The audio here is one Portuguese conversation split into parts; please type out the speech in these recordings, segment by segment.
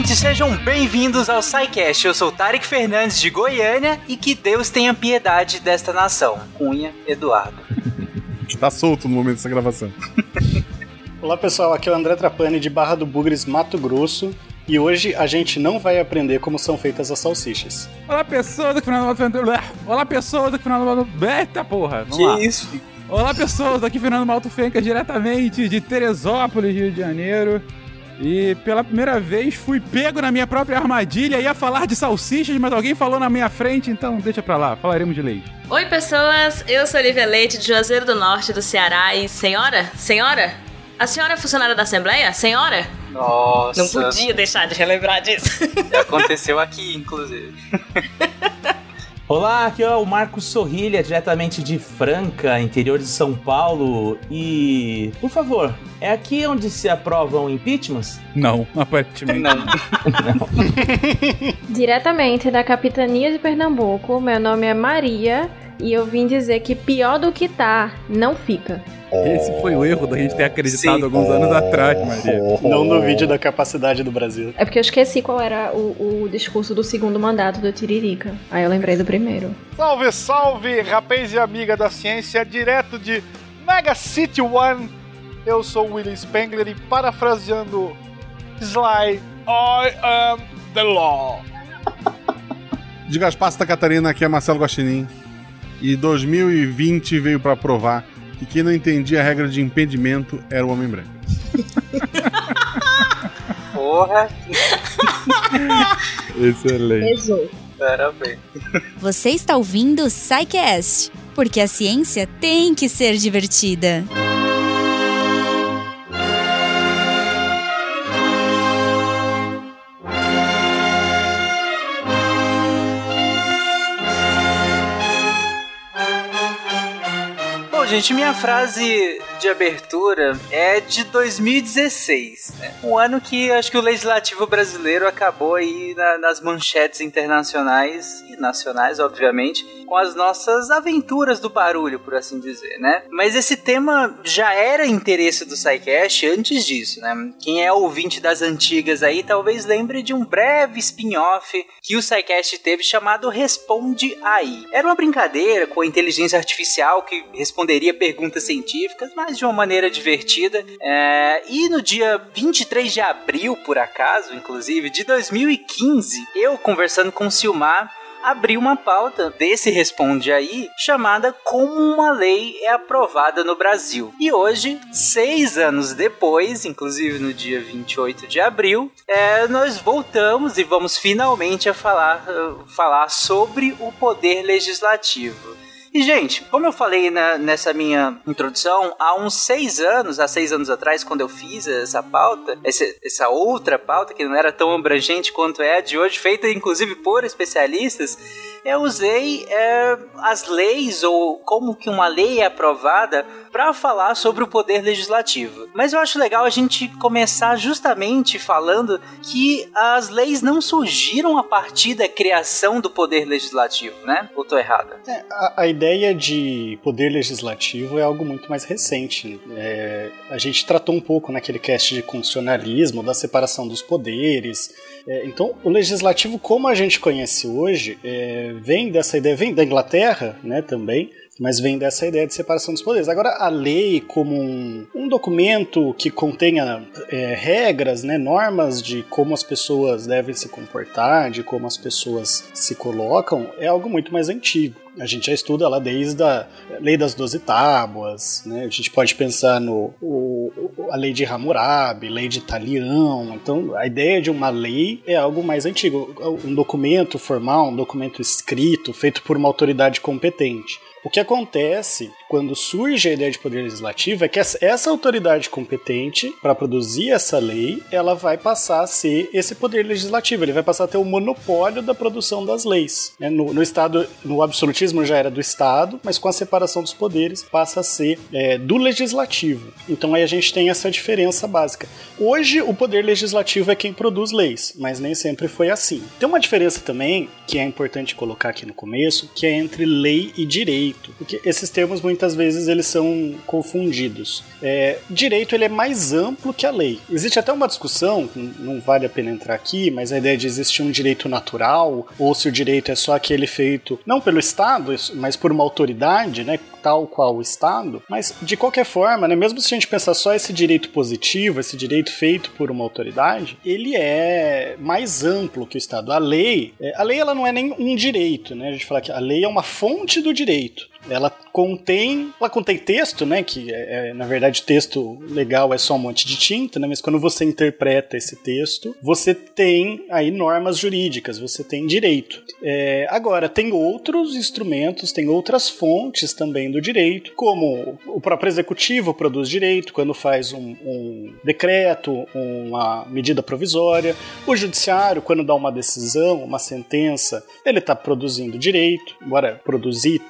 ouvintes, sejam bem-vindos ao SciCast. Eu sou o Tarek Fernandes de Goiânia e que Deus tenha piedade desta nação. Cunha Eduardo. Está solto no momento dessa gravação. Olá pessoal, aqui é o André Trapani de Barra do Bugres, Mato Grosso. E hoje a gente não vai aprender como são feitas as salsichas. Olá pessoas do Fernando Olá pessoas do Fernando Eita porra, vamos que lá. isso? Olá pessoas, aqui Fernando Malto Fenca, diretamente de Teresópolis, Rio de Janeiro. E pela primeira vez fui pego na minha própria armadilha, ia falar de salsichas, mas alguém falou na minha frente, então deixa pra lá, falaremos de leite. Oi pessoas, eu sou Olivia Leite de Juazeiro do Norte do Ceará e senhora, senhora, a senhora é funcionária da Assembleia? Senhora? Nossa. Não podia deixar de relembrar disso. Aconteceu aqui, inclusive. Olá, aqui é o Marcos Sorrilha, diretamente de Franca, interior de São Paulo. E, por favor, é aqui onde se aprovam impeachments? Não, aparentemente. Não. Diretamente da capitania de Pernambuco, meu nome é Maria e eu vim dizer que pior do que tá, não fica. Esse foi o erro da gente ter acreditado Sim. alguns anos atrás, Maria. Não duvide da capacidade do Brasil. É porque eu esqueci qual era o, o discurso do segundo mandato do Tiririca. Aí eu lembrei do primeiro. Salve, salve, rapaz e amiga da ciência, direto de Mega City One. Eu sou o William Spengler e parafraseando Sly, I am the law. De Gaspar Santa Catarina, aqui é Marcelo Guaxinim. E 2020 veio pra provar que quem não entendia a regra de impedimento era o homem branco. Porra, Excelente. parabéns. Você está ouvindo o SciCast, porque a ciência tem que ser divertida. Bom, gente, minha frase de abertura é de 2016, né? Um ano que acho que o legislativo brasileiro acabou aí na- nas manchetes internacionais e nacionais, obviamente, com as nossas aventuras do barulho, por assim dizer, né? Mas esse tema já era interesse do SciCast antes disso, né? Quem é ouvinte das antigas aí talvez lembre de um breve spin-off que o SciCast teve chamado Responde Aí. Era uma brincadeira com a inteligência artificial que responderia perguntas científicas, mas de uma maneira divertida. É, E no dia 23 de abril, por acaso, inclusive, de 2015, eu conversando com o Silmar, abri uma pauta desse Responde Aí, chamada Como uma Lei é Aprovada no Brasil. E hoje, seis anos depois, inclusive no dia 28 de abril, é, nós voltamos e vamos finalmente a falar, uh, falar sobre o poder legislativo. E, gente, como eu falei na- nessa minha introdução, há uns seis anos, há seis anos atrás, quando eu fiz essa pauta, essa, essa outra pauta, que não era tão abrangente quanto é a de hoje, feita inclusive por especialistas, eu usei é, as leis ou como que uma lei é aprovada para falar sobre o poder legislativo. Mas eu acho legal a gente começar justamente falando que as leis não surgiram a partir da criação do poder legislativo, né? Ou tô errada? É, a, a ideia de poder legislativo é algo muito mais recente. É, a gente tratou um pouco naquele cast de constitucionalismo, da separação dos poderes. É, então, o legislativo, como a gente conhece hoje, é, vem dessa ideia, vem da Inglaterra, né, também, mas vem dessa ideia de separação dos poderes. Agora, a lei, como um, um documento que contenha é, regras, né, normas de como as pessoas devem se comportar, de como as pessoas se colocam, é algo muito mais antigo. A gente já estuda lá desde a lei das doze tábuas, né? A gente pode pensar no o, a lei de Hammurabi, lei de Talião. Então, a ideia de uma lei é algo mais antigo, um documento formal, um documento escrito, feito por uma autoridade competente. O que acontece quando surge a ideia de poder legislativo é que essa autoridade competente para produzir essa lei, ela vai passar a ser esse poder legislativo, ele vai passar a ter o monopólio da produção das leis. né? No, no Estado, no absolutismo já era do Estado, mas com a separação dos poderes passa a ser é, do legislativo. Então aí a gente tem essa diferença básica. Hoje o poder legislativo é quem produz leis, mas nem sempre foi assim. Tem uma diferença também que é importante colocar aqui no começo, que é entre lei e direito, porque esses termos muitas muitas vezes eles são confundidos. É, direito ele é mais amplo que a lei. Existe até uma discussão, não vale a pena entrar aqui, mas a ideia de existir um direito natural ou se o direito é só aquele feito não pelo Estado, mas por uma autoridade, né, tal qual o Estado. Mas de qualquer forma, né, mesmo se a gente pensar só esse direito positivo, esse direito feito por uma autoridade, ele é mais amplo que o Estado. A lei, é, a lei ela não é nem um direito, né? A gente fala que a lei é uma fonte do direito. Ela contém, ela contém texto, né? Que é, é, na verdade texto legal é só um monte de tinta, né? Mas quando você interpreta esse texto, você tem aí normas jurídicas, você tem direito. É, agora tem outros instrumentos, tem outras fontes também do direito, como o próprio executivo produz direito quando faz um, um decreto, uma medida provisória, o judiciário quando dá uma decisão, uma sentença, ele está produzindo direito. Agora produzir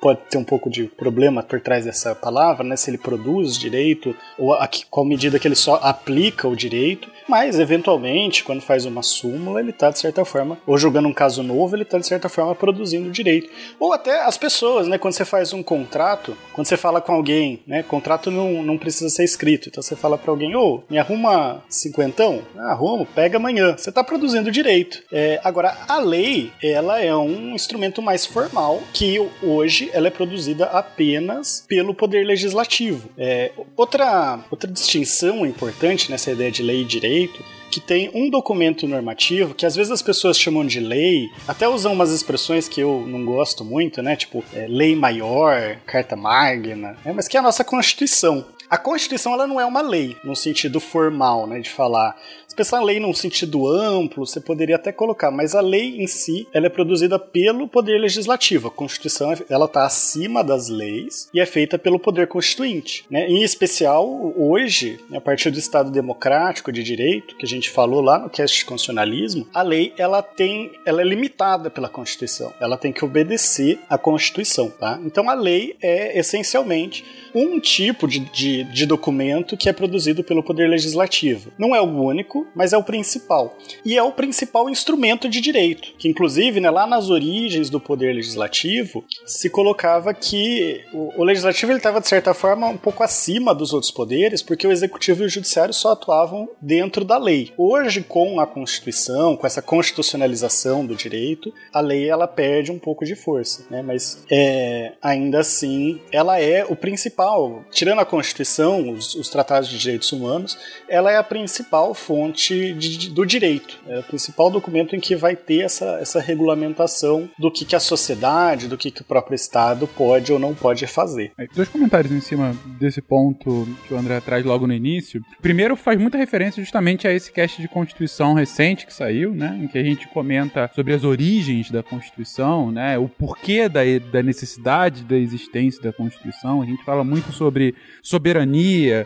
pode ter um pouco de problema por trás dessa palavra, né? Se ele produz direito ou a qual medida que ele só aplica o direito, mas eventualmente, quando faz uma súmula, ele está de certa forma, ou julgando um caso novo, ele está de certa forma produzindo direito. Ou até as pessoas, né? Quando você faz um contrato, quando você fala com alguém, né? Contrato não, não precisa ser escrito, então você fala para alguém, ô, oh, me arruma cinquentão? Ah, arrumo, pega amanhã. Você está produzindo direito. É, agora, a lei, ela é um instrumento mais formal que hoje hoje ela é produzida apenas pelo poder legislativo. É, outra, outra distinção importante nessa ideia de lei e direito que tem um documento normativo que às vezes as pessoas chamam de lei, até usam umas expressões que eu não gosto muito, né? Tipo, é, lei maior, carta magna, né? mas que é a nossa Constituição. A Constituição ela não é uma lei no sentido formal, né, de falar pensar lei num sentido amplo, você poderia até colocar, mas a lei em si, ela é produzida pelo poder legislativo. A Constituição, ela está acima das leis e é feita pelo poder constituinte. Né? Em especial, hoje, a partir do Estado democrático de direito, que a gente falou lá no cast de constitucionalismo, a lei, ela tem, ela é limitada pela Constituição. Ela tem que obedecer à Constituição, tá? Então a lei é essencialmente um tipo de, de, de documento que é produzido pelo poder legislativo. Não é o único, mas é o principal. E é o principal instrumento de direito, que inclusive, né, lá nas origens do poder legislativo, se colocava que o, o legislativo estava, de certa forma, um pouco acima dos outros poderes, porque o executivo e o judiciário só atuavam dentro da lei. Hoje, com a Constituição, com essa constitucionalização do direito, a lei ela perde um pouco de força, né? mas é, ainda assim, ela é o principal. Tirando a Constituição, os, os tratados de direitos humanos, ela é a principal fonte fonte de, do direito. É o principal documento em que vai ter essa, essa regulamentação do que, que a sociedade, do que, que o próprio Estado pode ou não pode fazer. Dois comentários em cima desse ponto que o André traz logo no início. Primeiro, faz muita referência justamente a esse cast de Constituição recente que saiu, né? Em que a gente comenta sobre as origens da Constituição, né? O porquê da, da necessidade da existência da Constituição. A gente fala muito sobre soberania,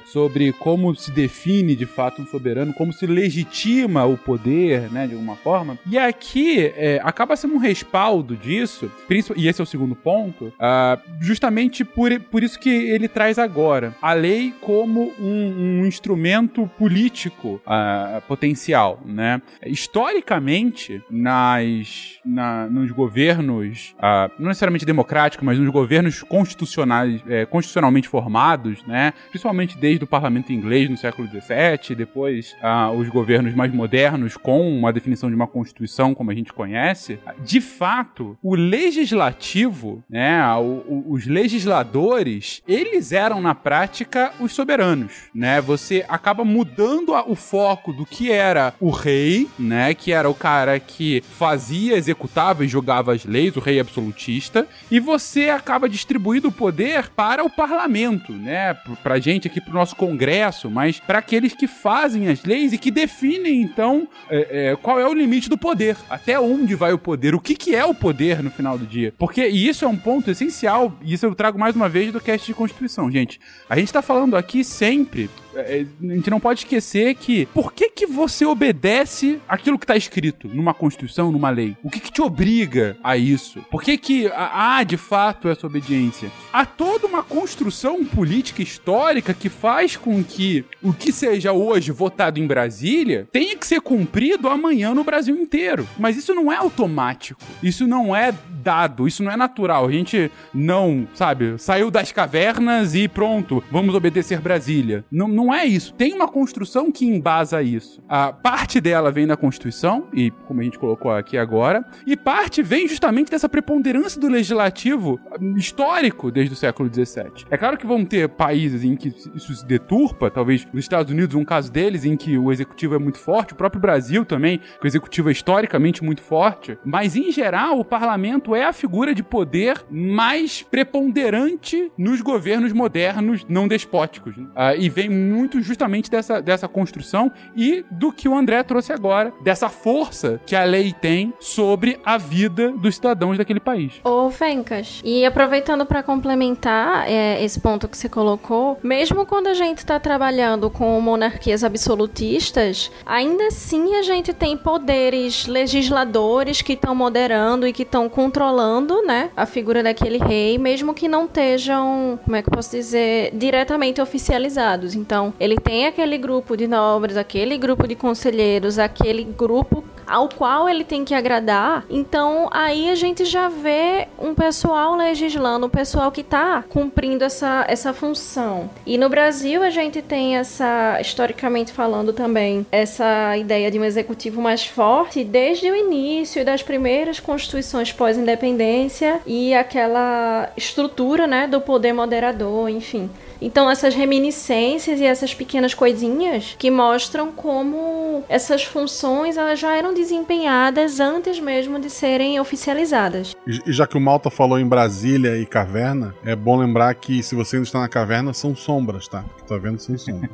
sobre como se define de fato um soberano, como se legitima o poder, né, de alguma forma. E aqui é, acaba sendo um respaldo disso, e esse é o segundo ponto, uh, justamente por, por isso que ele traz agora a lei como um, um instrumento político uh, potencial, né? Historicamente, nas, na, nos governos, uh, não necessariamente democráticos, mas nos governos constitucionais, é, constitucionalmente formados, né? Principalmente desde o parlamento inglês no século XVII, depois uh, os governos mais modernos com uma definição de uma constituição como a gente conhece, de fato, o legislativo, né, o, o, os legisladores, eles eram na prática os soberanos, né? Você acaba mudando a, o foco do que era o rei, né, que era o cara que fazia, executava e julgava as leis, o rei absolutista, e você acaba distribuindo o poder para o parlamento, né, pra gente aqui pro nosso congresso, mas para aqueles que fazem as leis e que definem, então, é, é, qual é o limite do poder. Até onde vai o poder? O que, que é o poder no final do dia? Porque, e isso é um ponto essencial, e isso eu trago mais uma vez do cast de Constituição, gente. A gente tá falando aqui sempre é, é, a gente não pode esquecer que por que que você obedece aquilo que está escrito numa constituição, numa lei? O que que te obriga a isso? Por que que há de fato essa obediência? Há toda uma construção política histórica histórica que faz com que o que seja hoje votado em Brasília tenha que ser cumprido amanhã no Brasil inteiro. Mas isso não é automático. Isso não é dado, isso não é natural. A gente não, sabe, saiu das cavernas e pronto, vamos obedecer Brasília. Não, não é isso. Tem uma construção que embasa isso. A parte dela vem da Constituição, e como a gente colocou aqui agora, e parte vem justamente dessa preponderância do legislativo histórico desde o século XVII. É claro que vão ter países em que isso se deturpa, talvez nos Estados Unidos, um caso deles, em que o executivo é muito forte, o próprio Brasil também, que o executivo é historicamente muito forte, mas em geral o parlamento é a figura de poder mais preponderante nos governos modernos não despóticos. Né? Ah, e vem muito justamente dessa, dessa construção e do que o André trouxe agora, dessa força que a lei tem sobre a vida dos cidadãos daquele país. Ô, Fencas, e aproveitando para complementar é, esse ponto que você colocou, mesmo quando a gente está trabalhando com monarquias absolutistas, ainda assim a gente tem poderes legisladores que estão moderando e que estão controlando, né, a figura daquele rei, mesmo que não estejam, como é que eu posso dizer, diretamente oficializados. Então, ele tem aquele grupo de nobres, aquele grupo de conselheiros, aquele grupo ao qual ele tem que agradar. Então, aí a gente já vê um pessoal legislando, um pessoal que está cumprindo essa, essa função. E no Brasil a gente tem essa, historicamente falando também, essa ideia de um executivo mais forte desde o início das primeiras constituições pós-independência e aquela estrutura, né, do poder moderador, enfim. Então, essas reminiscências e essas pequenas coisinhas que mostram como essas funções elas já eram desempenhadas antes mesmo de serem oficializadas. E já que o Malta falou em Brasília e caverna, é bom lembrar que se você ainda está na caverna, são sombras, tá? O que tá vendo são sombras.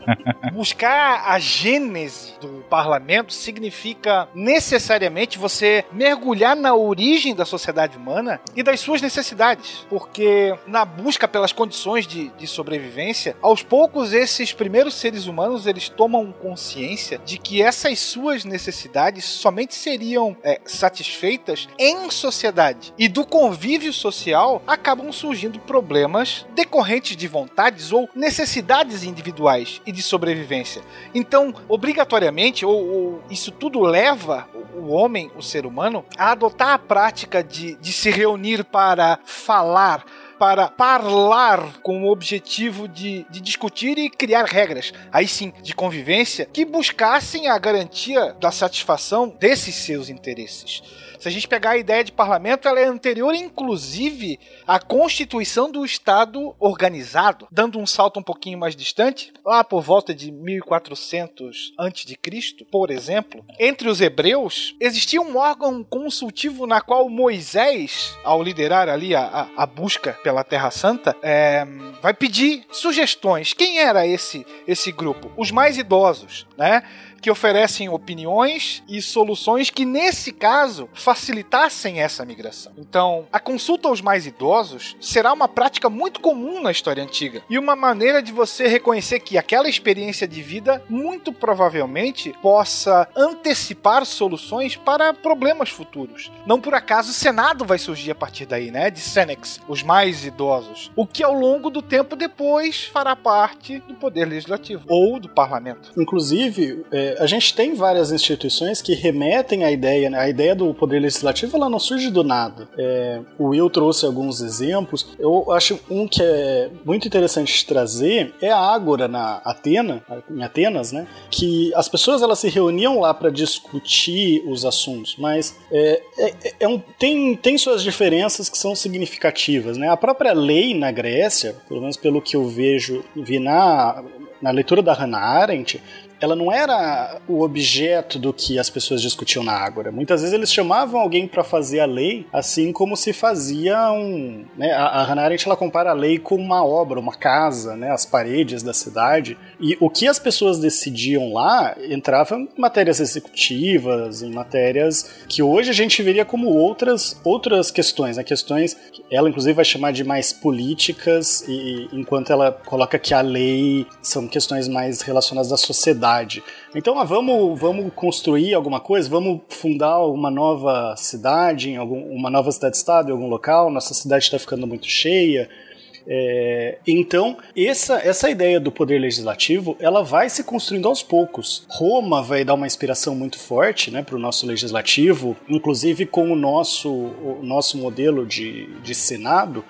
Buscar a gênese do parlamento significa necessariamente você mergulhar na origem da sociedade humana e das suas necessidades. Porque na busca pelas condições de, de de sobrevivência, aos poucos esses primeiros seres humanos eles tomam consciência de que essas suas necessidades somente seriam é, satisfeitas em sociedade e do convívio social acabam surgindo problemas decorrentes de vontades ou necessidades individuais e de sobrevivência. Então, obrigatoriamente, ou, ou isso tudo leva o homem, o ser humano, a adotar a prática de, de se reunir para falar para falar com o objetivo de, de discutir e criar regras, aí sim, de convivência, que buscassem a garantia da satisfação desses seus interesses. Se a gente pegar a ideia de parlamento, ela é anterior, inclusive, à constituição do Estado organizado, dando um salto um pouquinho mais distante, lá por volta de 1400 a.C., por exemplo, entre os hebreus, existia um órgão consultivo na qual Moisés, ao liderar ali a, a, a busca pela Terra Santa, é, vai pedir sugestões. Quem era esse, esse grupo? Os mais idosos, né? que oferecem opiniões e soluções que, nesse caso, facilitassem essa migração. Então, a consulta aos mais idosos será uma prática muito comum na história antiga e uma maneira de você reconhecer que aquela experiência de vida, muito provavelmente, possa antecipar soluções para problemas futuros. Não por acaso o Senado vai surgir a partir daí, né? De Senex, os mais idosos. O que ao longo do tempo depois fará parte do poder legislativo ou do parlamento. Inclusive, é, a gente tem várias instituições que remetem à ideia, né? a ideia do poder legislativo ela não surge do nada. É, o Will trouxe alguns exemplos. Eu acho um que é muito interessante de trazer é a Ágora na Atena, em Atenas, né? Que as pessoas elas se reuniam lá para discutir os assuntos, mas é, é, é um, tem, tem suas diferenças que são significativas, né? A própria lei na Grécia, pelo menos pelo que eu vejo, vi na, na leitura da Hannah Arendt, ela não era o objeto do que as pessoas discutiam na Ágora. Muitas vezes eles chamavam alguém para fazer a lei, assim como se fazia um. Né, a, a Hannah Arendt ela compara a lei com uma obra, uma casa, né, as paredes da cidade. E o que as pessoas decidiam lá entrava em matérias executivas, em matérias que hoje a gente veria como outras, outras questões, né, questões que ela inclusive vai chamar de mais políticas, e enquanto ela coloca que a lei são questões mais relacionadas à sociedade. Então, ah, vamos, vamos construir alguma coisa, vamos fundar uma nova cidade, em algum, uma nova cidade-estado em algum local, nossa cidade está ficando muito cheia. É, então, essa, essa ideia do poder legislativo, ela vai se construindo aos poucos. Roma vai dar uma inspiração muito forte né, para o nosso legislativo, inclusive com o nosso, o nosso modelo de, de Senado,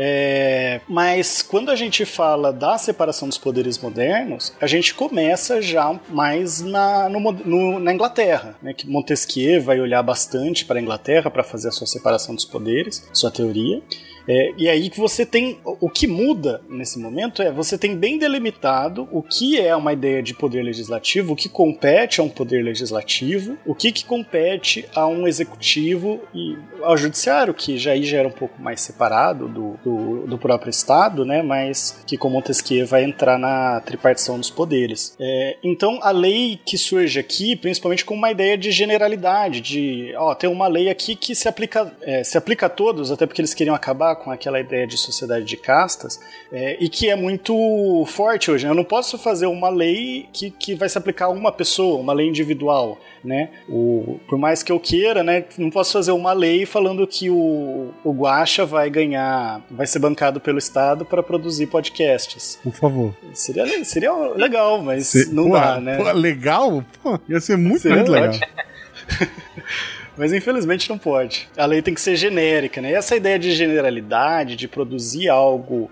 é, mas quando a gente fala da separação dos poderes modernos, a gente começa já mais na, no, no, na Inglaterra, né, que Montesquieu vai olhar bastante para a Inglaterra para fazer a sua separação dos poderes, sua teoria. É, e aí que você tem. O que muda nesse momento é você tem bem delimitado o que é uma ideia de poder legislativo, o que compete a um poder legislativo, o que, que compete a um executivo e ao judiciário, que já aí já era um pouco mais separado do, do, do próprio Estado, né? Mas que com Montesquieu vai entrar na tripartição dos poderes. É, então a lei que surge aqui, principalmente com uma ideia de generalidade, de ó, tem uma lei aqui que se aplica, é, se aplica a todos, até porque eles queriam acabar com aquela ideia de sociedade de castas, é, e que é muito forte hoje. Né? Eu não posso fazer uma lei que, que vai se aplicar a uma pessoa, uma lei individual. Né? O, por mais que eu queira, né, não posso fazer uma lei falando que o, o Guacha vai ganhar, vai ser bancado pelo Estado para produzir podcasts. Por favor. Seria, seria legal, mas Se, não pô, dá, né? Pô, legal? Pô, ia ser muito seria mais legal. Mas infelizmente não pode. A lei tem que ser genérica, né? E essa ideia de generalidade, de produzir algo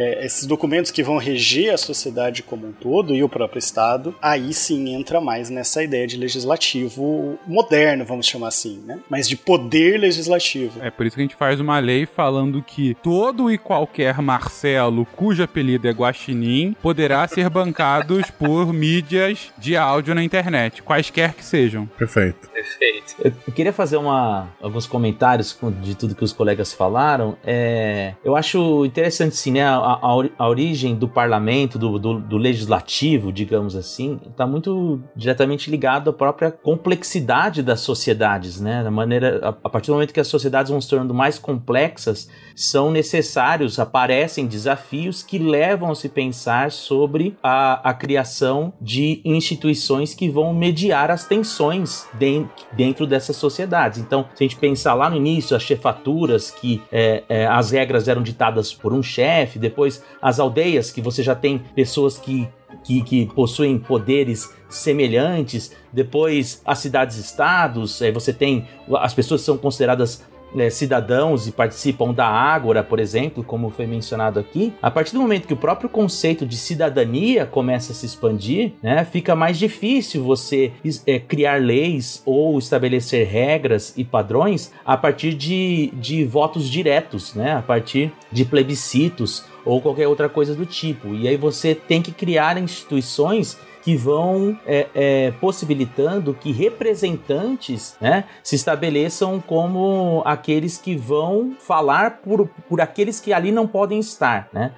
é, esses documentos que vão reger a sociedade como um todo e o próprio Estado, aí sim entra mais nessa ideia de legislativo moderno, vamos chamar assim, né? Mas de poder legislativo. É por isso que a gente faz uma lei falando que todo e qualquer Marcelo cujo apelido é Guaxinim poderá ser bancados por mídias de áudio na internet, quaisquer que sejam. Perfeito. Perfeito. Eu, eu queria fazer uma, alguns comentários de tudo que os colegas falaram. É, eu acho interessante sim, né? a, a, a origem do parlamento, do, do, do legislativo, digamos assim, está muito diretamente ligado à própria complexidade das sociedades, né? Da maneira, a, a, partir do momento que as sociedades vão se tornando mais complexas, são necessários, aparecem desafios que levam a se pensar sobre a, a criação de instituições que vão mediar as tensões de, dentro dessas sociedades. Então, se a gente pensar lá no início, as chefaturas, que é, é, as regras eram ditadas por um chefe, depois as aldeias, que você já tem pessoas que, que, que possuem poderes semelhantes, depois as cidades-estados, aí você tem as pessoas são consideradas é, cidadãos e participam da Ágora, por exemplo, como foi mencionado aqui, a partir do momento que o próprio conceito de cidadania começa a se expandir, né, fica mais difícil você é, criar leis ou estabelecer regras e padrões a partir de, de votos diretos, né, a partir de plebiscitos ou qualquer outra coisa do tipo. E aí você tem que criar instituições que vão é, é, possibilitando que representantes né, se estabeleçam como aqueles que vão falar por, por aqueles que ali não podem estar. Né?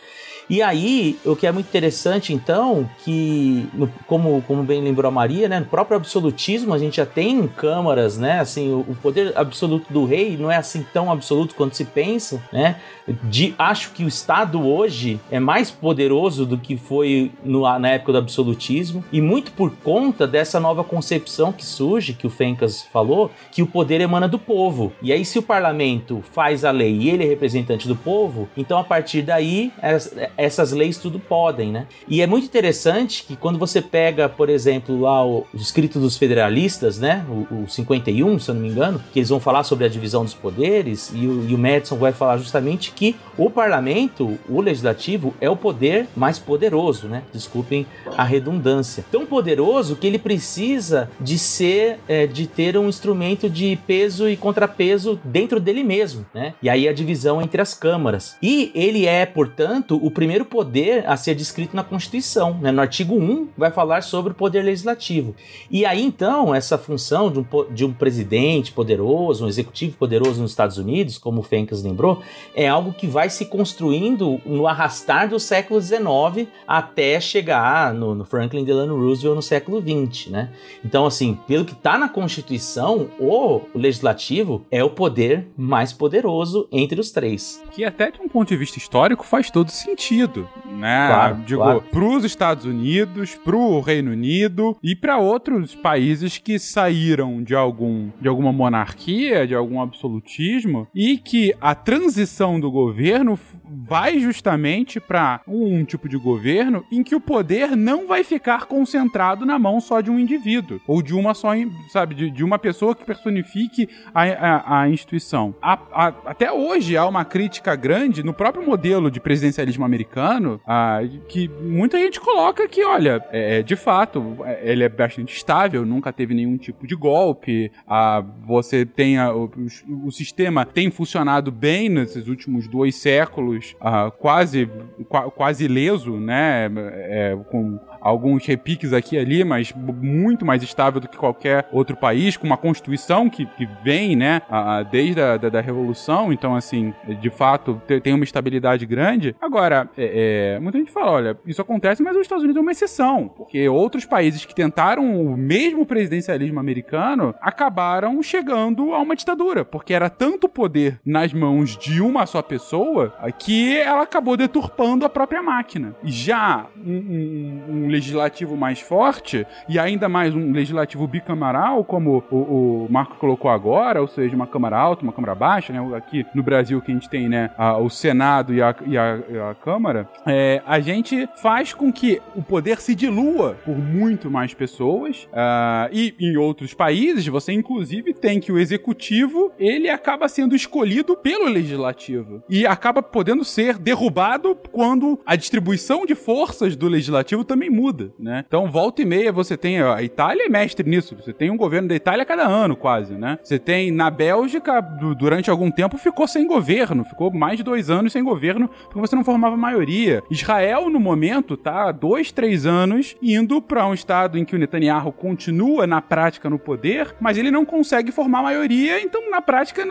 E aí, o que é muito interessante, então, que, no, como, como bem lembrou a Maria, né, no próprio absolutismo a gente já tem câmaras, né, assim, o, o poder absoluto do rei não é assim tão absoluto quanto se pensa, né, de, acho que o Estado hoje é mais poderoso do que foi no, na época do absolutismo, e muito por conta dessa nova concepção que surge, que o Fencas falou, que o poder emana do povo. E aí, se o parlamento faz a lei e ele é representante do povo, então a partir daí, essas leis tudo podem, né? E é muito interessante que quando você pega, por exemplo, lá o, os escritos dos federalistas, né? O, o 51, se eu não me engano, que eles vão falar sobre a divisão dos poderes e o, e o Madison vai falar justamente que o parlamento, o legislativo, é o poder mais poderoso, né? Desculpem a redundância. Tão poderoso que ele precisa de ser, é, de ter um instrumento de peso e contrapeso dentro dele mesmo, né? E aí a divisão entre as câmaras. E ele é, portanto, o primeiro primeiro poder a ser descrito na Constituição. Né? No artigo 1 vai falar sobre o poder legislativo. E aí então, essa função de um, de um presidente poderoso, um executivo poderoso nos Estados Unidos, como o Fencas lembrou, é algo que vai se construindo no arrastar do século XIX até chegar no, no Franklin Delano Roosevelt no século XX. Né? Então, assim, pelo que está na Constituição, o legislativo é o poder mais poderoso entre os três. Que até de um ponto de vista histórico faz todo sentido sentido, né? Claro, Digo, claro. pros Estados Unidos, pro Reino Unido e para outros países que saíram de algum de alguma monarquia, de algum absolutismo e que a transição do governo vai justamente para um tipo de governo em que o poder não vai ficar concentrado na mão só de um indivíduo ou de uma só, sabe, de, de uma pessoa que personifique a, a, a instituição. A, até hoje há uma crítica grande no próprio modelo de presidencialismo americano, que muita gente coloca que, olha, é, é, de fato, ele é bastante estável, nunca teve nenhum tipo de golpe, você tem o, o, sistema tem funcionado bem nesses últimos dois séculos, quase, quase ileso, né, é, com alguns repiques aqui e ali, mas muito mais estável do que qualquer outro país, com uma constituição que, que vem, né, a, desde a da, da, Revolução, então, assim, de fato, tem uma estabilidade grande. Agora, é, é, muita gente fala, olha, isso acontece, mas os Estados Unidos é uma exceção, porque outros países que tentaram o mesmo presidencialismo americano acabaram chegando a uma ditadura, porque era tanto poder nas mãos de uma só pessoa que ela acabou deturpando a própria máquina. Já um, um, um legislativo mais forte e ainda mais um legislativo bicameral, como o, o Marco colocou agora, ou seja, uma Câmara Alta, uma Câmara Baixa, né? Aqui no Brasil que a gente tem, né, a, o Senado e a, e a, e a Câmara, é, a gente faz com que o poder se dilua por muito mais pessoas uh, e em outros países você inclusive tem que o executivo ele acaba sendo escolhido pelo legislativo e acaba podendo ser derrubado quando a distribuição de forças do legislativo também muda muda, né? Então, volta e meia você tem. A Itália é mestre nisso. Você tem um governo da Itália a cada ano, quase, né? Você tem na Bélgica, durante algum tempo, ficou sem governo. Ficou mais de dois anos sem governo porque você não formava maioria. Israel, no momento, tá há dois, três anos indo para um estado em que o Netanyahu continua na prática no poder, mas ele não consegue formar maioria, então na prática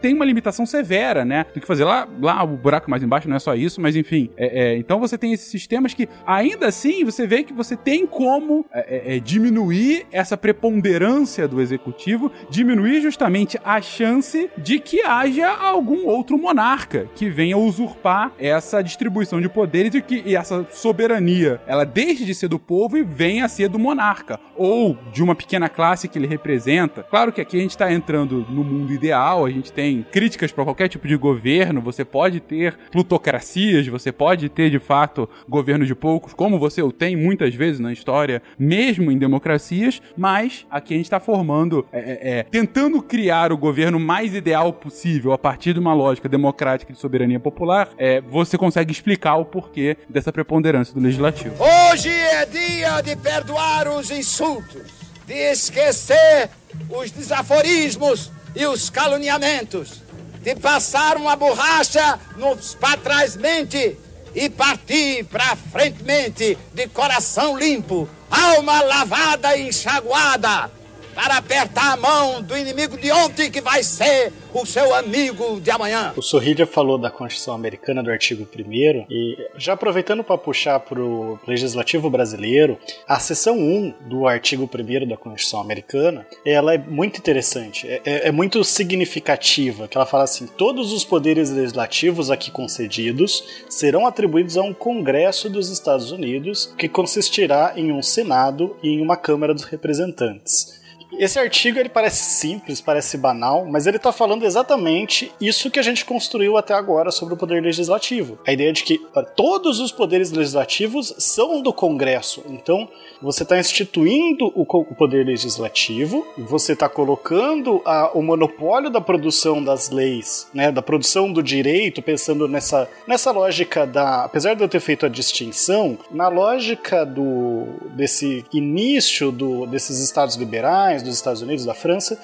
tem uma limitação severa, né? Tem que fazer lá, lá o buraco mais embaixo, não é só isso, mas enfim. É, é, então você tem esses sistemas que, ainda assim, você vê que você tem como é, é, é, diminuir essa preponderância do executivo, diminuir justamente a chance de que haja algum outro monarca que venha usurpar essa distribuição de poderes e que e essa soberania ela deixe de ser do povo e venha a ser do monarca ou de uma pequena classe que ele representa. Claro que aqui a gente está entrando no mundo ideal, a gente tem críticas para qualquer tipo de governo, você pode ter plutocracias, você pode ter de fato governos de poucos, como você o tem muitas vezes na história, mesmo em democracias, mas aqui a gente está formando, é, é, é, tentando criar o governo mais ideal possível a partir de uma lógica democrática de soberania popular, é, você consegue explicar o porquê dessa preponderância do legislativo. Hoje é dia de perdoar os insultos, de esquecer os desaforismos e os caluniamentos, de passar uma borracha nos patrás mente e partir pra frente de coração limpo, alma lavada e enxaguada, para apertar a mão do inimigo de ontem que vai ser o seu amigo de amanhã. O Sorrilha falou da Constituição Americana do artigo 1 e já aproveitando para puxar para o legislativo brasileiro, a seção 1 do artigo 1 da Constituição Americana, ela é muito interessante, é, é, é muito significativa, que ela fala assim, todos os poderes legislativos aqui concedidos serão atribuídos a um Congresso dos Estados Unidos, que consistirá em um Senado e em uma Câmara dos Representantes. Esse artigo ele parece simples, parece banal, mas ele está falando exatamente isso que a gente construiu até agora sobre o poder legislativo. A ideia de que todos os poderes legislativos são do Congresso. Então, você está instituindo o, poder legislativo, você está colocando a, o monopólio da produção das leis, né, da produção do direito, pensando nessa, nessa lógica da. Apesar de eu ter feito a distinção, na lógica do desse início do, desses estados liberais, dos Estados Unidos, da França,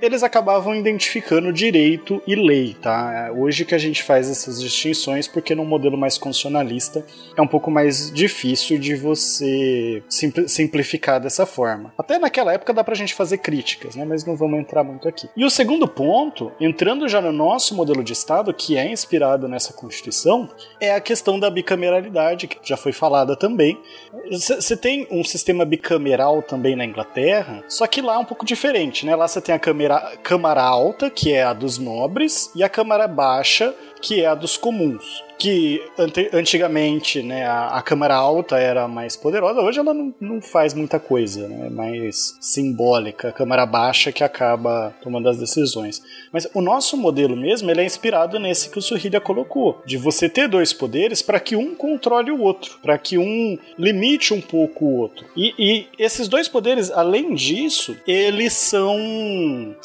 eles acabavam identificando direito e lei, tá? É hoje que a gente faz essas distinções, porque num modelo mais constitucionalista é um pouco mais difícil de você simplificar dessa forma. Até naquela época dá pra gente fazer críticas, né? Mas não vamos entrar muito aqui. E o segundo ponto, entrando já no nosso modelo de Estado, que é inspirado nessa Constituição, é a questão da bicameralidade, que já foi falada também. Você tem um sistema bicameral também na Inglaterra, só que lá é um pouco diferente, né? Lá você tem a câmera câmara, câmara alta, que é a dos nobres, e a câmara baixa, que é a dos comuns. Que antigamente né, a, a Câmara Alta era mais poderosa, hoje ela não, não faz muita coisa, né, é mais simbólica. A Câmara Baixa que acaba tomando as decisões. Mas o nosso modelo mesmo ele é inspirado nesse que o Surrilha colocou, de você ter dois poderes para que um controle o outro, para que um limite um pouco o outro. E, e esses dois poderes, além disso, eles são.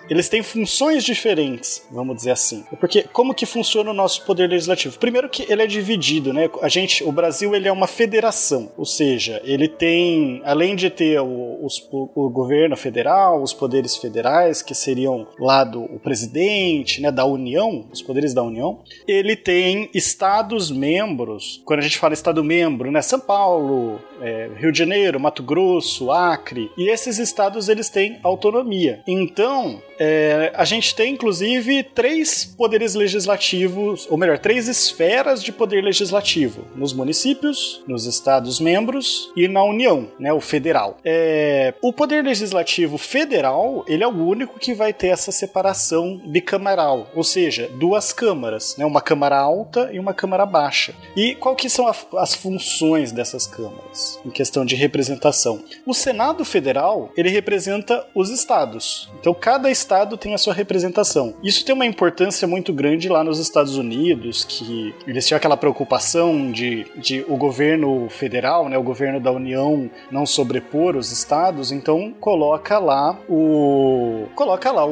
Eles têm funções diferentes, vamos dizer assim. Porque como que funciona o nosso poder legislativo? Primeiro que ele é dividido, né? A gente, o Brasil ele é uma federação, ou seja, ele tem, além de ter o, os- o- o governo federal, os poderes federais, que seriam lá do o presidente, né, da União, os poderes da União, ele tem estados membros. Quando a gente fala estado membro, né, São Paulo, é, Rio de Janeiro, Mato Grosso, Acre, e esses estados eles têm autonomia. Então, é, a gente tem inclusive três poderes legislativos, ou melhor, três esferas de poder legislativo: nos municípios, nos estados membros e na União, né, o federal. É, o poder legislativo federal ele é o único que vai ter essa separação bicameral, ou seja, duas câmaras, né, uma câmara alta e uma câmara baixa. E qual que são a- as funções dessas câmaras em questão de representação? O Senado Federal ele representa os estados. Então cada estado tem a sua representação. Isso tem uma importância muito grande lá nos Estados Unidos, que eles tinham aquela preocupação de, de o governo federal, né, o governo da União não sobrepor os estados, então coloca lá o coloca lá o-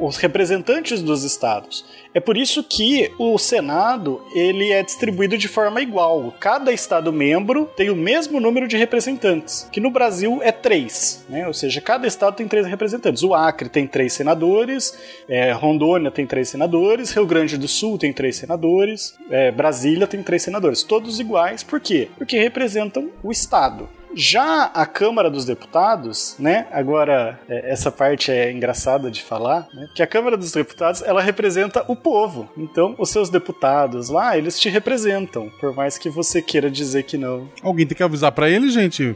o- os representantes dos estados. É por isso que o Senado ele é distribuído de forma igual. Cada estado membro tem o mesmo número de representantes, que no Brasil é três, né? Ou seja, cada estado tem três representantes. O Acre tem três senadores, é, Rondônia tem três senadores, Rio Grande do Sul tem três senadores, é, Brasília tem três senadores, todos iguais. Por quê? Porque representam o estado. Já a Câmara dos Deputados, né? Agora, é, essa parte é engraçada de falar, né? Que a Câmara dos Deputados, ela representa o povo. Então, os seus deputados lá, eles te representam, por mais que você queira dizer que não. Alguém tem que avisar pra ele, gente?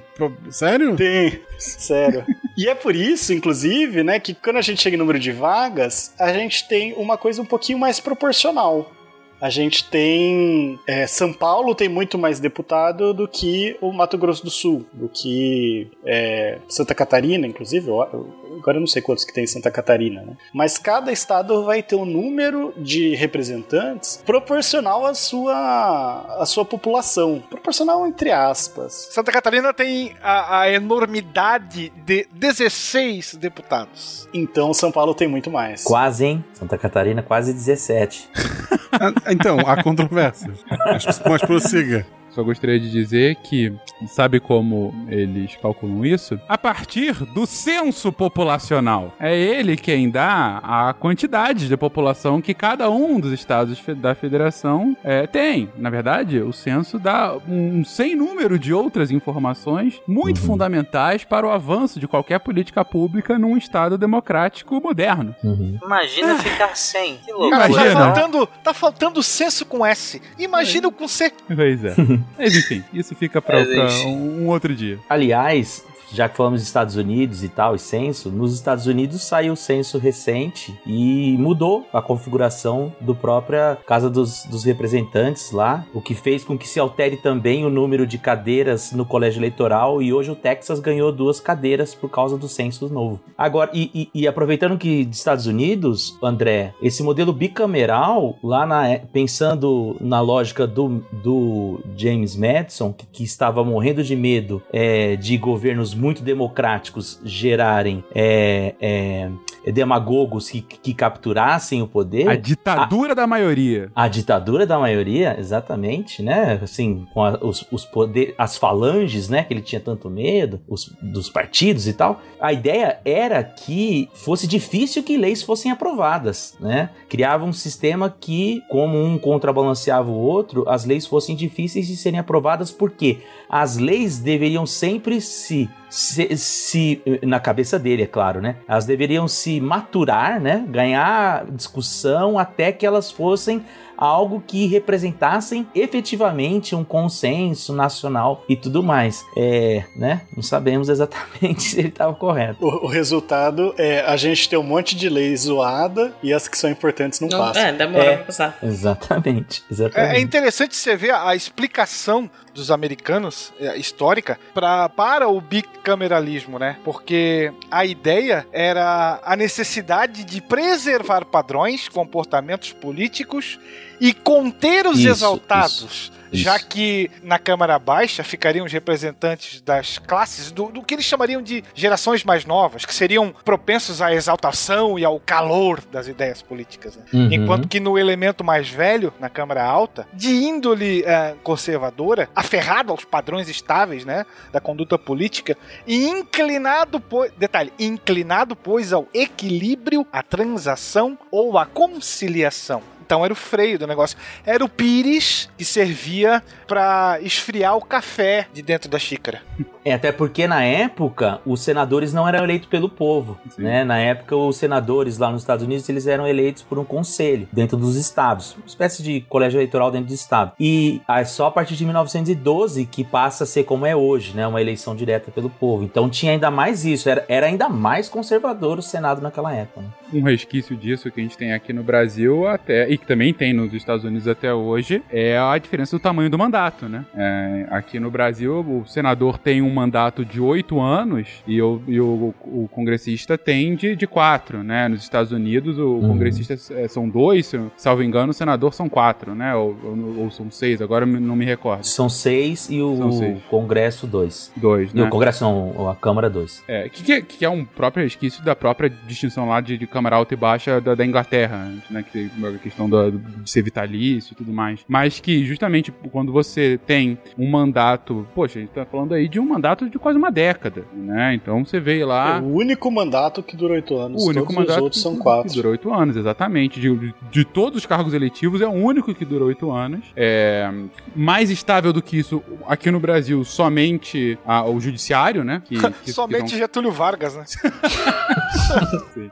Sério? Tem, sério. e é por isso, inclusive, né, que quando a gente chega em número de vagas, a gente tem uma coisa um pouquinho mais proporcional. A gente tem. é, São Paulo tem muito mais deputado do que o Mato Grosso do Sul, do que é, Santa Catarina, inclusive. Eu- eu- agora eu não sei quantos que tem em Santa Catarina, né? Mas cada estado vai ter um número de representantes proporcional à sua, à sua população. Proporcional entre aspas. Santa Catarina tem a, a enormidade de 16 deputados. Então São Paulo tem muito mais. Quase, hein? Santa Catarina, quase 17. Então, há controvérsias. Mas, mas prossiga. Só gostaria de dizer que, sabe como eles calculam isso? A partir do censo populacional. É ele quem dá a quantidade de população que cada um dos estados da federação é, tem. Na verdade, o censo dá um sem número de outras informações muito fundamentais para o avanço de qualquer política pública num estado democrático moderno. Imagina ficar sem. Que loucura. Cara, tá Imagina. faltando, tá faltando senso com S. Imagina o com C. Pois é. Mas enfim, isso fica para um, um outro dia. Aliás, já que falamos dos Estados Unidos e tal, e censo, nos Estados Unidos saiu o censo recente e mudou a configuração do própria Casa dos, dos Representantes lá, o que fez com que se altere também o número de cadeiras no colégio eleitoral e hoje o Texas ganhou duas cadeiras por causa do censo novo. Agora, e, e- e aproveitando que dos Estados Unidos, André, esse modelo bicameral, lá na, pensando na lógica do, do James Madison, que, que estava morrendo de medo é, de governos muito democráticos gerarem é, é, demagogos que, que capturassem o poder. A ditadura da maioria. A ditadura da maioria, exatamente, né? Assim, com a- os, os poder, as falanges, né? Que ele tinha tanto medo, os, dos partidos e tal. A ideia era que fosse difícil que leis fossem aprovadas, né? Criava um sistema que, como um contrabalanceava o outro, as leis fossem difíceis de serem aprovadas, porque as leis deveriam sempre se se, se, na cabeça dele, é claro, né? Elas deveriam se maturar, né? Ganhar discussão até que elas fossem algo que representassem efetivamente um consenso nacional e tudo mais. É, né? Não sabemos exatamente se ele estava correto. O, o, resultado é a gente ter um monte de lei zoada e as que são importantes não, não passam. É, demora é, pra passar. Exatamente, exatamente. É, é interessante você ver a explicação dos americanos, é, histórica, pra, para o bicameralismo, né? Porque a ideia era a necessidade de preservar padrões, comportamentos políticos e conter os isso, exaltados. Isso. Isso. já que na Câmara Baixa ficariam os representantes das classes do, do, que eles chamariam de gerações mais novas, que seriam propensos à exaltação e ao calor das ideias políticas. Né? Uhum. Enquanto que no elemento mais velho, na Câmara Alta, de índole uh, conservadora, aferrado aos padrões estáveis né, da conduta política e inclinado, pois, detalhe, inclinado, pois, ao equilíbrio, à transação ou à conciliação. Então era o freio do negócio. Era o pires que servia para esfriar o café de dentro da xícara. É, até porque na época os senadores não eram eleitos pelo povo, Sim. né? Na época os senadores lá nos Estados Unidos eles eram eleitos por um conselho dentro dos estados, uma espécie de colégio eleitoral dentro do estado. E é só a partir de 1912 que passa a ser como é hoje, né? Uma eleição direta pelo povo. Então tinha ainda mais isso, era, era ainda mais conservador o Senado naquela época. Né? Um resquício disso que a gente tem aqui no Brasil até e que também tem nos Estados Unidos até hoje é a diferença do tamanho do mandato, né? É, aqui no Brasil o senador tem um mandato de oito anos e, o, e o, o, congressista tem de, de quatro, né? Nos Estados Unidos o uhum. congressista é, são dois, se salvo engano, o senador são quatro, né? Ou, ou, ou, são seis, agora não me recordo. São seis e o seis. Congresso dois. Dois, né? E o Congresso não, a Câmara dois. É, que, que, que é um próprio resquício da própria distinção lá de, de Câmara Alta e Baixa da, da Inglaterra, né? Que tem a questão da, de ser vitalício e tudo mais. Mas que justamente quando você tem um mandato, poxa, a gente tá falando aí de um mandato de quase uma década, né? Então você veio lá. É o único mandato que durou oito anos. O único Todos mandato os outros são quatro. Que durou oito anos, exatamente. De, de, de, todos os cargos eletivos, é o único que durou oito anos. É, mais estável do que isso, aqui no Brasil, somente a, o judiciário, né? Que, que, somente que são... Getúlio Vargas, né? Sim.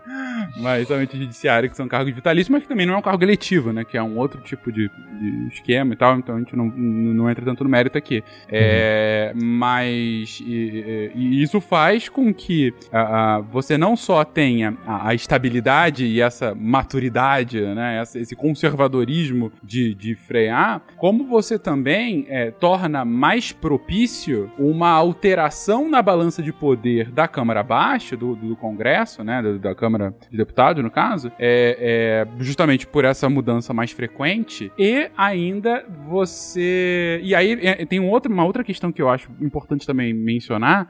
Mas somente judiciário, que são cargos vitalícios, mas que também não é um cargo eletivo, né? Que é um outro tipo de, de esquema e tal, então a gente não, não entra tanto no mérito aqui. É, uhum. Mas e, e, isso faz com que uh, você não só tenha a, a, estabilidade e essa maturidade, né? Essa, esse conservadorismo de, de frear, como você também é, torna mais propício uma alteração na balança de poder da Câmara Baixa, do, do Congresso, né? Da, da Câmara de Deputados, no caso, é, é justamente por essa mudança mais frequente e ainda você. E aí é, tem um outro, uma outra questão que eu acho importante também mencionar,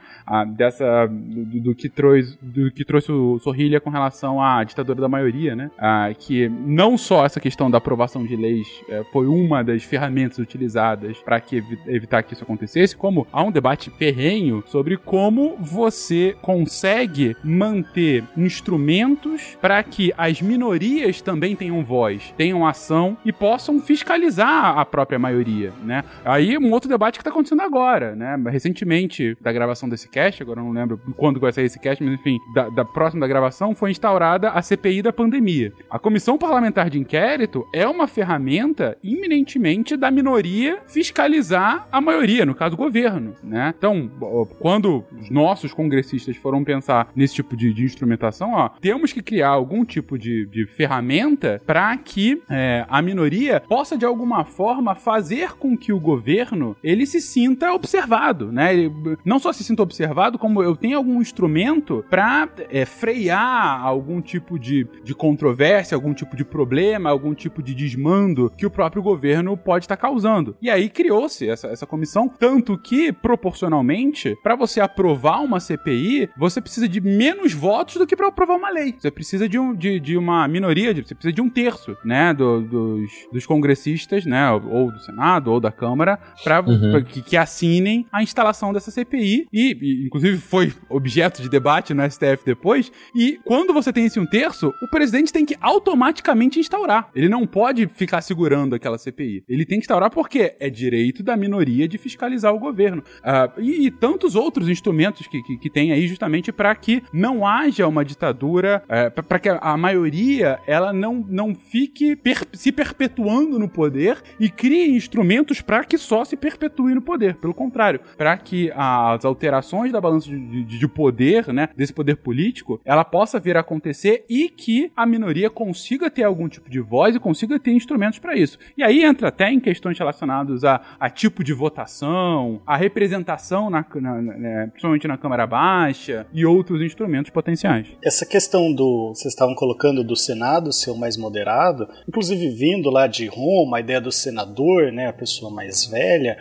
dessa. Do, do, que trouxe, do que trouxe o Sorrilha com relação à ditadura da maioria, né? Que não só essa questão da aprovação de leis é, foi uma das ferramentas utilizadas para que evitar que isso acontecesse, como há um debate ferrenho sobre como você consegue manter instrumentos para que as minorias também tenham voz, tenham ação e possam fiscalizar a própria maioria, né? Aí um outro debate que está acontecendo agora, né? Recentemente da gravação desse cast, agora eu não lembro quando vai sair esse cast, mas enfim, da, da próxima da gravação foi instaurada a CPI da pandemia. A Comissão Parlamentar de Inquérito é uma ferramenta iminentemente da minoria fiscalizar a maioria, no caso o governo, né? Então, quando os nossos congressistas foram pensar nesse tipo de, de ó, temos que criar algum tipo de, de ferramenta para que é, a minoria possa de alguma forma fazer com que o governo ele se sinta observado, né? Ele não só se sinta observado, como eu tenho algum instrumento para é, frear algum tipo de, de controvérsia, algum tipo de problema, algum tipo de desmando que o próprio governo pode estar causando. E aí criou-se essa, essa comissão, tanto que, proporcionalmente, para você aprovar uma CPI, você precisa de menos votos do que para aprovar uma lei. Você precisa de, um, de, de uma minoria, de, você precisa de um terço, né, do, dos, dos congressistas, né, ou do Senado ou da Câmara, para Uhum. que, que assinem a instalação dessa CPI e, e, inclusive foi objeto de debate no STF depois. E quando você tem esse um terço, o presidente tem que automaticamente instaurar. Ele não pode ficar segurando aquela CPI. Ele tem que instaurar porque é direito da minoria de fiscalizar o governo. Ah, e, e tantos outros instrumentos que, que, que tem aí justamente para que não haja uma ditadura, para que a, a maioria ela não, não fique per- se perpetuando no poder e crie instrumentos para que só se perpetue no poder. Pelo contrário, para que as alterações da balança de, de- de poder, né, desse poder político, ela possa vir a acontecer e que a minoria consiga ter algum tipo de voz e consiga ter instrumentos para isso. E aí entra até em questões relacionadas a, a tipo de votação, a representação, na, na- na- né, principalmente na Câmara Baixa, e outros instrumentos potenciais. Essa questão do. Vocês estavam colocando do Senado ser o mais moderado, inclusive vindo lá de Roma, a ideia do senador, né, a pessoa mais velha.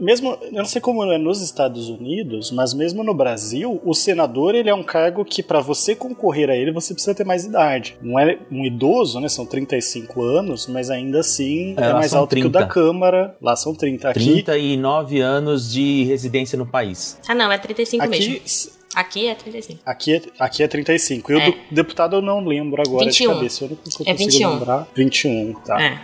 Mesmo, eu não sei como é nos Estados Unidos, mas mesmo no Brasil, o senador ele é um cargo que para você concorrer a ele você precisa ter mais idade. Não é um idoso, né, são 35 anos, mas ainda assim É, é, mais alto que o da 30. Câmara. Lá são 30. Aqui, 39 anos de residência no país. Ah, não, é 35 aqui, mesmo. Aqui é 35. Aqui é, aqui é 35. E o É. do deputado eu não lembro agora 21. de cabeça. Eu não consigo É 21. lembrar. 21, tá. É.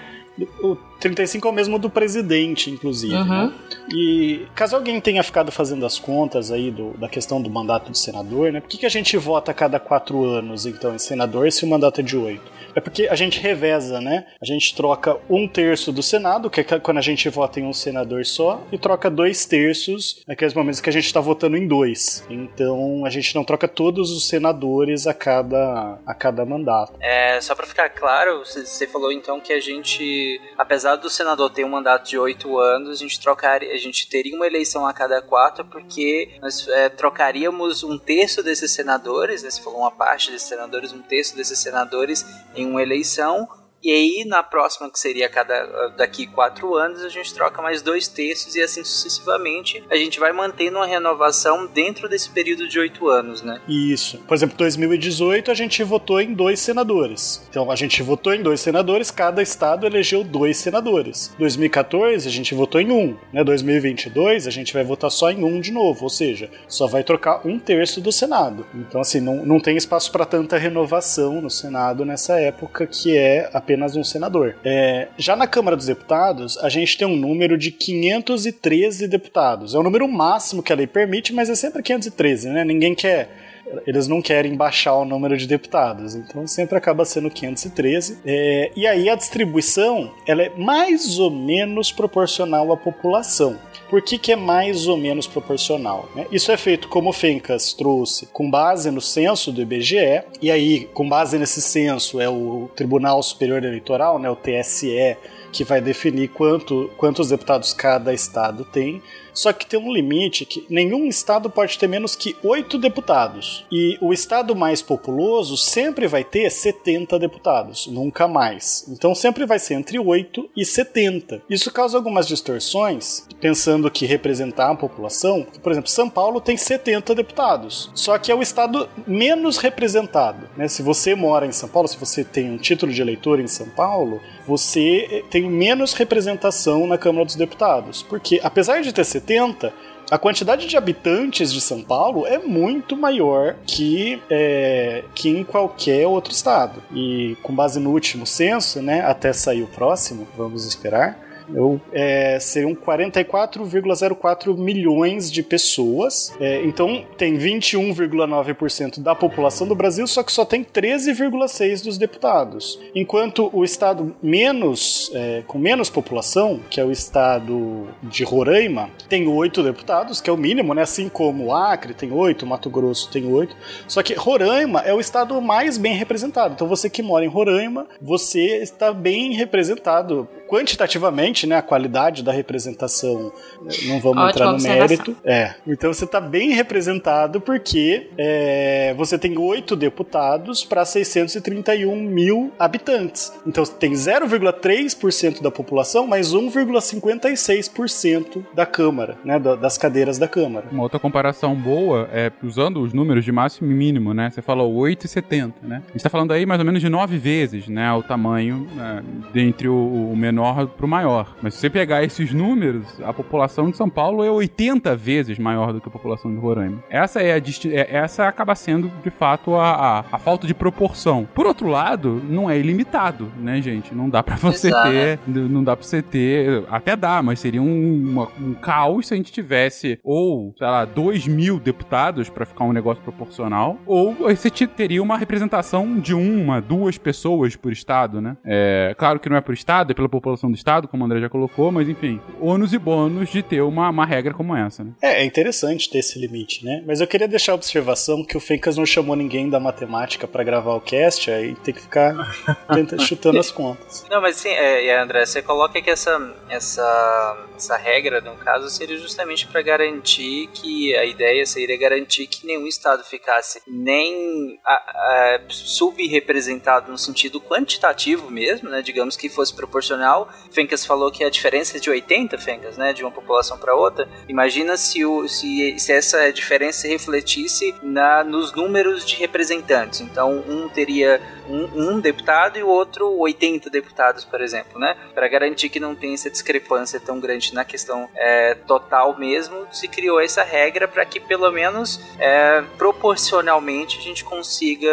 O 35 é o mesmo do presidente, inclusive. Uhum. né? E caso alguém tenha ficado fazendo as contas aí do- da questão do mandato de senador, né? Por que, que a gente vota a cada quatro anos, então, em senador, se o mandato é de oito? É porque a gente reveza, né? A gente troca um terço do Senado, que é quando a gente vota em um senador só, e troca dois terços naqueles momentos que a gente tá votando em dois. Então a gente não troca todos os senadores a cada, a cada mandato. É, só pra ficar claro, você falou então que a gente, apesar do senador ter um mandato de oito anos, a gente trocaria, a gente teria uma eleição a cada quatro, porque nós é, trocaríamos um terço desses senadores, né, você falou uma parte desses senadores, um terço desses senadores em uma eleição. E aí, na próxima, que seria a cada daqui quatro anos, a gente troca mais dois terços e assim sucessivamente. A gente vai mantendo uma renovação dentro desse período de oito anos, né? Isso. Por exemplo, 2018 a gente votou em dois senadores. Então a gente votou em dois senadores, cada estado elegeu dois senadores. 2014 a gente votou em um. Né? 2022 a gente vai votar só em um de novo, ou seja, só vai trocar um terço do Senado. Então assim, não, não tem espaço para tanta renovação no Senado nessa época que é apenas um senador. É, já na Câmara dos Deputados a gente tem um número de 513 deputados. É o número máximo que a lei permite, mas é sempre 513, né? Ninguém quer eles não querem baixar o número de deputados, então sempre acaba sendo 513. É, e aí a distribuição ela é mais ou menos proporcional à população. Por que, que é mais ou menos proporcional? né? Isso é feito, como o Fencas trouxe, com base no censo do IBGE, e aí, com base nesse censo, é o Tribunal Superior Eleitoral, né, o TSE, que vai definir quanto, quantos deputados cada estado tem. Só que tem um limite que nenhum estado pode ter menos que oito deputados. E o estado mais populoso sempre vai ter 70 deputados, nunca mais. Então sempre vai ser entre 8 e 70. Isso causa algumas distorções, pensando que representar a população, por exemplo, São Paulo tem 70 deputados, só que é o estado menos representado. Né? Se você mora em São Paulo, se você tem um título de eleitor em São Paulo, você tem menos representação na Câmara dos Deputados. Porque apesar de ter 70, a quantidade de habitantes de São Paulo é muito maior que, é, que em qualquer outro estado. E com base no último censo, né, até sair o próximo, vamos esperar, eu, é, seriam 44,04 milhões de pessoas. É, então tem 21,9% da população do Brasil, só que só tem 13,6% dos deputados. Enquanto o estado menos é, com menos população, que é o estado de Roraima, tem 8 deputados, que é o mínimo, né? Assim como Acre tem 8, Mato Grosso tem 8. Só que Roraima é o estado mais bem representado. Então você que mora em Roraima, você está bem representado quantitativamente, né, a qualidade da representação, não vamos Ótima entrar no mérito. É. Então você está bem representado porque é, você tem oito deputados para 631 mil habitantes. Então você tem 0,3% da população, mais 1,56% da Câmara, né, da- das cadeiras da Câmara. Uma outra comparação boa é usando os números de máximo e mínimo, né? Você falou 8,70, né? A gente tá falando aí mais ou menos de nove vezes, né? O tamanho né, dentre o, o menor pro maior. Mas se você pegar esses números, a população de São Paulo é 80 vezes maior do que a população de Roraima. Essa é a é- essa acaba sendo, de fato, a, a, a falta de proporção. Por outro lado, não é ilimitado, né, gente? Não dá pra você Exato. ter não dá pra você ter. Até dá, mas seria um, uma- um caos se a gente tivesse, ou, sei lá, 2 mil deputados pra ficar um negócio proporcional, ou você te- teria uma representação de uma, duas pessoas por estado, né? É, claro que não é por estado, é pela população do estado, como o André já colocou, mas enfim, ônus e bônus de ter uma, uma regra como essa, né? É, é interessante ter esse limite, né? Mas eu queria deixar a observação que o Fencas não chamou ninguém da matemática pra gravar o cast, aí tem que ficar tenta- chutando as contas. Não, mas sim, é, André, você coloca que essa, essa, essa regra, no caso, seria justamente para garantir que a ideia seria garantir que nenhum estado ficasse nem subrepresentado no sentido quantitativo mesmo, né? Digamos que fosse proporcional. Fencas falou que a diferença é de 80, Fencas, né? De uma população para outra. Imagina se, o, se, se essa diferença se refletisse na, nos números de representantes. Então, um teria um, um deputado e o outro 80 deputados, por exemplo, né? Para garantir que não tenha essa discrepância tão grande na questão é, total mesmo, se criou essa regra para que pelo menos é, proporcionalmente a gente consiga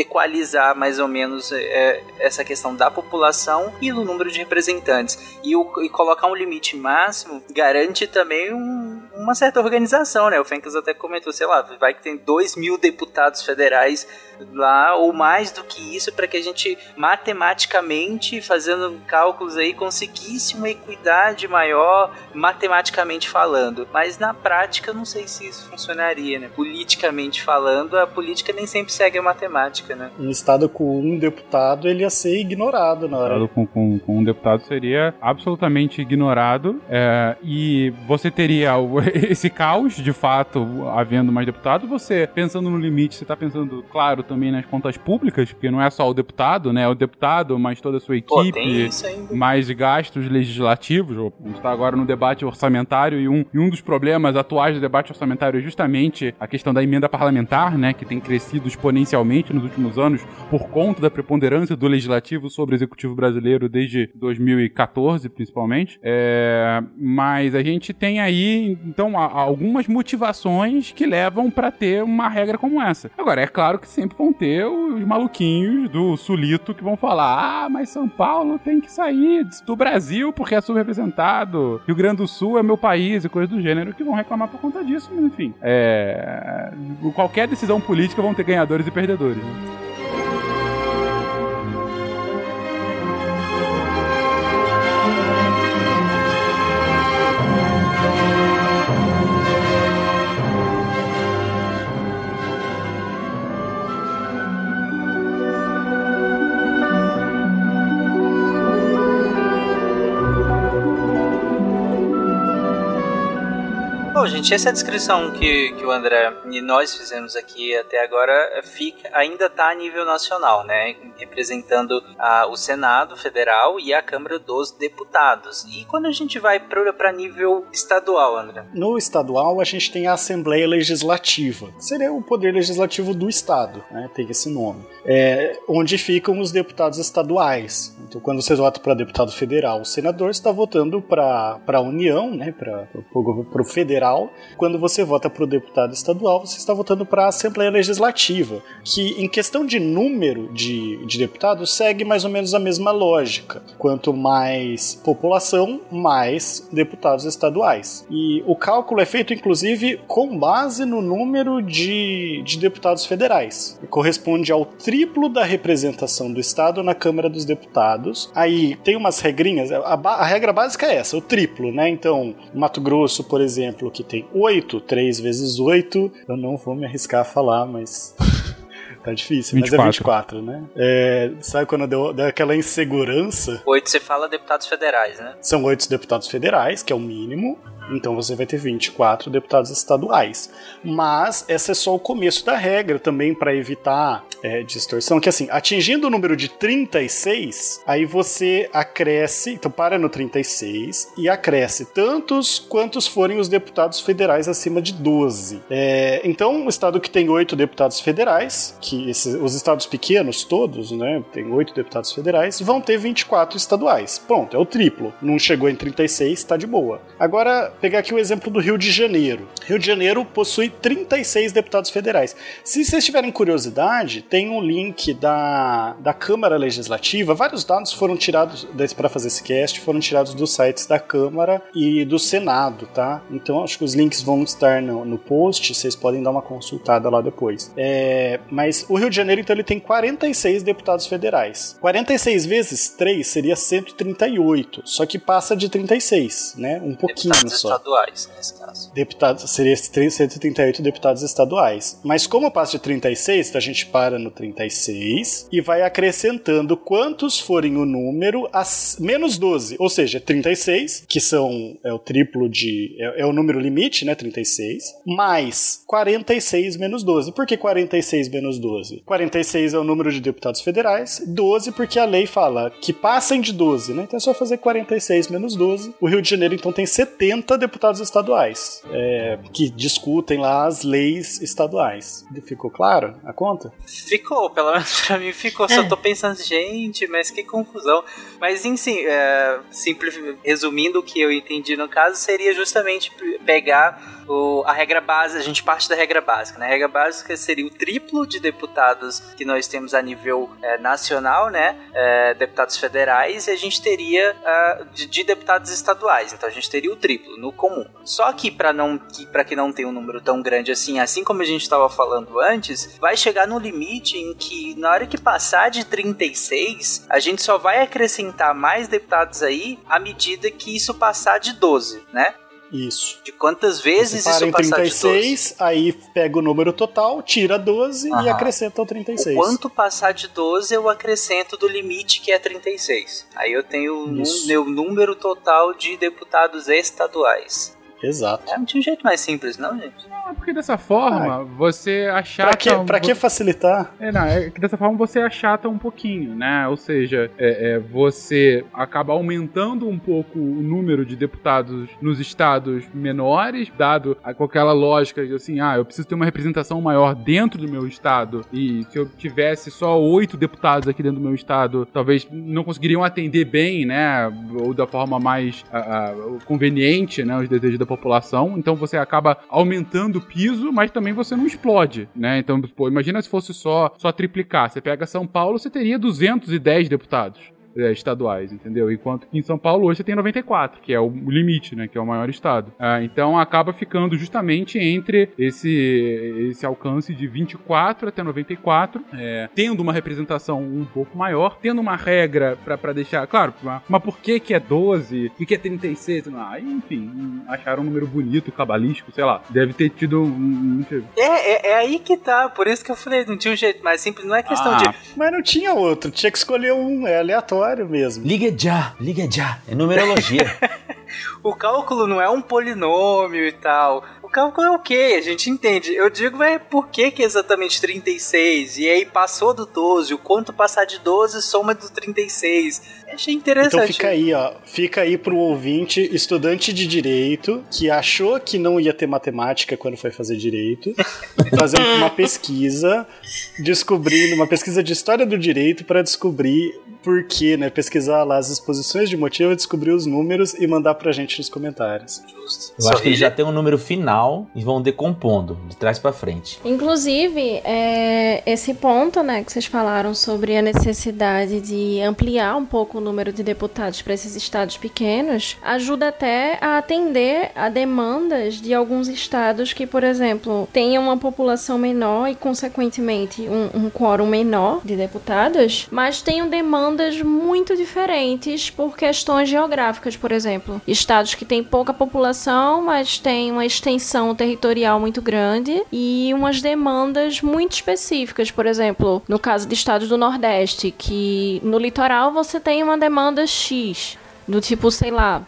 equalizar mais ou menos é, essa questão da população e do número de representantes. E, o, e colocar um limite máximo garante também um- uma certa organização, né? O Fencas até comentou, sei lá, vai que tem 2 mil deputados federais lá, ou mais do que isso, para que a gente matematicamente, fazendo cálculos aí, conseguisse uma equidade maior, matematicamente falando. Mas na prática, não sei se isso funcionaria, né? Politicamente falando, a política nem sempre segue a matemática, né? Um estado com um deputado, ele ia ser ignorado na hora. Estado com, com, com um deputado seria absolutamente ignorado é, e você teria o- esse caos, de fato, havendo mais deputados. Você, pensando no limite, você está pensando, claro, também nas contas públicas, porque não é só o deputado, né? É o deputado, mas toda a sua Pô, equipe, ainda. mais gastos legislativos. A gente está agora no debate orçamentário e um, e um dos problemas atuais do debate orçamentário é justamente a questão da emenda parlamentar, né? Que tem crescido exponencialmente nos últimos anos por conta da preponderância do legislativo sobre o executivo brasileiro desde 2014, principalmente. É, mas a gente tem aí, então, algumas motivações que levam para ter uma regra como essa. Agora, é claro que sempre vão ter os maluquinhos do sulito que vão falar: ah, mas São Paulo tem que sair do Brasil porque é subrepresentado, Rio Grande do Sul é meu país e coisas do gênero, que vão reclamar por conta disso, mas enfim. É, qualquer decisão política vão ter ganhadores e perdedores. Amen. Bom, gente, essa descrição que, que o André e nós fizemos aqui até agora eh, fica, ainda está a nível nacional, né? Representando ah, o Senado Federal e a Câmara dos Deputados. E quando a gente vai para nível estadual, André? No estadual, a gente tem a Assembleia Legislativa, seria o poder legislativo do Estado, né? tem esse nome. É, onde ficam os deputados estaduais. Então, quando você vota para deputado federal, o senador está votando para a União, né? para o federal. Quando você vota para o deputado estadual, você está votando para a Assembleia Legislativa, que, em questão de número de, de deputados, segue mais ou menos a mesma lógica. Quanto mais população, mais deputados estaduais. E o cálculo é feito, inclusive, com base no número de, de deputados federais. Corresponde ao triplo da representação do Estado na Câmara dos Deputados. Aí tem umas regrinhas, a, a regra básica é essa, o triplo, né? Então, Mato Grosso, por exemplo, que tem 8, 3 vezes 8, eu não vou me arriscar a falar, mas Tá difícil, mas é 24, né? É, sabe quando deu, deu aquela insegurança? Oito você fala deputados federais, né? São oito deputados federais, que é o mínimo. Então você vai ter 24 deputados estaduais. Mas esse é só o começo da regra também para evitar é, distorção. Que assim, atingindo o número de 36, aí você acresce, então para no 36 e acresce tantos quantos forem os deputados federais acima de 12. É, então, o estado que tem oito deputados federais, que esses, os estados pequenos todos, né, tem oito deputados federais, vão ter 24 estaduais. Pronto, é o triplo. Não chegou em 36, tá de boa. Agora, pegar aqui o exemplo do Rio de Janeiro. Rio de Janeiro possui 36 deputados federais. Se vocês tiverem curiosidade, tem um link da, da Câmara Legislativa. Vários dados foram tirados para fazer esse cast, foram tirados dos sites da Câmara e do Senado, tá? Então acho que os links vão estar no, no post, vocês podem dar uma consultada lá depois. É, mas o Rio de Janeiro, então, ele tem 46 deputados federais. 46 vezes 3 seria 138, só que passa de 36, né? Um pouquinho só. Estaduais, nesse caso. Deputados, seria 138 deputados estaduais. Mas como passa de 36, então a gente para no 36 e vai acrescentando quantos forem o número a menos 12, ou seja, 36, que são é o triplo de é, é o número limite, né, 36, mais 46 menos 12. Por que 46 menos 12? 46 é o número de deputados federais, 12 porque a lei fala que passem de 12, né? Então é só fazer 46 menos 12. O Rio de Janeiro então tem 70 deputados estaduais é, que discutem lá as leis estaduais. Ficou claro a conta? Ficou, pelo menos pra mim ficou. Só tô pensando, gente, mas que confusão. Mas, enfim, é, simples, resumindo o que eu entendi no caso, seria justamente pegar o, a regra básica, a gente parte da regra básica, né? A regra básica seria o triplo de deputados que nós temos a nível é, nacional, né? É, deputados federais, e a gente teria uh, de, de, deputados estaduais. Então a gente teria o triplo no comum. Só que para não que, para que não tenha um número tão grande assim, assim como a gente estava falando antes, vai chegar no limite em que na hora que passar de 36, a gente só vai acrescentar mais deputados aí à medida que isso passar de 12, né? Isso. De quantas vezes Você para isso em 36, aí pega o número total, tira 12 Aham. e acrescenta o 36. O quanto passar de 12, eu acrescento do limite que é 36. Aí eu tenho o meu número total de deputados estaduais. Exato. É, não tinha um jeito mais simples, não, gente? Não, é porque dessa forma ah, você achata. Pra que, um... pra que facilitar? É, não, é que dessa forma você achata um pouquinho, né? Ou seja, é, é, você acaba aumentando um pouco o número de deputados nos estados menores, dado com aquela lógica de assim, ah, eu preciso ter uma representação maior dentro do meu estado, e se eu tivesse só oito deputados aqui dentro do meu estado, talvez não conseguiriam atender bem, né? Ou da forma mais uh, uh, conveniente, né? Os desejos da população. Então você acaba aumentando o piso, mas também você não explode, né? Então, pô, imagina se fosse só, só triplicar. Você pega São Paulo, você teria 210 deputados é, estaduais, entendeu? Enquanto que em São Paulo hoje você tem 94, que é o limite, né? Que é o maior estado. Ah, então acaba ficando justamente entre esse, esse alcance de 24 até 94, é, tendo uma representação um pouco maior, tendo uma regra para deixar. Claro, mas por que que é 12? Por que é 36? Ah, enfim, acharam um número bonito, cabalístico, sei lá. Deve ter tido um. um... É, é, é, aí que tá, por isso que eu falei, não tinha um jeito mais simples, não é questão ah. de. Mas não tinha outro, tinha que escolher um, é aleatório mesmo. Liga já, liga já. É numerologia. o cálculo não é um polinômio e tal. O cálculo é o que? A gente entende. Eu digo, é por que, que é exatamente 36? E aí passou do 12, o quanto passar de 12 soma do 36. Achei interessante. Então fica aí, ó. Fica aí pro ouvinte, estudante de direito, que achou que não ia ter matemática quando foi fazer direito, fazendo uma pesquisa, descobrindo, uma pesquisa de história do direito para descobrir por que, né? Pesquisar lá as exposições de motivo, descobrir os números e mandar pra gente nos comentários. Justo. Eu acho que eles já tem um número final e vão decompondo de trás para frente. Inclusive, é, esse ponto, né, que vocês falaram sobre a necessidade de ampliar um pouco o número de deputados para esses estados pequenos, ajuda até a atender a demandas de alguns estados que, por exemplo, tenham uma população menor e, consequentemente, um, um quórum menor de deputados, mas tenham demanda demandas muito diferentes por questões geográficas, por exemplo. Estados que têm pouca população, mas têm uma extensão territorial muito grande e umas demandas muito específicas, por exemplo, no caso de estados do Nordeste, que no litoral você tem uma demanda X. Do tipo, sei lá,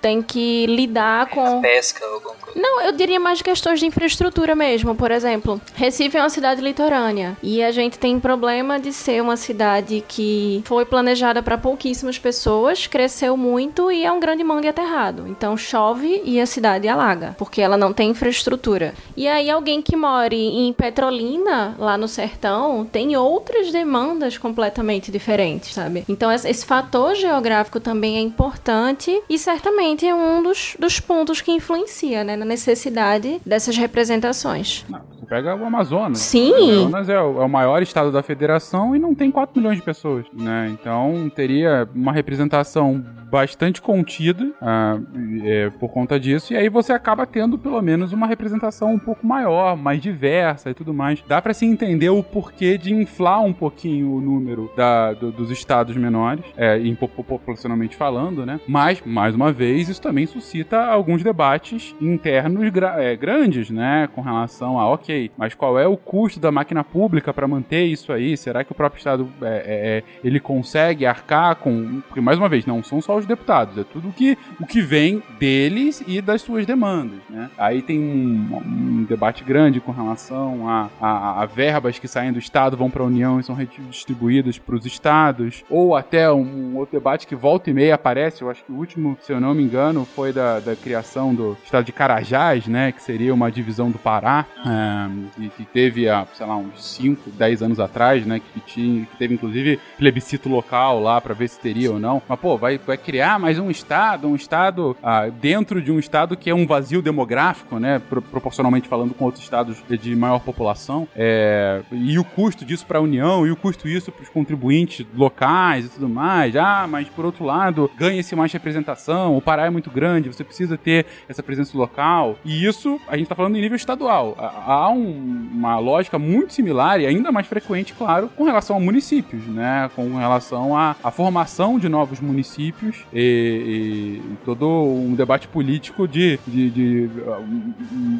tem que lidar com. Pesca ou alguma coisa. Não, eu diria mais questões de infraestrutura mesmo. Por exemplo, Recife é uma cidade litorânea e a gente tem problema de ser uma cidade que foi planejada para pouquíssimas pessoas, cresceu muito e é um grande mangue aterrado. Então chove e a cidade alaga, porque ela não tem infraestrutura. E aí alguém que mora em Petrolina, lá no sertão, tem outras demandas completamente diferentes, sabe? Então esse fator geográfico também é importante e certamente é um dos, dos pontos que influencia, né, na necessidade dessas representações. Você pega o Amazonas. Sim. O Amazonas é o, é o maior estado da federação e não tem 4 milhões de pessoas, né? Então teria uma representação bastante contida ah, é, por conta disso, e aí você acaba tendo pelo menos uma representação um pouco maior, mais diversa e tudo mais. Dá pra se entender o porquê de inflar um pouquinho o número da- do- dos estados menores, é, em, po- populacionalmente falando, né? Mas, mais uma vez, isso também suscita alguns debates internos gra- é, grandes, né? Com relação a, ok, mas qual é o custo da máquina pública para manter isso aí? Será que o próprio Estado é, é, é, ele consegue arcar com. Porque, mais uma vez, não são só os deputados, é tudo que, o que vem deles e das suas demandas, né? Aí tem um, um debate grande com relação a, a, a verbas que saem do Estado, vão para a União e são redistribuídas para os estados, ou até um outro debate que volta e meia aparece, eu acho que o último, se eu não me engano, foi da, da criação do Estado de Carajás, né? Que seria uma divisão do Pará, é, e que teve há, sei lá, uns 5, 10 anos atrás, né? Que, tinha, que teve inclusive plebiscito local lá para ver se teria ou não. Mas, pô, vai, vai criar mais um estado, um estado ah, dentro de um estado que é um vazio demográfico, né? pro- proporcionalmente falando com outros estados de maior população. É, e o custo disso para a União, e o custo disso para os contribuintes locais e tudo mais. Ah, mas por outro lado, ganha-se mais representação, o Pará é muito grande, você precisa ter essa presença local. E isso, a gente está falando em nível estadual. Há há um- uma lógica muito similar e ainda mais frequente, claro, com relação a municípios, né? Com relação à, formação de novos municípios e, e- todo um debate político de, de, de, um,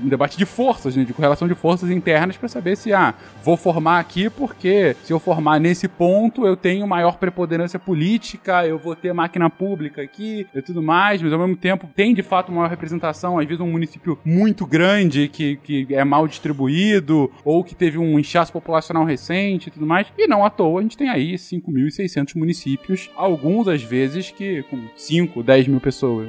um debate de forças, né? de correlação de forças internas para saber se, ah, vou formar aqui porque se eu formar nesse ponto eu tenho maior preponderância política, eu vou ter máquina pública aqui e tudo mais, mas ao mesmo tempo tem de fato maior representação, às vezes um município muito grande que, que é mal distribuído ou que teve um inchaço populacional recente e tudo mais. E não à toa a gente tem aí 5.600 municípios, alguns às vezes que com 5, 10 mil pessoas.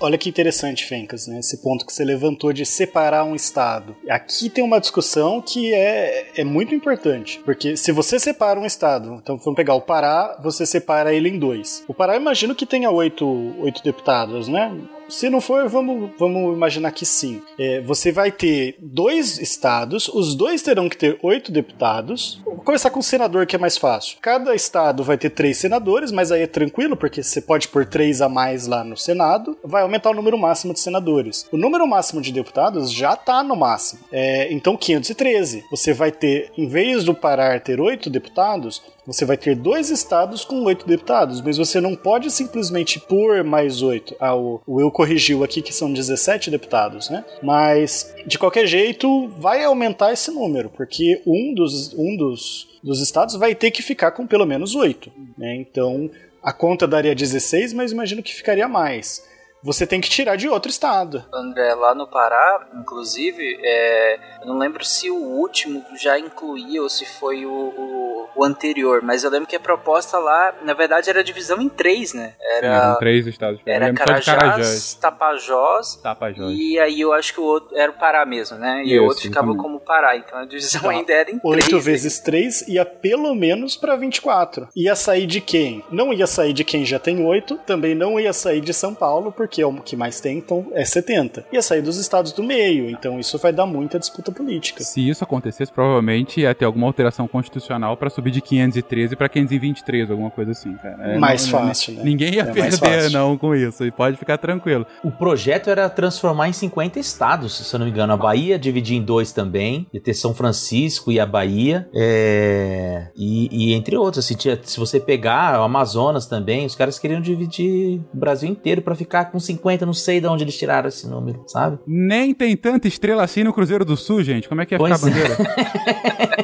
Olha que interessante, Fencas, né? Esse ponto que você levantou de separar um estado. Aqui tem uma discussão que é, é muito importante, porque se você separa um estado, então vamos pegar o Pará, você separa ele em dois. O Pará, imagino que tenha oito, oito deputados, né? Se não for, vamos, vamos imaginar que sim. É, você vai ter dois estados, os dois terão que ter oito deputados. Vou começar com o senador, que é mais fácil. Cada estado vai ter três senadores, mas aí é tranquilo, porque você pode pôr três a mais lá no Senado. Vai aumentar o número máximo de senadores. O número máximo de deputados já tá no máximo. É, então, 513. Você vai ter, em vez do Pará ter oito deputados, você vai ter dois estados com oito deputados, mas você não pode simplesmente pôr mais oito. Ah, o, o eu corrigiu aqui que são 17 deputados, né? Mas, de qualquer jeito, vai aumentar esse número, porque um dos, um dos, dos estados vai ter que ficar com pelo menos oito. Né? Então, a conta daria 16, mas imagino que ficaria mais. Você tem que tirar de outro estado. André, lá no Pará, inclusive, é, eu não lembro se o último já incluía ou se foi o, o, o anterior, mas eu lembro que a proposta lá, na verdade, era divisão em três, né? Sim, Era, eram três estados. Era de Carajás, Tapajós, Tapajós. e aí eu acho que o outro era o Pará mesmo, né? E Isso, o outro ficava então- como Pará, então a divisão Tá. ainda era em três. 8 né? vezes 3 ia pelo menos pra 24. Ia sair de quem? Não ia sair de quem já tem 8, também não ia sair de São Paulo, porque é o que mais tem, então é 70. Ia sair dos estados do meio, então isso vai dar muita disputa política. Se isso acontecesse, provavelmente ia ter alguma alteração constitucional para subir de 513 pra 523, alguma coisa assim, cara. É, mais não- fácil, né? Ninguém ia É mais perder, não, com isso. E pode ficar tranquilo. O projeto era transformar em 50 estados, se eu não me engano. A Bahia dividir em dois também. Ia ter São Francisco e a Bahia. É, E, e entre outros, assim, tinha- se você pegar o Amazonas também, os caras queriam dividir o Brasil inteiro pra ficar com 50, não sei de onde eles tiraram esse número, sabe? Nem tem tanta estrela assim no Cruzeiro do Sul, gente. Como é que ia Pois ficar a é.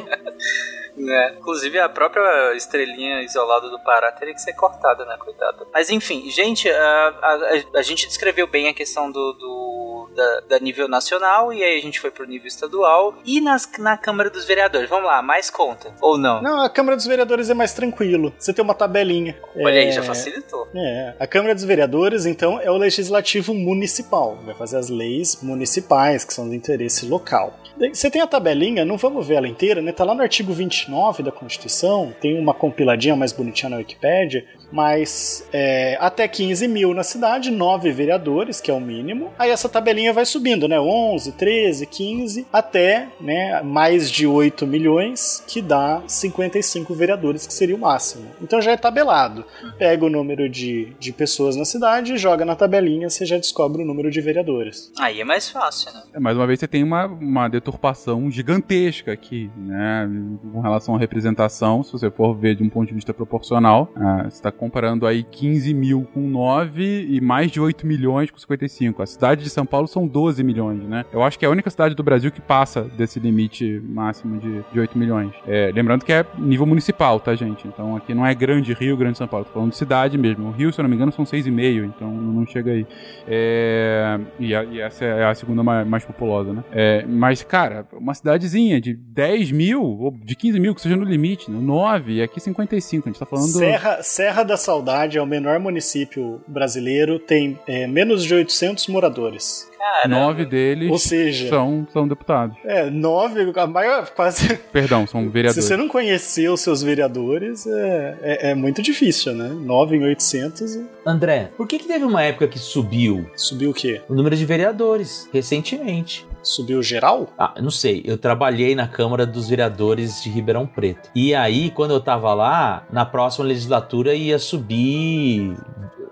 né? Inclusive a própria estrelinha isolada do Pará teria que ser cortada, né? Coitada. Mas enfim, gente, a, a, a- gente descreveu bem a questão do, do- da, da nível nacional e aí a gente foi pro nível estadual e nas, na Câmara dos Vereadores. Vamos lá, mais conta ou não? Não, a Câmara dos Vereadores é mais tranquilo. Você tem uma tabelinha. Olha aí, É, já facilitou. É, a Câmara dos Vereadores, então, é o legislativo municipal. Vai fazer as leis municipais, que são do interesse local. Você tem a tabelinha, não vamos ver ela inteira, né? Tá lá no artigo 29 da Constituição, tem uma compiladinha mais bonitinha na Wikipédia, mas é, até 15 mil na cidade, 9 vereadores, que é o mínimo. Aí essa tabelinha vai subindo, né? 11, 13, 15, até né, mais de 8 milhões, que dá 55 vereadores, que seria o máximo. Então já é tabelado. Pega o número de, de pessoas na cidade, joga na tabelinha, você já descobre o número de vereadores. Aí é mais fácil, né? É, mais uma vez você tem uma, uma deturpação gigantesca aqui, né? Com relação à representação, se você for ver de um ponto de vista proporcional, ah, você está comparando aí 15 mil com 9 e mais de 8 milhões com 55. A cidade de São Paulo são 12 milhões, né? Eu acho que é a única cidade do Brasil que passa desse limite máximo de, de 8 milhões. É, lembrando que é nível municipal, tá, gente? Então aqui não é grande Rio, grande São Paulo, tô falando de cidade mesmo. O Rio, se eu não me engano, são 6,5, então não chega aí. É, e, a- e essa é a segunda mais, mais populosa, né? É, mas, cara, uma cidadezinha de 10 mil, ou de 15 mil, que seja no limite, né? 9, e aqui 55, a gente tá falando... Serra, Serra da Saudade é o menor município brasileiro, tem é, menos de 800 moradores. Cara, Nove deles Ou seja- são, são deputados. É, nove, a maior, quase. Perdão, são Se vereadores. você não conhecer os seus vereadores, é, é, é muito difícil, né? 9 em 800 e André, por que, que teve uma época que subiu subiu o quê? o número de vereadores recentemente? Subiu geral? Ah, não sei. Eu trabalhei na Câmara dos Vereadores de Ribeirão Preto. E aí, quando eu tava lá, na próxima legislatura ia subir,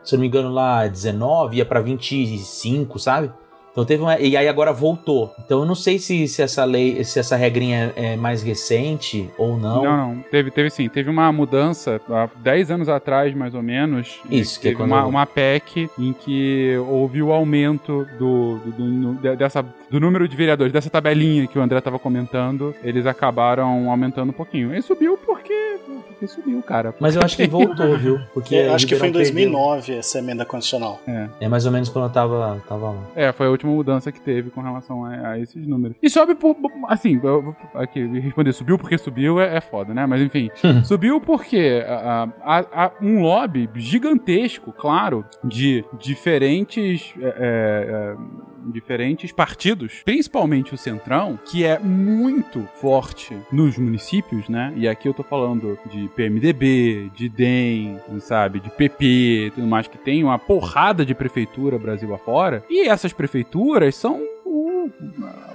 se eu não me engano, lá 19, ia pra 25, sabe? Então teve uma. E aí agora voltou. Então eu não sei se, se essa lei, se essa regrinha é mais recente ou não. Não, não. Teve, teve sim. Teve uma mudança há 10 anos atrás, mais ou menos. Isso, que é teve quando uma, eu- uma PEC em que houve o aumento do, do, do- de- dessa, do número de vereadores, dessa tabelinha que o André estava comentando. Eles acabaram aumentando um pouquinho. E subiu porque, porque subiu, cara. Mas eu acho que voltou, viu? Porque É, acho que foi em Ribeirão perdeu. 2009 essa emenda constitucional. É mais ou menos quando eu tava, tava lá. É, foi a última mudança que teve com relação a, a esses números. E sobe por. Assim, eu vou aqui responder subiu porque subiu é, é foda, né? Mas enfim. subiu porque há um lobby gigantesco, claro, de diferentes. é, é, é, diferentes partidos, principalmente o Centrão, que é muito forte nos municípios, né? E aqui eu tô falando de PMDB, de DEM, sabe, de PP tudo mais, que tem uma porrada de prefeitura Brasil afora. E essas prefeituras são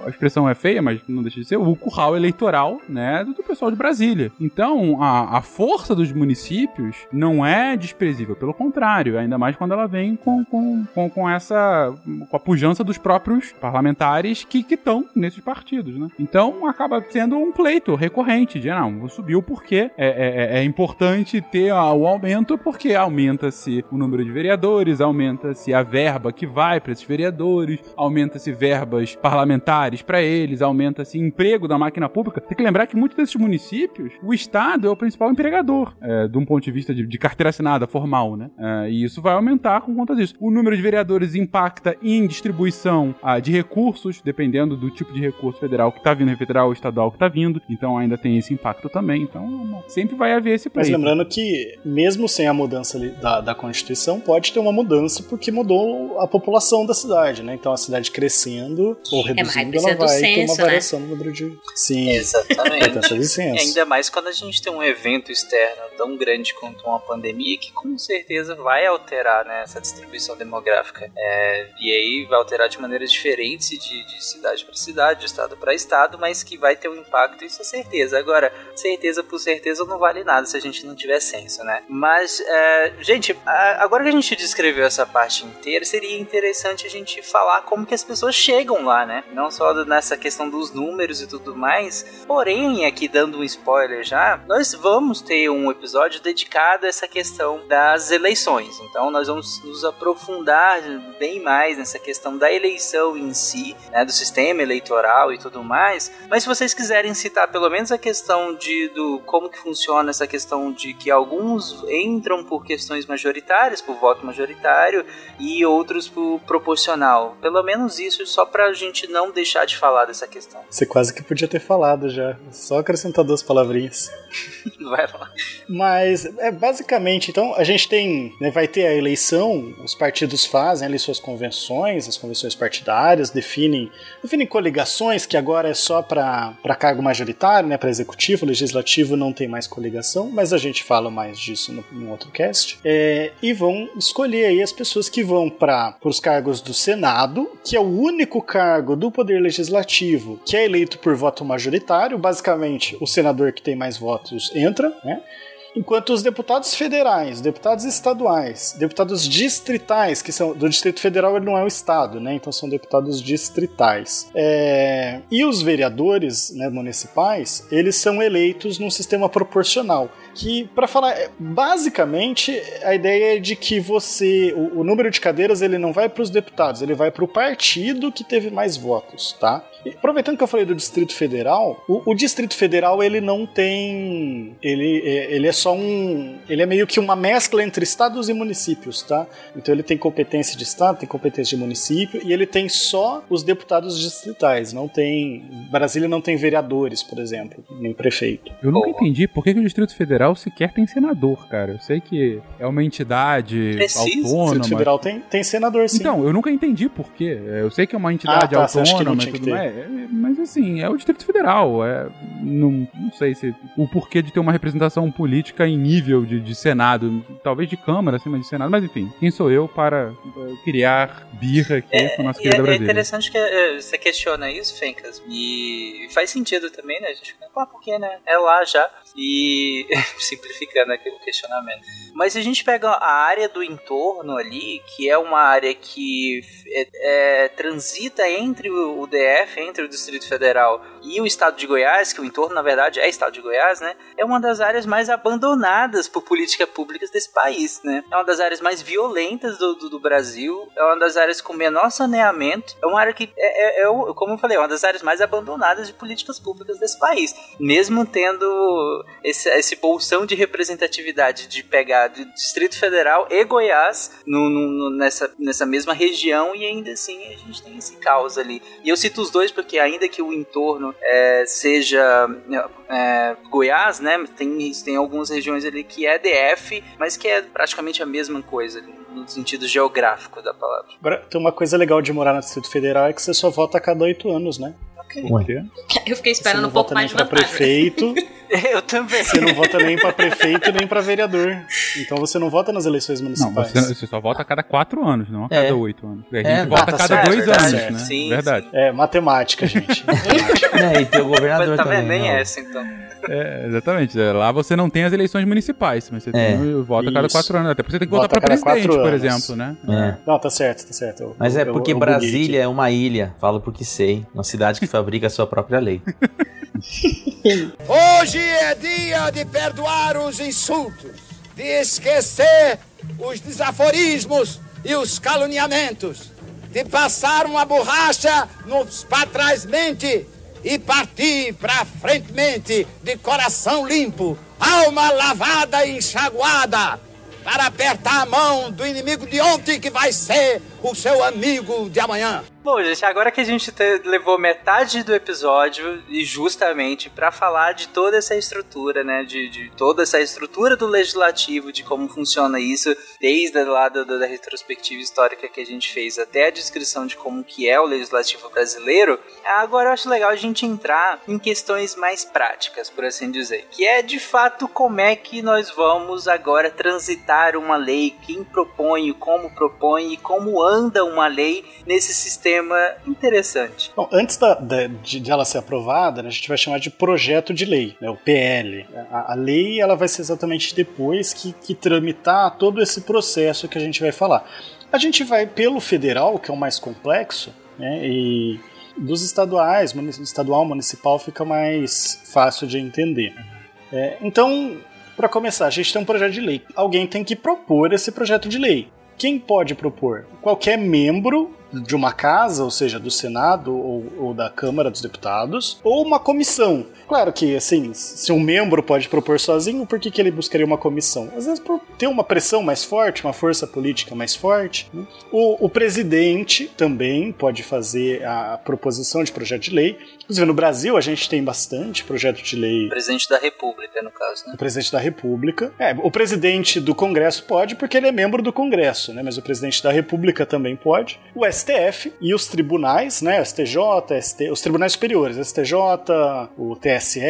a expressão é feia, mas não deixa de ser, o curral eleitoral, né, do, pessoal de Brasília. Então, a, a força dos municípios não é desprezível, pelo contrário, ainda mais quando ela vem com, com, com, com essa, com a pujança dos próprios parlamentares que estão nesses partidos, né. Então, acaba sendo um pleito recorrente de, não, subiu porque é, é, é importante ter o aumento, porque aumenta-se o número de vereadores, aumenta-se a verba que vai para esses vereadores, aumenta-se verbas parlamentares para eles, aumenta-se emprego da máquina pública. Tem que lembrar que muitos desses municípios, o Estado é o principal empregador, é, de um ponto de vista de, de carteira assinada formal, né? É, e isso vai aumentar com conta disso. O número de vereadores impacta em distribuição ah, de recursos, dependendo do tipo de recurso federal que está vindo, federal ou estadual que está vindo. Então ainda tem esse impacto também. Então sempre vai haver esse Mas pleito. lembrando que, mesmo sem a mudança ali da, da Constituição, pode ter uma mudança porque mudou a população da cidade, né? Então a cidade crescendo ou É reduzindo, ela ela vai ter censo, uma né? variação no número de. Sim, Exatamente. E ainda mais quando a gente tem um evento externo tão grande quanto uma pandemia que com certeza vai alterar né, essa distribuição demográfica. É, e aí vai alterar de maneiras diferentes de, de cidade para cidade, de estado para estado, mas que vai ter um impacto, isso é certeza. Agora, certeza por certeza não vale nada se a gente não tiver senso, né? Mas, é, gente, agora que a gente descreveu essa parte inteira, seria interessante a gente falar como que as pessoas chegam lá, né? Não só nessa questão dos números e tudo mais, porém, aqui dando um spoiler já, nós vamos ter um episódio dedicado a essa questão das eleições. Então, nós vamos nos aprofundar bem mais nessa questão da eleição em si, né, do sistema eleitoral e tudo mais. Mas se vocês quiserem citar pelo menos a questão de do como que funciona essa questão de que alguns entram por questões majoritárias, por voto majoritário, e outros por proporcional. Pelo menos isso, só pra gente não deixar de falar dessa questão. Você quase que podia ter falado já. Só acrescentar duas palavrinhas. Vai lá. Mas, é, basicamente, então, a gente tem. né, vai ter a eleição, os partidos fazem ali suas convenções, as convenções partidárias, definem, definem coligações, que agora é só para cargo majoritário, né, para executivo, legislativo não tem mais coligação, mas a gente fala mais disso no, no outro cast. É, e vão escolher aí as pessoas que vão para os cargos do Senado, que é o único cargo do Poder Legislativo que é eleito por voto majoritário. Basicamente, o senador que tem mais votos entra, né? Enquanto os deputados federais, deputados estaduais, deputados distritais, que são do Distrito Federal, ele não é o estado, né? Então são deputados distritais. É, e os vereadores né, municipais, eles são eleitos num sistema proporcional. Que, para falar, é, basicamente, a ideia é de que você, o, o número de cadeiras, ele não vai para os deputados, ele vai para o partido que teve mais votos, tá? E aproveitando que eu falei do Distrito Federal, o, o Distrito Federal ele não tem, ele, é, ele é só um, ele é meio que uma mescla entre estados e municípios, tá? Então ele tem competência de estado, tem competência de município e ele tem só os deputados distritais, não tem, Brasília não tem vereadores, por exemplo, nem prefeito. Eu nunca entendi por que, que o Distrito Federal sequer tem senador, cara. Eu sei que é uma entidade Precisa. O autônoma. Distrito Federal tem, tem senador, sim. Então, eu nunca entendi por quê. Eu sei que é uma entidade Ah, tá, autônoma e tudo mais. é, Mas assim, é o Distrito Federal. É, não, não sei se o porquê de ter uma representação política em nível de, de Senado. Talvez de Câmara acima de Senado, mas enfim, quem sou eu para eh, criar birra aqui com a nossa querida é, é Brasília? interessante que é, você questiona isso, Fencas, e faz sentido também, né? A gente fica, ah, por que, né? É lá já. E simplificando aqui o questionamento. Mas se a gente pega a área do entorno ali, que é uma área que é, é, transita entre o DF, entre o Distrito Federal e o estado de Goiás, que o entorno, na verdade, é estado de Goiás, né? É uma das áreas mais abandonadas por políticas públicas desse país, né? É uma das áreas mais violentas do, do, do Brasil, é uma das áreas com menor saneamento, é uma área que, é, é, é como eu falei, é uma das áreas mais abandonadas de políticas públicas desse país. Mesmo tendo esse, esse bolsão de representatividade de pegar de Distrito Federal e Goiás no- no- nessa, nessa mesma região, e ainda assim a gente tem esse caos ali. E eu cito os dois porque, ainda que o entorno é, seja é, Goiás, né? Tem, tem algumas regiões ali que é DF, mas que é praticamente a mesma coisa, no sentido geográfico da palavra. Agora, tem uma coisa legal de morar no Distrito Federal é que você só vota a cada oito anos, né? Quê? Eu fiquei esperando não um pouco vota mais nem de pra vantagem. prefeito, Eu também. você não vota nem pra prefeito nem pra vereador. Então você não vota nas eleições Não, municipais. você, você só vota a cada quatro anos, não a É. cada oito anos. A gente É, vota a cada certo, dois tá anos, certo. né? Sim, Verdade. É, matemática, gente. É, e tem o governador tá também. vendo? Nem né? essa, então. É, exatamente. É, Lá você não tem as eleições municipais, mas você É. tem o voto a cada quatro anos. Até porque você tem que Vota votar pra a cada presidente, quatro por anos. exemplo, né? É. Não, tá certo, tá certo. Eu- Mas é eu- porque eu buguei Brasília é uma ilha, falo porque sei. Uma cidade que fabrica a sua própria lei. Hoje é dia de perdoar os insultos, de esquecer os desaforismos e os caluniamentos, de passar uma borracha nos pra trás mente e partir pra frente mente de coração limpo, alma lavada e enxaguada, para apertar a mão do inimigo de ontem que vai ser o seu amigo de amanhã. Bom, gente, agora que a gente te- levou metade do episódio e justamente pra falar de toda essa estrutura, né, de, de toda essa estrutura do legislativo, de como funciona isso, desde lá da, da retrospectiva histórica que a gente fez até a descrição de como que é o legislativo brasileiro, agora eu acho legal a gente entrar em questões mais práticas, por assim dizer, que é de fato como é que nós vamos agora transitar uma lei, quem propõe, como propõe e como anda uma lei nesse sistema interessante. Bom, antes da, da- de, de ela ser aprovada, né, a gente vai chamar de projeto de lei, né, o PL. A, a lei ela vai ser exatamente depois que, que tramitar todo esse processo que a gente vai falar. A gente vai pelo federal, que é o mais complexo, né, e dos estaduais, estadual, municipal fica mais fácil de entender. É, então, para começar, a gente tem um projeto de lei. Alguém tem que propor esse projeto de lei. Quem pode propor? Qualquer membro de uma casa, ou seja, do Senado ou, ou da Câmara dos Deputados, ou uma comissão. Claro que, assim, se um membro pode propor sozinho, por que, que ele buscaria uma comissão? Às vezes por ter uma pressão mais forte, uma força política mais forte. né? O, o presidente também pode fazer a proposição de projeto de lei. Inclusive, no Brasil, a gente tem bastante projeto de lei Presidente da República, no caso, né? o presidente da República. É, o presidente do Congresso pode porque ele é membro do Congresso, né? Mas o presidente da República também pode. O STF e os tribunais, né? STJ, ST, os tribunais superiores, STJ, o TSE,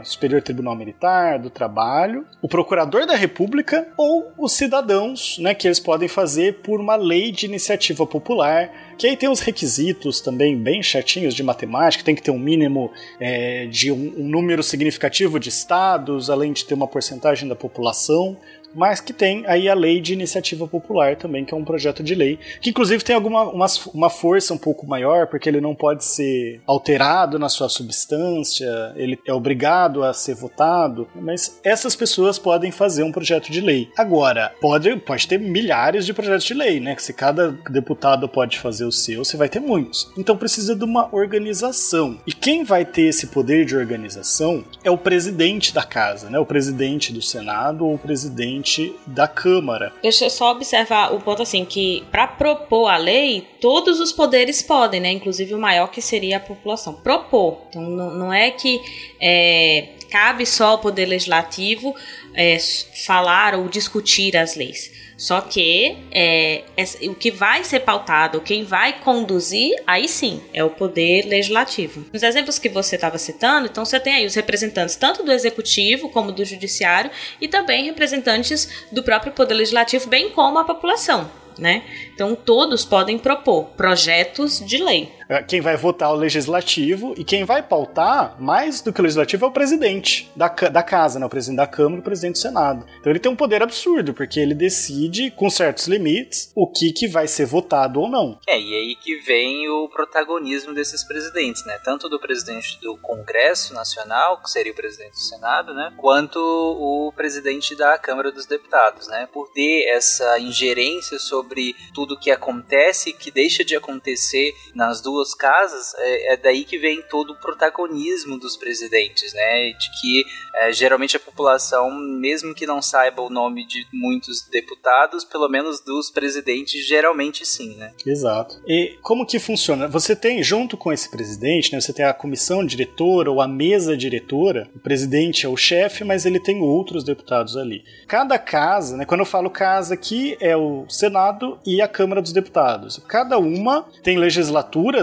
o Superior Tribunal Militar do Trabalho, o Procurador da República ou os cidadãos, né? Que eles podem fazer por uma lei de iniciativa popular. Que aí tem os requisitos também bem chatinhos de matemática, tem que ter um mínimo é, de um, um número significativo de estados, além de ter uma porcentagem da população, mas que tem aí a lei de iniciativa popular também, que é um projeto de lei, que inclusive tem alguma uma, uma força um pouco maior, porque ele não pode ser alterado na sua substância, ele é obrigado a ser votado, mas essas pessoas podem fazer um projeto de lei. Agora, pode, pode ter milhares de projetos de lei, né? Que se cada deputado pode fazer o seu, você vai ter muitos. Então precisa de uma organização. E quem vai ter esse poder de organização é o presidente da casa, né? O presidente do Senado ou o presidente da Câmara. Deixa eu só observar o ponto assim, que para propor a lei, todos os poderes podem, né? Inclusive o maior que seria a população. Propor. Então não, não é que é, cabe só ao poder legislativo é, falar ou discutir as leis. Só que é, essa- o que vai ser pautado, quem vai conduzir, aí sim, é o poder legislativo. Nos exemplos que você estava citando, então você tem aí os representantes tanto do executivo como do judiciário e também representantes do próprio poder legislativo, bem como a população. Né? Então todos podem propor projetos de lei. É, Quem vai votar é o legislativo e quem vai pautar, mais do que o legislativo, é o presidente da, da casa, né? o presidente da Câmara e o presidente do Senado. Então ele tem um poder absurdo, porque ele decide, com certos limites, o que, que vai ser votado ou não. É, e aí que vem o protagonismo desses presidentes, né? Tanto do presidente do Congresso Nacional, que seria o presidente do Senado, né? Quanto o presidente da Câmara dos Deputados, né? Por ter essa ingerência sobre tudo que acontece e que deixa de acontecer nas duas casas, é, é daí que vem todo o protagonismo dos presidentes, né? De que é, geralmente a população, mesmo que não saiba o nome de muitos deputados, pelo menos dos presidentes, geralmente sim, né? Exato. E como que funciona? Você tem, junto com esse presidente, né, você tem a comissão diretora ou a mesa diretora. O presidente é o chefe, mas ele tem outros deputados ali. Cada casa, né, quando eu falo casa aqui, é o Senado e a Câmara dos Deputados. Cada uma tem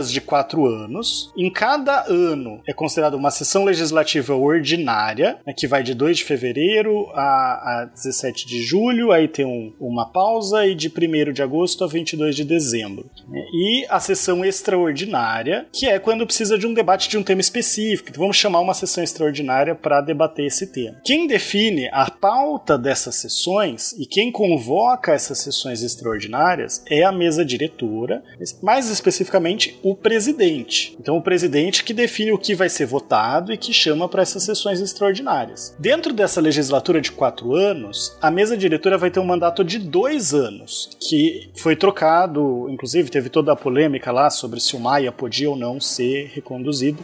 de quatro anos. Em cada ano é considerada uma sessão legislativa ordinária, né, que vai de 2 de fevereiro a, a 17 de julho, aí tem um- uma pausa, e de 1 de agosto a 22 de dezembro. né? E a sessão extraordinária, que é quando precisa de um debate de um tema específico. Então vamos chamar uma sessão extraordinária para debater esse tema. Quem define a pauta dessas sessões e quem convoca essas sessões extraordinárias é a mesa diretora, mais especificamente o presidente. Então o presidente que define o que vai ser votado e que chama para essas sessões extraordinárias. Dentro dessa legislatura de quatro anos, a mesa diretora vai ter um mandato de dois anos, que foi trocado, inclusive teve toda a polêmica lá sobre se o Maia podia ou não ser reconduzido.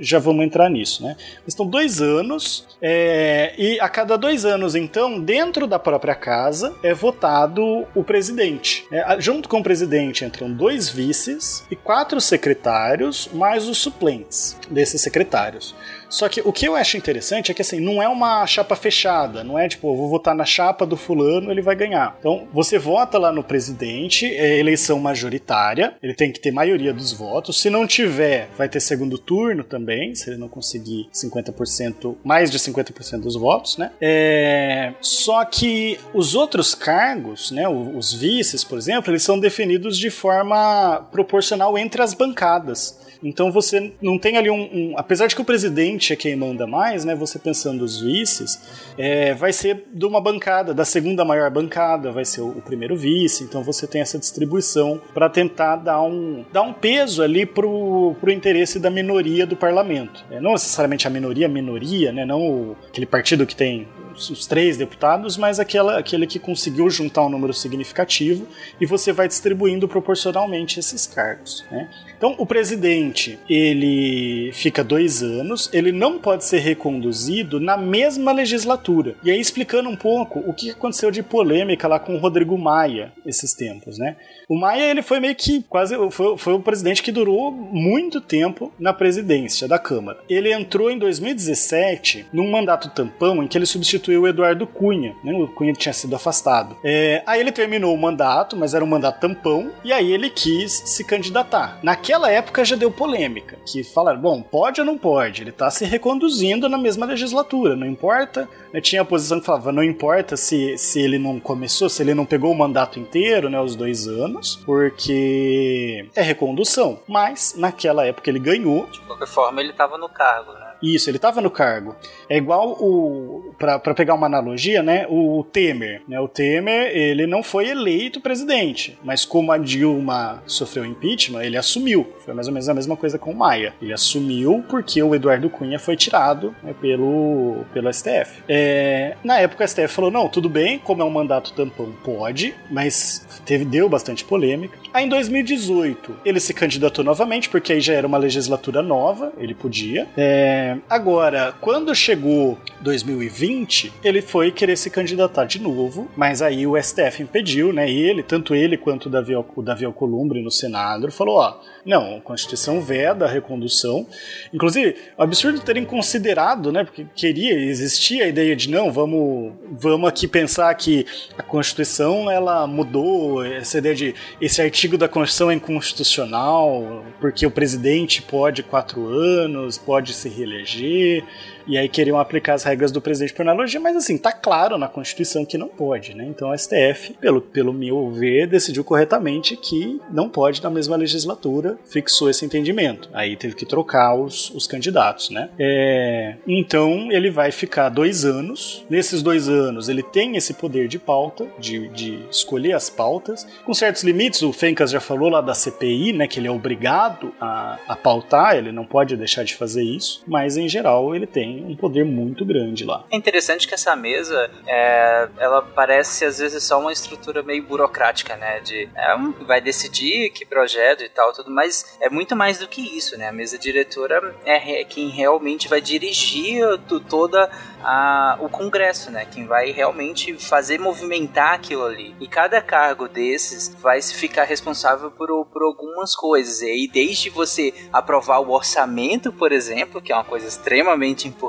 Já vamos entrar nisso, né? Estão dois anos, é, e a cada dois anos, então, dentro da própria casa, é votado o presidente. É, junto com o presidente entram dois vices e quatro secretários, mais os suplentes desses secretários. Só que o que eu acho interessante é que assim, não é uma chapa fechada, não é tipo, vou votar na chapa do fulano, ele vai ganhar. Então, você vota lá no presidente, é eleição majoritária, ele tem que ter maioria dos votos. Se não tiver, vai ter segundo turno também, se ele não conseguir 50%, mais de 50% dos votos, né? É... Só que os outros cargos, né, os vices, por exemplo, eles são definidos de forma proporcional entre as bancadas. Então você não tem ali um, um, Apesar de que o presidente é quem manda mais, né? Você pensando os vices, é, vai ser de uma bancada, da segunda maior bancada, vai ser o, o primeiro vice. Então você tem essa distribuição para tentar dar um, dar um peso ali pro, pro interesse da minoria do parlamento. É, não necessariamente a minoria, minoria, né? Não aquele partido que tem os três deputados, mas aquela, aquele que conseguiu juntar um número significativo e você vai distribuindo proporcionalmente esses cargos. Né? Então, o presidente, ele fica dois anos, ele não pode ser reconduzido na mesma legislatura. E aí, explicando um pouco o que aconteceu de polêmica lá com o Rodrigo Maia esses tempos, né? O Maia, ele foi meio que quase, foi, foi o presidente que durou muito tempo na presidência da Câmara. Ele entrou em 2017 num mandato tampão em que ele substituiu o Eduardo Cunha, né? O Cunha tinha sido afastado. É, aí ele terminou o mandato, mas era um mandato tampão, e aí ele quis se candidatar. Na naquela época já deu polêmica, que falaram, bom, pode ou não pode? Ele está se reconduzindo na mesma legislatura, não importa. Né? Tinha a posição que falava, não importa se, se ele não começou, se ele não pegou o mandato inteiro, né, os dois anos, porque é recondução. Mas, naquela época ele ganhou. De qualquer forma, ele estava no cargo, né? Isso, ele estava no cargo. É igual o. para pegar uma analogia, né? O Temer. Né? O Temer, ele não foi eleito presidente, mas como a Dilma sofreu impeachment, ele assumiu. Foi mais ou menos a mesma coisa com o Maia. Ele assumiu porque o Eduardo Cunha foi tirado né, pelo, pelo STF. É, na época o STF falou: não, tudo bem, como é um mandato tampão, pode, mas teve, deu bastante polêmica. Aí em 2018 ele se candidatou novamente, porque aí já era uma legislatura nova, ele podia. É, agora, quando chegou 2020, ele foi querer se candidatar de novo, mas aí o STF impediu, né? Ele, tanto ele quanto o Davi, o Davi Alcolumbre no Senado, falou: ó, não, a Constituição veda a recondução. Inclusive, o absurdo terem considerado, né? Porque queria, existia a ideia de não, vamos, vamos aqui pensar que a Constituição ela mudou, essa ideia de esse artigo da Constituição é inconstitucional, porque o presidente pode quatro anos, pode se reeleger energia e aí queriam aplicar as regras do presidente por analogia, mas assim, tá claro na Constituição que não pode, né? Então o STF, pelo, pelo meu ver, decidiu corretamente que não pode na mesma legislatura, fixou esse entendimento. Aí teve que trocar os, os candidatos, né? É, então ele vai ficar dois anos. Nesses dois anos ele tem esse poder de pauta, de, de escolher as pautas, com certos limites. O Fencas já falou lá da CPI, né? Que ele é obrigado a, a pautar, ele não pode deixar de fazer isso, mas em geral ele tem um poder muito grande lá. É interessante que essa mesa, é, ela parece às vezes só uma estrutura meio burocrática, né? De é, um, vai decidir que projeto e tal, tudo, mas é muito mais do que isso, né? A mesa diretora é quem realmente vai dirigir toda a, o Congresso, né? Quem vai realmente fazer movimentar aquilo ali. E cada cargo desses vai ficar responsável por, por algumas coisas. E aí, desde você aprovar o orçamento, por exemplo, que é uma coisa extremamente importante,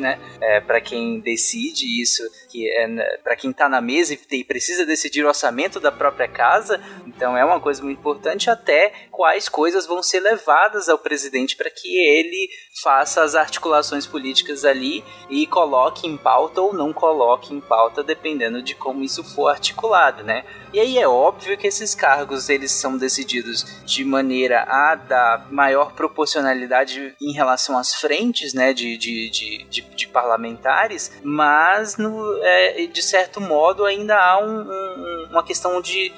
né? É, para quem decide isso, que é né, para quem está na mesa e precisa decidir o orçamento da própria casa, então é uma coisa muito importante, até quais coisas vão ser levadas ao presidente para que ele faça as articulações políticas ali e coloque em pauta ou não coloque em pauta, dependendo de como isso for articulado, né? E aí é óbvio que esses cargos eles são decididos de maneira a dar maior proporcionalidade em relação às frentes, né, de, de, de, de, de parlamentares, mas no, é, de certo modo ainda há um, um, uma questão de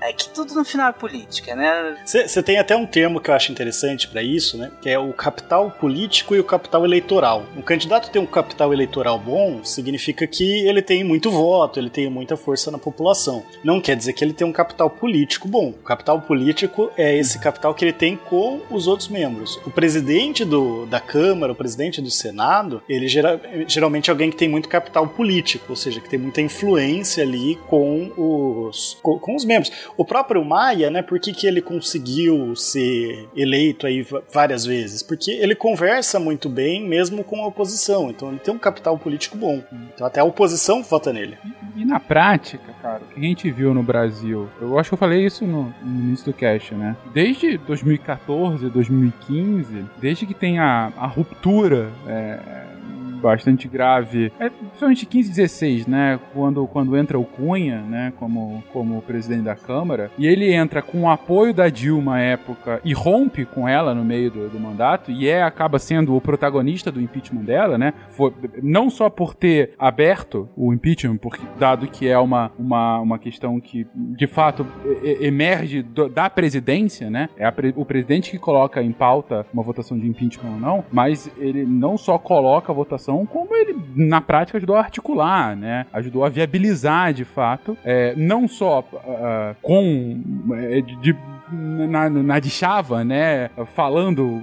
É que tudo no final é política, né? Você tem até um termo que eu acho interessante para isso, né? Que é o capital político e o capital eleitoral. Um candidato ter um capital eleitoral bom significa que ele tem muito voto, ele tem muita força na população. Não quer dizer que ele tem um capital político bom. O capital político é esse capital que ele tem com os outros membros. O presidente do, da Câmara, o presidente do Senado, ele gera, geralmente é alguém que tem muito capital político, ou seja, que tem muita influência ali com os, com, com os membros. O próprio Maia, né, por que, que ele conseguiu ser eleito aí várias vezes? Porque ele conversa muito bem mesmo com a oposição, então ele tem um capital político bom. Então até a oposição vota nele. E, e na prática, cara, o que a gente viu no Brasil, eu acho que eu falei isso no, no início do cast, né? Desde 2014, 2015, desde que tem a, a ruptura é, 嗯 bastante grave, é, principalmente 15 16, né, quando, quando entra o Cunha, né, como, como presidente da Câmara, e ele entra com o apoio da Dilma à época e rompe com ela no meio do, do mandato, e é, acaba sendo o protagonista do impeachment dela, né, foi, não só por ter aberto o impeachment, porque, dado que é uma, uma, uma questão que, de fato, emerge do, da presidência, né, é o presidente que coloca em pauta uma votação de impeachment ou não, mas ele não só coloca a votação como ele, na prática, ajudou a articular, né? Ajudou a viabilizar, de fato, é, não só uh, com. É, de, na, na de chava, né? Falando,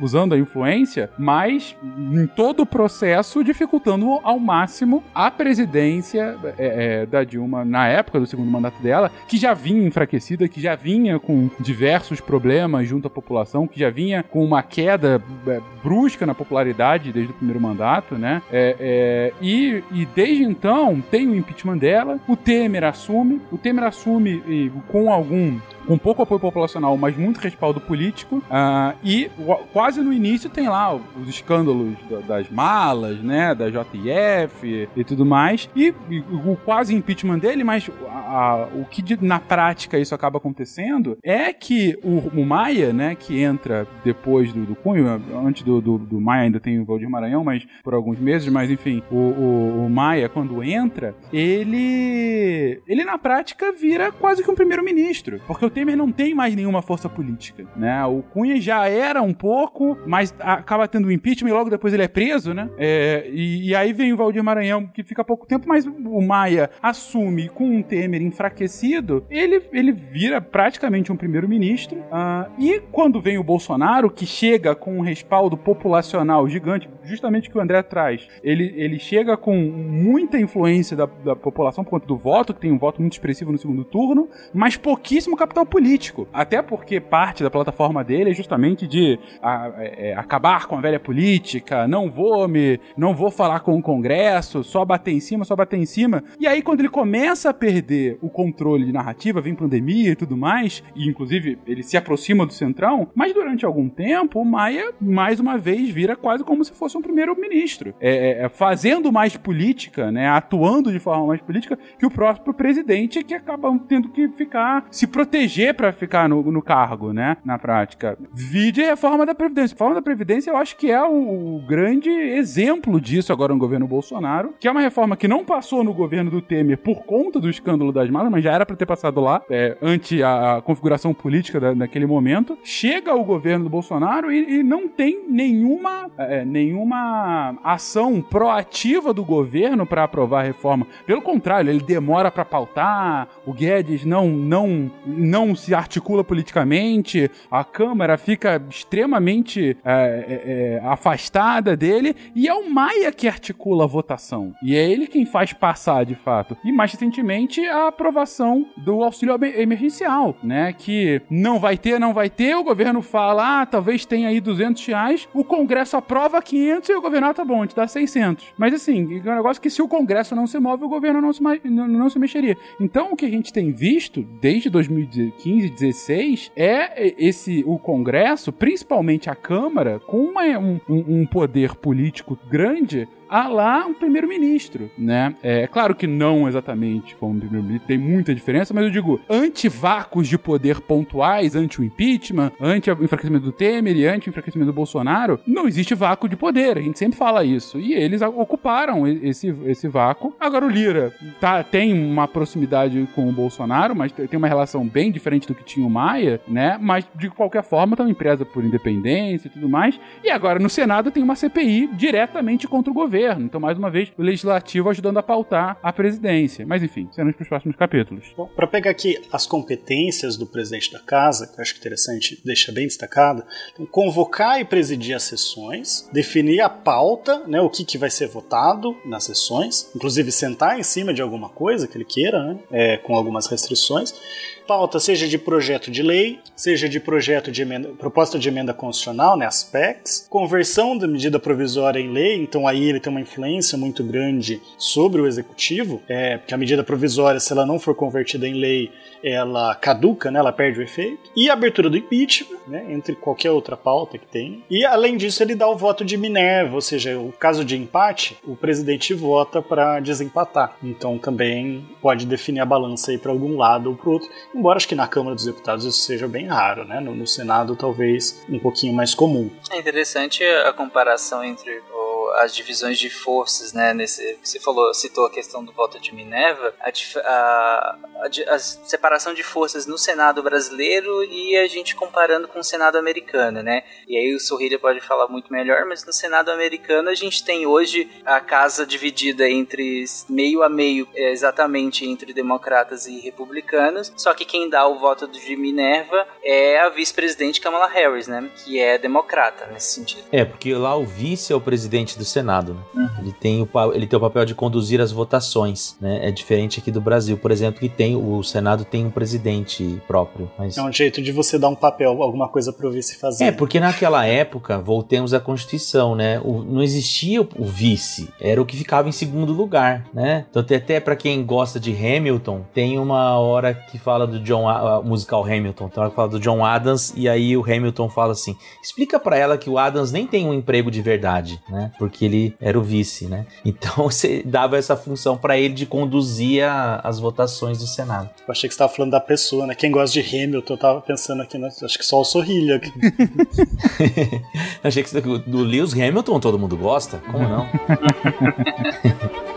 usando a influência, mas em todo o processo dificultando ao máximo a presidência é, é, da Dilma na época do segundo mandato dela, que já vinha enfraquecida, que já vinha com diversos problemas junto à população, que já vinha com uma queda é, brusca na popularidade desde o primeiro mandato, né? É, é, e, e desde então tem o impeachment dela, o Temer assume, o Temer assume e, com algum com pouco apoio populacional, mas muito respaldo político. Uh, e quase no início tem lá os escândalos das malas, né? Da JF e tudo mais. E, e o quase impeachment dele, mas a, a, o que de, na prática isso acaba acontecendo é que o, o Maia, né? Que entra depois do, do Cunho, antes do, do, do, Maia ainda tem o Valdir Maranhão, mas por alguns meses, mas enfim, o, o, o Maia, quando entra, ele. Ele na prática vira quase que um primeiro-ministro. Porque o Temer não tem mais nenhuma força política, né? O Cunha já era um pouco, mas acaba tendo o impeachment e logo depois ele é preso, né? É, e, e, aí vem o Valdir Maranhão, que fica pouco tempo, mas o Maia assume com um Temer enfraquecido, ele, ele vira praticamente um primeiro-ministro. Uh, e quando vem o Bolsonaro, que chega com um respaldo populacional gigante, justamente que o André traz, ele, ele chega com muita influência da, da população por conta do voto, que tem um voto muito expressivo no segundo turno, mas pouquíssimo capital político. Até porque parte da plataforma dele é justamente de a, é, é, acabar com a velha política, não vou me. não vou falar com o Congresso, só bater em cima, só bater em cima. E aí, quando ele começa a perder o controle de narrativa, vem pandemia e tudo mais, e inclusive ele se aproxima do Centrão, mas durante algum tempo o Maia, mais uma vez, vira quase como se fosse um primeiro-ministro. É, é, é fazendo mais política, né? Atuando de forma mais política que o próprio presidente, que acaba tendo que ficar se proteger para ficar no, no, cargo, né? Na prática. Vide a reforma da Previdência. A reforma da Previdência eu acho que é o, o, grande exemplo disso agora no governo Bolsonaro, que é uma reforma que não passou no governo do Temer por conta do escândalo das malas, mas já era para ter passado lá, é, ante a, a configuração política da, naquele momento. Chega o governo do Bolsonaro e, e não tem nenhuma, é, nenhuma ação proativa do governo para aprovar a reforma. Pelo contrário, ele demora para pautar, o Guedes não, não, não se articula politicamente, a Câmara fica extremamente é, é, é, afastada dele, e é o Maia que articula a votação. E é ele quem faz passar, de fato. E mais recentemente, a aprovação do auxílio emergencial, né? Que não vai ter, não vai ter, o governo fala, ah, talvez tenha aí 200 reais, o Congresso aprova 500 e o governo, ah, tá bom, te dá 600. Mas assim, é um negócio que se o Congresso não se move, o governo não se, não, não se mexeria. Então, o que a gente tem visto desde 2015, 15, 16, é esse o Congresso, principalmente a Câmara, com uma, um, um poder político grande, a lá um primeiro-ministro, né? É claro que não exatamente como primeiro-ministro, tem muita diferença, mas eu digo, anti-vácuos de poder pontuais, ante o impeachment, ante o enfraquecimento do Temer e ante o enfraquecimento do Bolsonaro, não existe vácuo de poder, a gente sempre fala isso. E eles ocuparam esse, esse vácuo. Agora o Lira tá, tem uma proximidade com o Bolsonaro, mas tem uma relação bem diferente do que tinha o Maia, né? Mas de qualquer forma, tá uma empresa por independência e tudo mais. E agora no Senado tem uma CPI diretamente contra o governo. Então, mais uma vez, o legislativo ajudando a pautar a presidência. Mas enfim, cenas para os próximos capítulos. Bom, para pegar aqui as competências do presidente da casa, que eu acho interessante, deixa bem destacado, então, convocar e presidir as sessões, definir a pauta, né, o que, que vai ser votado nas sessões, inclusive sentar em cima de alguma coisa que ele queira, né, é, com algumas restrições pauta seja de projeto de lei, seja de projeto de emenda, proposta de emenda constitucional, né, as PECs, conversão da medida provisória em lei, então aí ele tem uma influência muito grande sobre o executivo, é, porque a medida provisória, se ela não for convertida em lei, ela caduca, né, ela perde o efeito. E a abertura do impeachment, né, entre qualquer outra pauta que tem. E além disso, ele dá o voto de Minerva, ou seja, o caso de empate, o presidente vota para desempatar. Então também pode definir a balança aí para algum lado ou para outro. Embora acho que na Câmara dos Deputados isso seja bem raro, né? No, no Senado talvez um pouquinho mais comum. É interessante a comparação entre as divisões de forças, né? Nesse, você falou, citou a questão do voto de Minerva, a, a, a, a, separação de forças no Senado brasileiro e a gente comparando com o Senado americano, né? E aí o Sorrilha pode falar muito melhor, mas no Senado americano a gente tem hoje a casa dividida entre meio a meio, é, exatamente entre democratas e republicanos. Só que quem dá o voto de Minerva é a vice-presidente Kamala Harris, né? Que é democrata nesse sentido. É, porque lá o vice é o presidente do Senado. Né? Uhum. Ele, tem o, ele tem o papel de conduzir as votações, né? É diferente aqui do Brasil, por exemplo, que tem o Senado tem um presidente próprio. Mas... É um jeito de você dar um papel, alguma coisa para o vice fazer. É, porque naquela época, voltemos à Constituição, né? O, não existia o, vice, era o que ficava em segundo lugar, né? Então até para quem gosta de Hamilton, tem uma hora que fala do John, a, a musical Hamilton, tem uma hora que fala do John Adams e aí o Hamilton fala assim: explica para ela que o Adams nem tem um emprego de verdade, né? Porque ele era o vice, né? Então você dava essa função para ele de conduzir a, as votações do Senado. Eu achei que você estava falando da pessoa, né? Quem gosta de Hamilton, eu tava pensando aqui, né? acho que só o Sorrilha. achei que do Lewis Hamilton todo mundo gosta? Como não?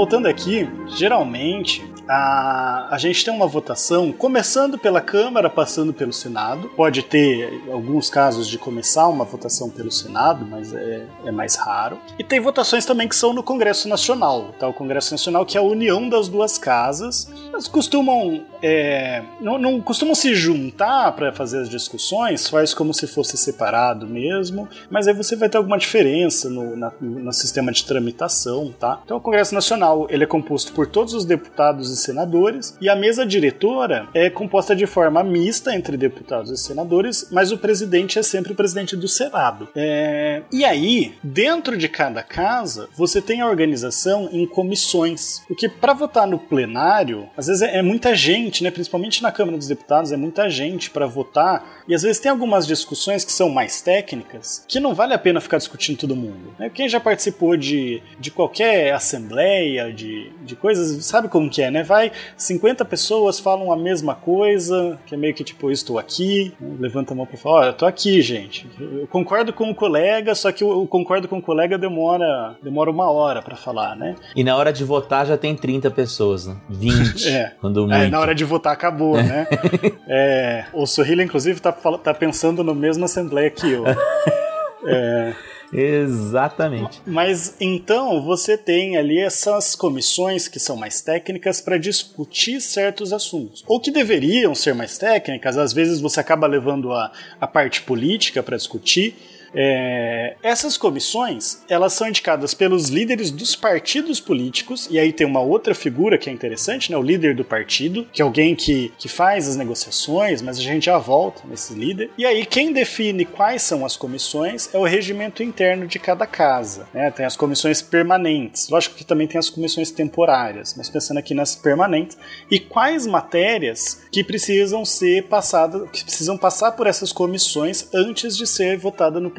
voltando aqui, geralmente a, a gente tem uma votação começando pela Câmara, passando pelo Senado. Pode ter alguns casos de começar uma votação pelo Senado, mas é, é mais raro. E tem votações também que são no Congresso Nacional. Tá? O Congresso Nacional, que é a união das duas casas. Elas costumam. É, não, não costumam se juntar para fazer as discussões, faz como se fosse separado mesmo, mas aí você vai ter alguma diferença no, na, no sistema de tramitação, tá? Então o Congresso Nacional ele é composto por todos os deputados e senadores, e a mesa diretora é composta de forma mista entre deputados e senadores, mas o presidente é sempre o presidente do Senado. É... E aí, dentro de cada casa, você tem a organização em comissões, porque para votar no plenário, às vezes é, é muita gente, né? principalmente na Câmara dos Deputados, é muita gente para votar, e às vezes tem algumas discussões que são mais técnicas, que não vale a pena ficar discutindo todo mundo. Né? Quem já participou de, de qualquer assembleia, de, de coisas, sabe como que é, né? Vai 50 pessoas falam a mesma coisa, que é meio que tipo, estou aqui, né? levanta a mão para falar, olha, eu tô aqui, gente. Eu concordo com o colega, só que eu concordo com o colega demora, demora uma hora para falar, né? E na hora de votar já tem 30 pessoas, né? 20. é. Quando é, na hora de votar acabou, né? é, o Sorrila, inclusive, tá, tá pensando no mesmo assembleia que eu. É, Exatamente. Mas então você tem ali essas comissões que são mais técnicas para discutir certos assuntos. Ou que deveriam ser mais técnicas, às vezes você acaba levando a, a parte política para discutir. É, essas comissões, elas são indicadas pelos líderes dos partidos políticos, e aí tem uma outra figura que é interessante, né? O líder do partido, que é alguém que, que faz as negociações, mas a gente já volta nesse líder. E aí quem define quais são as comissões é o regimento interno de cada casa. Né? Tem as comissões permanentes, lógico que também tem as comissões temporárias, mas pensando aqui nas permanentes, e quais matérias que precisam ser passadas, que precisam passar por essas comissões antes de ser votada no.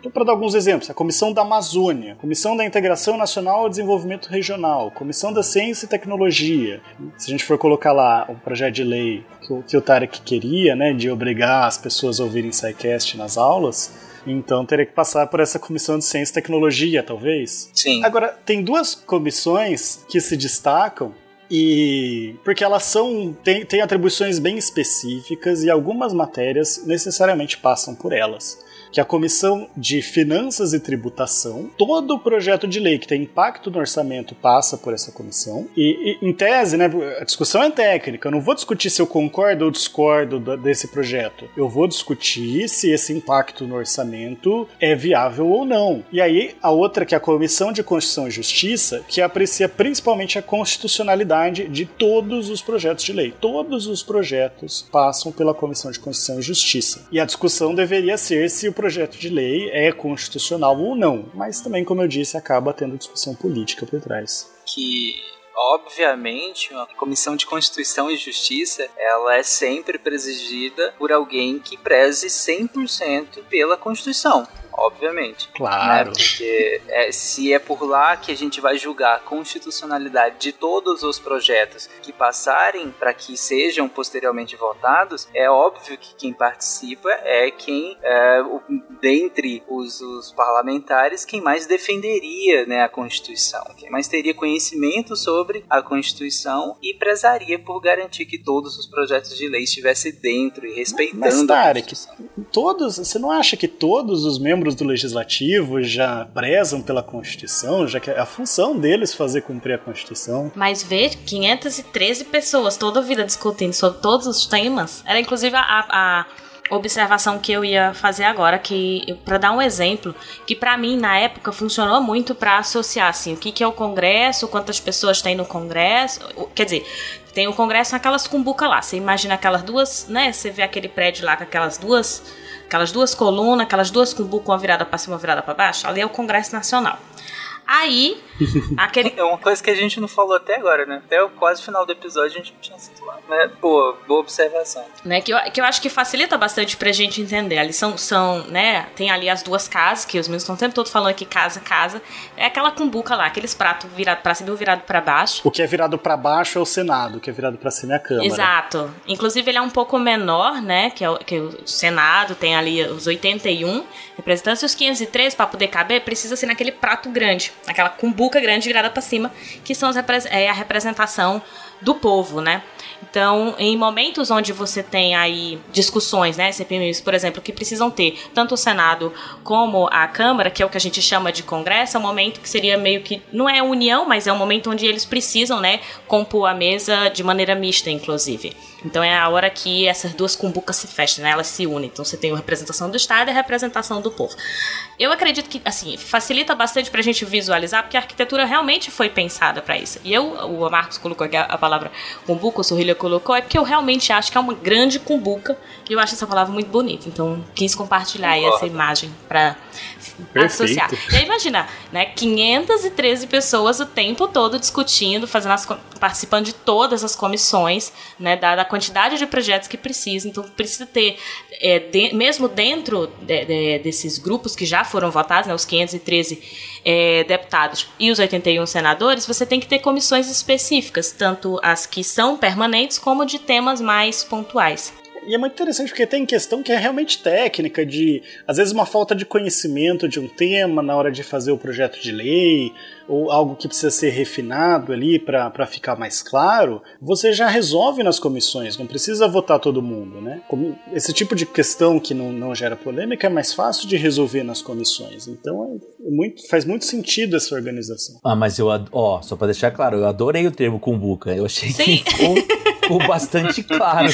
Então, para dar alguns exemplos, a Comissão da Amazônia, Comissão da Integração Nacional e Desenvolvimento Regional, Comissão da Ciência e Tecnologia. Se a gente for colocar lá o projeto de lei que o, que o Tarek queria, né, de obrigar as pessoas a ouvirem SciCast nas aulas, então teria que passar por essa comissão de ciência e tecnologia, talvez. Sim. Agora, tem duas comissões que se destacam e porque elas são têm, têm atribuições bem específicas e algumas matérias necessariamente passam por elas que a Comissão de Finanças e Tributação, todo projeto de lei que tem impacto no orçamento passa por essa comissão. E, e em tese, né, a discussão é técnica. Eu não vou discutir se eu concordo ou discordo desse projeto. Eu vou discutir se esse impacto no orçamento é viável ou não. E aí, a outra que é a Comissão de Constituição e Justiça, que aprecia principalmente a constitucionalidade de todos os projetos de lei. Todos os projetos passam pela Comissão de Constituição e Justiça. E a discussão deveria ser se o projeto de lei é constitucional ou não, mas também, como eu disse, acaba tendo discussão política por trás. Que obviamente, a Comissão de Constituição e Justiça, ela é sempre presidida por alguém que preze 100% pela Constituição obviamente. Claro. Né? Porque é, se é por lá que a gente vai julgar a constitucionalidade de todos os projetos que passarem para que sejam posteriormente votados, é óbvio que quem participa é quem, é, o, dentre os, os, parlamentares, quem mais defenderia né, a Constituição, quem mais teria conhecimento sobre a Constituição e prezaria por garantir que todos os projetos de lei estivessem dentro e respeitando Mas, Tarek. Todos, você não acha que todos os membros membros do legislativo já prezam pela Constituição, já que é a função deles fazer cumprir a Constituição. Mas ver 513 pessoas toda a vida discutindo sobre todos os temas, era inclusive a, a observação que eu ia fazer agora, que para dar um exemplo, que para mim na época funcionou muito para associar assim, o que, que é o Congresso, quantas pessoas tem no Congresso, quer dizer, tem o Congresso naquelas cumbuca lá. Você imagina aquelas duas, né? Você vê aquele prédio lá com aquelas duas aquelas duas colunas, aquelas duas cumbu com uma virada para cima, uma virada para baixo, ali é o Congresso Nacional. Aí, aquele. É uma coisa que a gente não falou até agora, né? Até o quase final do episódio a gente não tinha. Né? Boa, boa observação. Né? Que, eu, que eu acho que facilita bastante pra gente entender. Ali são, são, né? Tem ali as duas casas, que os meninos estão o tempo todo falando que casa, casa. É aquela cumbuca lá, aqueles pratos virados pra cima e virado pra baixo. O que é virado pra baixo é o Senado, o que é virado pra cima é a Câmara. Exato. Inclusive ele é um pouco menor, né? Que é o, que é o Senado tem ali os 81 representantes e os 503 para poder caber precisa ser naquele prato grande, aquela cumbuca grande virada para cima, que são as, é a representação do povo, né? Então, em momentos onde você tem aí discussões, né, CPMIs, por exemplo, que precisam ter tanto o Senado como a Câmara, que é o que a gente chama de Congresso, é um momento que seria meio que não é união, mas é um momento onde eles precisam, né, compor a mesa de maneira mista, inclusive. Então é a hora que essas duas cumbucas se fecham, né? Elas se unem. Então você tem a representação do Estado e a representação do povo. Eu acredito que, assim, facilita bastante pra gente visualizar, porque a arquitetura realmente foi pensada para isso. E eu, o Marcos colocou a, palavra cumbuca, o Sorrilha colocou, é porque eu realmente acho que é uma grande cumbuca e eu acho essa palavra muito bonita. Então quis compartilhar aí essa imagem associar. E aí imagina, né? 513 pessoas o tempo todo discutindo, fazendo as, participando de todas as comissões, né? Dada a quantidade de projetos que precisa. Então precisa ter, é, de, mesmo dentro de, de, desses grupos que já foram votados, né? Os 513 é, deputados e os 81 senadores, você tem que ter comissões específicas, tanto as que são permanentes como de temas mais pontuais. E é muito interessante porque tem questão que é realmente técnica, de às vezes uma falta de conhecimento de um tema na hora de fazer o projeto de lei, ou algo que precisa ser refinado ali para ficar mais claro, você já resolve nas comissões, não precisa votar todo mundo, né? Esse tipo de questão que não, não gera polêmica é mais fácil de resolver nas comissões. Então é muito, faz muito sentido essa organização. Ah, mas eu, ó, só para deixar claro, eu adorei o termo cumbuca. Eu achei Sim. que ficou, bastante claro.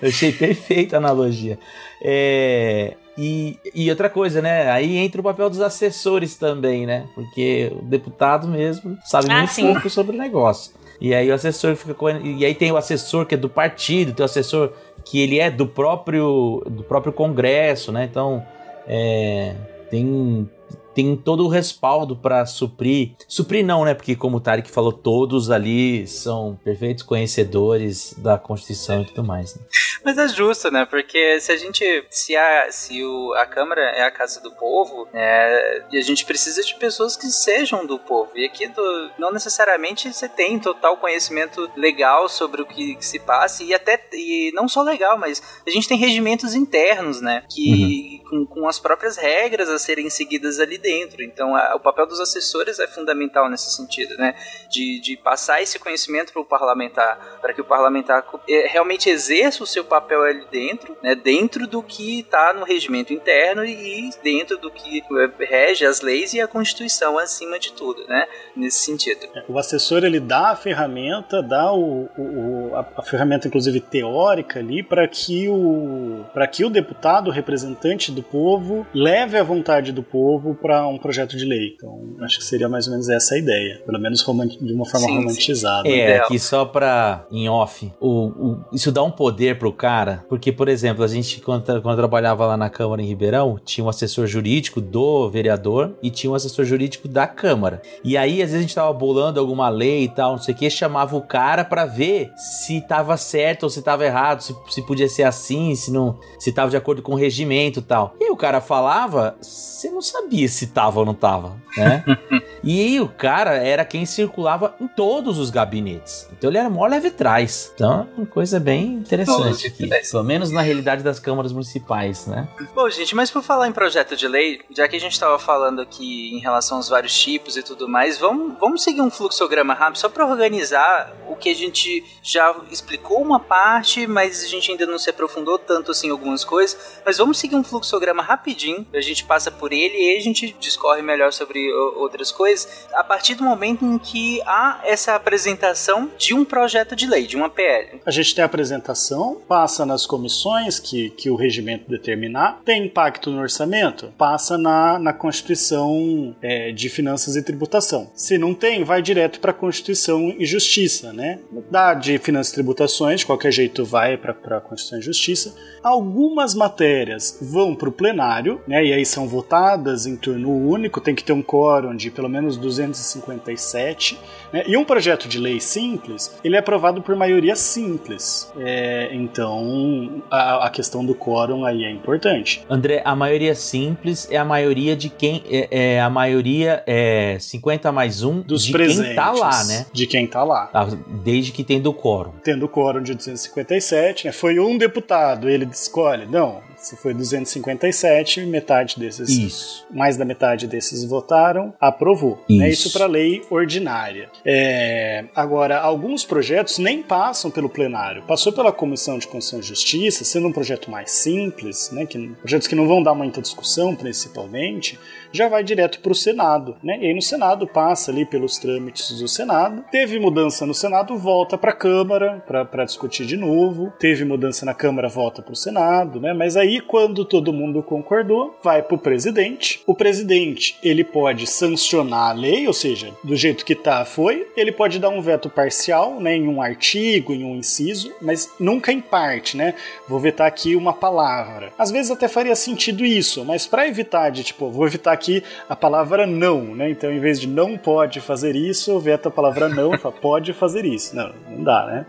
Eu achei perfeita a analogia. É, E, e outra coisa, né? Aí entra o papel dos assessores também, né? Porque o deputado mesmo sabe Ah, muito sim. pouco sobre o negócio. E aí o assessor fica com... E aí tem o assessor que é do partido, tem o assessor que ele é do próprio do próprio Congresso, né? Então, é, tem tem todo o respaldo para suprir. Suprir não, né? Porque como o Tarek falou, todos ali são perfeitos conhecedores da Constituição e tudo mais. Né? Mas é justo, né? Porque se a gente. Se a, se o, a Câmara é a casa do povo, né? E a gente precisa de pessoas que sejam do povo. E aqui do, não necessariamente você tem total conhecimento legal sobre o que, que se passa. E até. E não só legal, mas a gente tem regimentos internos, né? Que. Com, com as próprias regras a serem seguidas ali dentro. Então a- o papel dos assessores é fundamental nesse sentido, né? De, de passar esse conhecimento para o parlamentar, para que o parlamentar eh, realmente exerça o seu papel ali dentro, né? Dentro do que está no regimento interno e dentro do que eh, rege as leis e a Constituição acima de tudo, né? Nesse sentido. O assessor ele dá a ferramenta, dá o, o- a, a ferramenta inclusive teórica ali para que o para que o deputado, representante do povo, leve a vontade do povo para um projeto de lei. Então acho que seria mais ou menos essa a ideia, pelo menos de uma forma Sim, sim. romantizada. É, Ideal. aqui só pra em off. O, o- isso dá um poder pro cara, porque, por exemplo, a gente, quando, quando trabalhava lá na Câmara em Ribeirão, tinha um assessor jurídico do vereador e tinha um assessor jurídico da Câmara. E aí, às vezes, a gente tava bolando alguma lei e tal, não sei o que, chamava o cara pra ver se tava certo ou se tava errado, se, se podia ser assim, se não, se tava de acordo com o regimento e tal. E o cara falava, você não sabia se tava ou não tava, né? E aí o cara era quem circulava em todos os gabinetes. Então ele era mó leve trás. Então, uma coisa bem interessante aqui. trás. Pelo menos na realidade das câmaras municipais, né? Bom, gente, mas por falar em projeto de lei, já que a gente estava falando aqui em relação aos vários tipos e tudo mais, vamos, vamos seguir um fluxograma rápido só para organizar o que a gente já explicou uma parte, mas a gente ainda não se aprofundou tanto assim em algumas coisas. Mas vamos seguir um fluxograma rapidinho, a gente passa por ele e aí a gente discorre melhor sobre outras coisas, a partir do momento em que há essa apresentação de um projeto de lei, de uma PL. A gente tem a apresentação, passa nas comissões que, que o regimento determinar, tem impacto no orçamento, passa na, na Constituição é, de Finanças e Tributação. Se não tem, vai direto para a Constituição e Justiça, né? Da de Finanças e Tributações, de qualquer jeito vai para a Constituição e Justiça. Algumas matérias vão para o plenário, né? E aí são votadas em turno único, tem que ter um quórum de pelo menos 257. né? E um projeto de lei simples, ele é aprovado por maioria simples. É, então, a, a questão do quórum aí é importante. André, a maioria simples é a maioria de quem. É, é a maioria é 50 mais 1 Dos de presentes. quem tá lá, né? De quem tá lá. Tá, Desde que tem do quórum. Tendo o quórum de 257, né? Foi um deputado, ele escolhe. Não, se foi 257, metade desses Isso. mais da metade desses votaram, aprovou. Isso. Isso para lei ordinária. É, agora, alguns projetos nem passam pelo plenário. Passou pela Comissão de Constituição e Justiça, sendo um projeto mais simples, né? que, projetos que não vão dar muita discussão, principalmente, já vai direto para o Senado. Né? E aí no Senado passa ali pelos trâmites do Senado. Teve mudança no Senado, volta para a Câmara para discutir de novo. Teve mudança na Câmara, volta para o Senado. Né? Mas aí, quando todo mundo concordou, vai para o presidente. O presidente ele pode sancionar a lei, ou seja, do jeito que tá, foi. Ele pode dar um veto parcial né, em um artigo, em um inciso, mas nunca em parte, né? Vou vetar aqui uma palavra. Às vezes até faria sentido isso, mas para evitar de tipo, vou evitar aqui a palavra não, né? Então, em vez de não pode fazer isso, eu veto a palavra não e pode fazer isso. Não, não dá, né?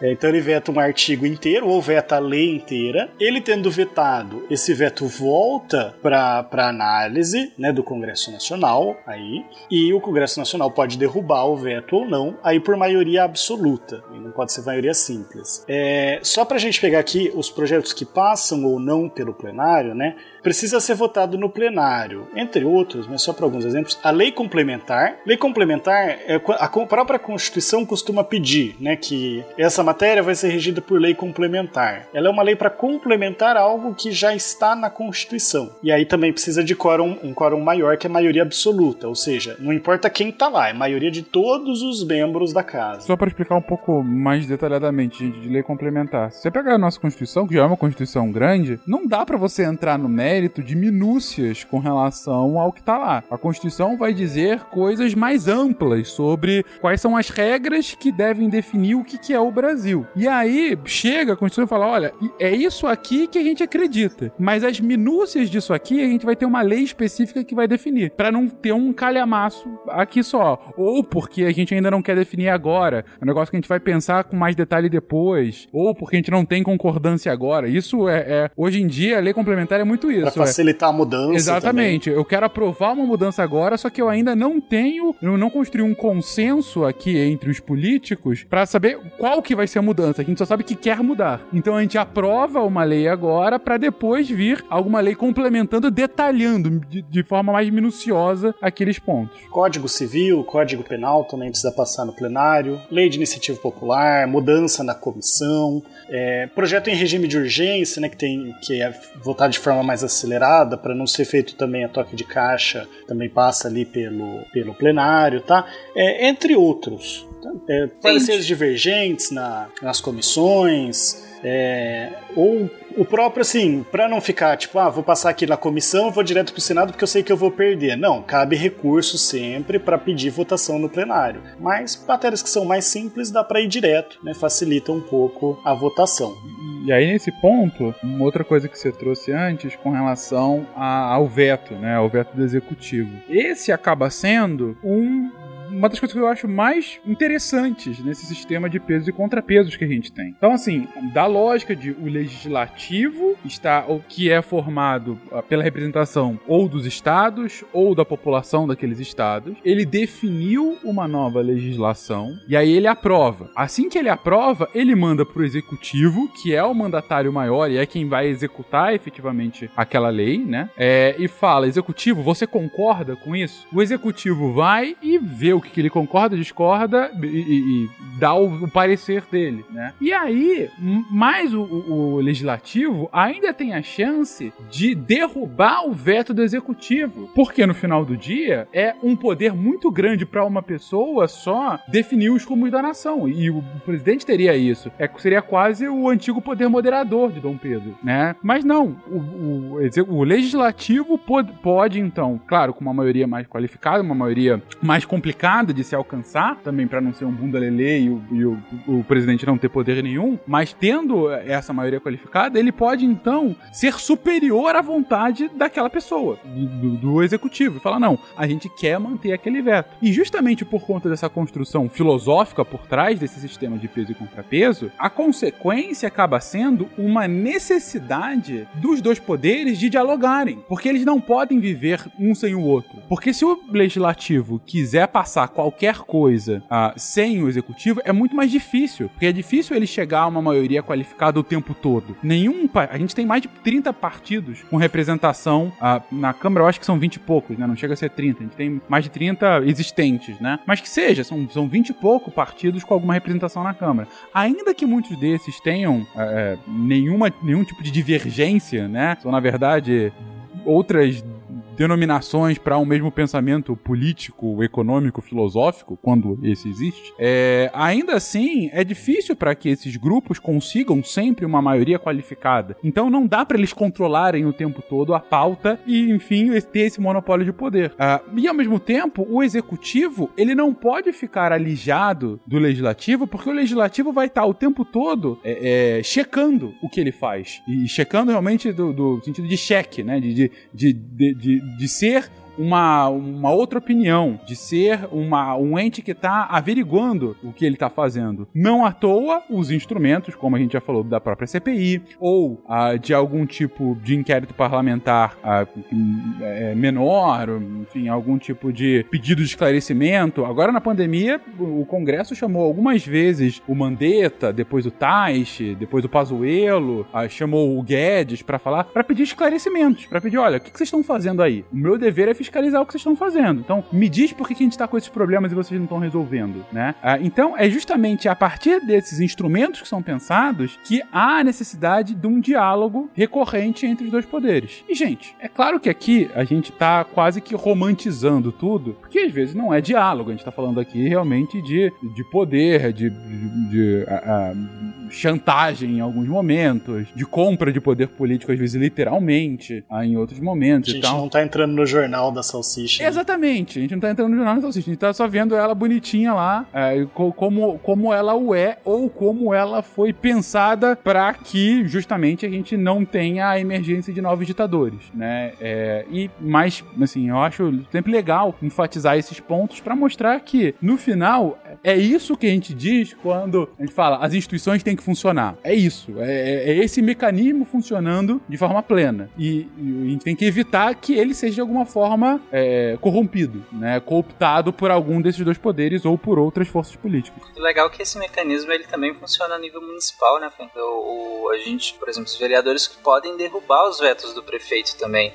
É, Então ele veta um artigo inteiro ou veta a lei inteira. Ele tendo vetado, esse veto volta para análise né, do Congresso Nacional aí e o Congresso Nacional pode derrubar o veto ou não, aí por maioria absoluta, não pode ser maioria simples. É, só para a gente pegar aqui os projetos que passam ou não pelo plenário, né? Precisa ser votado no plenário, entre outros, mas só para alguns exemplos, a lei complementar. Lei complementar, é, a própria Constituição costuma pedir né, que essa matéria vai ser regida por lei complementar. Ela é uma lei para complementar algo que já está na Constituição. E aí também precisa de quórum, um quórum maior que a maioria absoluta, ou seja, não importa quem está lá, é maioria de todos os membros da casa. Só para explicar um pouco mais detalhadamente, gente, de lei complementar. Se você pegar a nossa Constituição, que já é uma Constituição grande, não dá para você entrar no mérito mérito de minúcias com relação ao que está lá. A Constituição vai dizer coisas mais amplas sobre quais são as regras que devem definir o que, é o Brasil. E aí chega a Constituição e fala: olha, é isso aqui que a gente acredita, mas as minúcias disso aqui a gente vai ter uma lei específica que vai definir, para não ter um calhamaço aqui só. Ou porque a gente ainda não quer definir agora, é um negócio que a gente vai pensar com mais detalhe depois, ou porque a gente não tem concordância agora. Isso é, é hoje em dia a lei complementar é muito isso. Pra facilitar é. a mudança. Exatamente. Também. Eu quero aprovar uma mudança agora, só que eu ainda não tenho, eu não construí um consenso aqui entre os políticos para saber qual que vai ser a mudança. A gente só sabe que quer mudar. Então a gente aprova uma lei agora para depois vir alguma lei complementando, detalhando de, de forma mais minuciosa aqueles pontos. Código Civil, Código Penal também precisa passar no plenário, lei de iniciativa popular, mudança na comissão, é, projeto em regime de urgência, né, que tem que é votar de forma mais acelerada para não ser feito também a toque de caixa, também passa ali pelo, pelo plenário, tá? É, entre outros. Tá? É, pareceres divergentes na, nas comissões, é, ou o próprio, assim, para não ficar tipo, ah, vou passar aqui na comissão, vou direto pro Senado porque eu sei que eu vou perder. Não, cabe recurso sempre para pedir votação no plenário. Mas matérias que são mais simples dá para ir direto, né? Facilita um pouco a votação. E aí, nesse ponto, uma outra coisa que você trouxe antes com relação a, ao veto, né? Ao veto do executivo. Esse acaba sendo um uma das coisas que eu acho mais interessantes nesse sistema de pesos e contrapesos que a gente tem. Então, assim, da lógica de o legislativo está o que é formado ah, pela representação ou dos estados ou da população daqueles estados, ele definiu uma nova legislação e aí ele aprova. Assim que ele aprova, ele manda para o executivo, que é o mandatário maior e é quem vai executar efetivamente aquela lei, né? É, e fala: executivo, você concorda com isso? O executivo vai e vê o que, ele concorda, discorda e, e, e dá o, o, parecer dele, né? E aí, mais o, o, legislativo ainda tem a chance de derrubar o veto do executivo, porque no final do dia é um poder muito grande para uma pessoa só definir os rumos da nação e o presidente teria isso. É seria quase o antigo poder moderador de Dom Pedro, né? Mas não, o, o legislativo pode, pode então, claro, com uma maioria mais qualificada, uma maioria mais complicada de se alcançar, também para não ser um bunda lelê e, o, e o, o, presidente não ter poder nenhum, mas tendo essa maioria qualificada, ele pode então ser superior à vontade daquela pessoa, do, do executivo, e falar: não, a gente quer manter aquele veto. E justamente por conta dessa construção filosófica por trás desse sistema de peso e contrapeso, a consequência acaba sendo uma necessidade dos dois poderes de dialogarem, porque eles não podem viver um sem o outro. Porque se o legislativo quiser passar passar qualquer coisa uh, sem o executivo é muito mais difícil, porque é difícil ele chegar a uma maioria qualificada o tempo todo. Nenhum. A gente tem mais de 30 partidos com representação uh, na Câmara, eu acho que são 20 e poucos, né? Não chega a ser 30. A gente tem mais de 30 existentes, né? Mas que seja, são, são 20 e pouco partidos com alguma representação na Câmara. Ainda que muitos desses tenham uh, nenhuma, nenhum tipo de divergência, né? São, na verdade, outras denominações para um mesmo pensamento político, econômico, filosófico, quando esse existe, é, ainda assim é difícil para que esses grupos consigam sempre uma maioria qualificada. Então não dá para eles controlarem o tempo todo a pauta e, enfim, ter esse monopólio de poder. Ah, e ao mesmo tempo, o executivo ele não pode ficar alijado do legislativo, porque o legislativo vai estar o tempo todo é, é, checando o que ele faz e checando realmente do, do sentido de cheque, né, de, de, de, de de ser uma, uma outra opinião, de ser uma, um ente que está averiguando o que ele está fazendo. Não à toa, os instrumentos, como a gente já falou, da própria CPI, ou ah, de algum tipo de inquérito parlamentar ah, é, menor, enfim, algum tipo de pedido de esclarecimento. Agora, na pandemia, o Congresso chamou algumas vezes o Mandetta, depois o Taish, depois o Pazuello, ah, chamou o Guedes para falar, para pedir esclarecimentos, para pedir, olha, o que vocês estão fazendo aí? O meu dever é fiscalizar o que vocês estão fazendo. Então, me diz por que, que a gente está com esses problemas e vocês não estão resolvendo, né? Ah, então, é justamente a partir desses instrumentos que são pensados que há a necessidade de um diálogo recorrente entre os dois poderes. E, gente, é claro que aqui a gente está quase que romantizando tudo, porque às vezes não é diálogo, a gente está falando aqui realmente de, de poder, de, de, de a, a, chantagem em alguns momentos, de compra de poder político, às vezes literalmente, ah, em outros momentos A gente não tá entrando no jornal da salsicha. né? Exatamente, a gente não tá entrando no jornal da salsicha, a gente tá só vendo ela bonitinha lá, é, co- como, como ela o é, ou como ela foi pensada para que justamente a gente não tenha a emergência de novos ditadores, né? É, e mais, assim, eu acho sempre legal enfatizar esses pontos para mostrar que, no final, é isso que a gente diz quando a gente fala as instituições têm que funcionar. É isso, é, é esse mecanismo funcionando de forma plena. E, e a gente tem que evitar que ele seja de alguma forma é, corrompido, né? Cooptado por algum desses dois poderes ou por outras forças políticas. O legal é que esse mecanismo ele também funciona a nível municipal, né? O, o- a gente, por exemplo, os vereadores podem derrubar os vetos do prefeito também.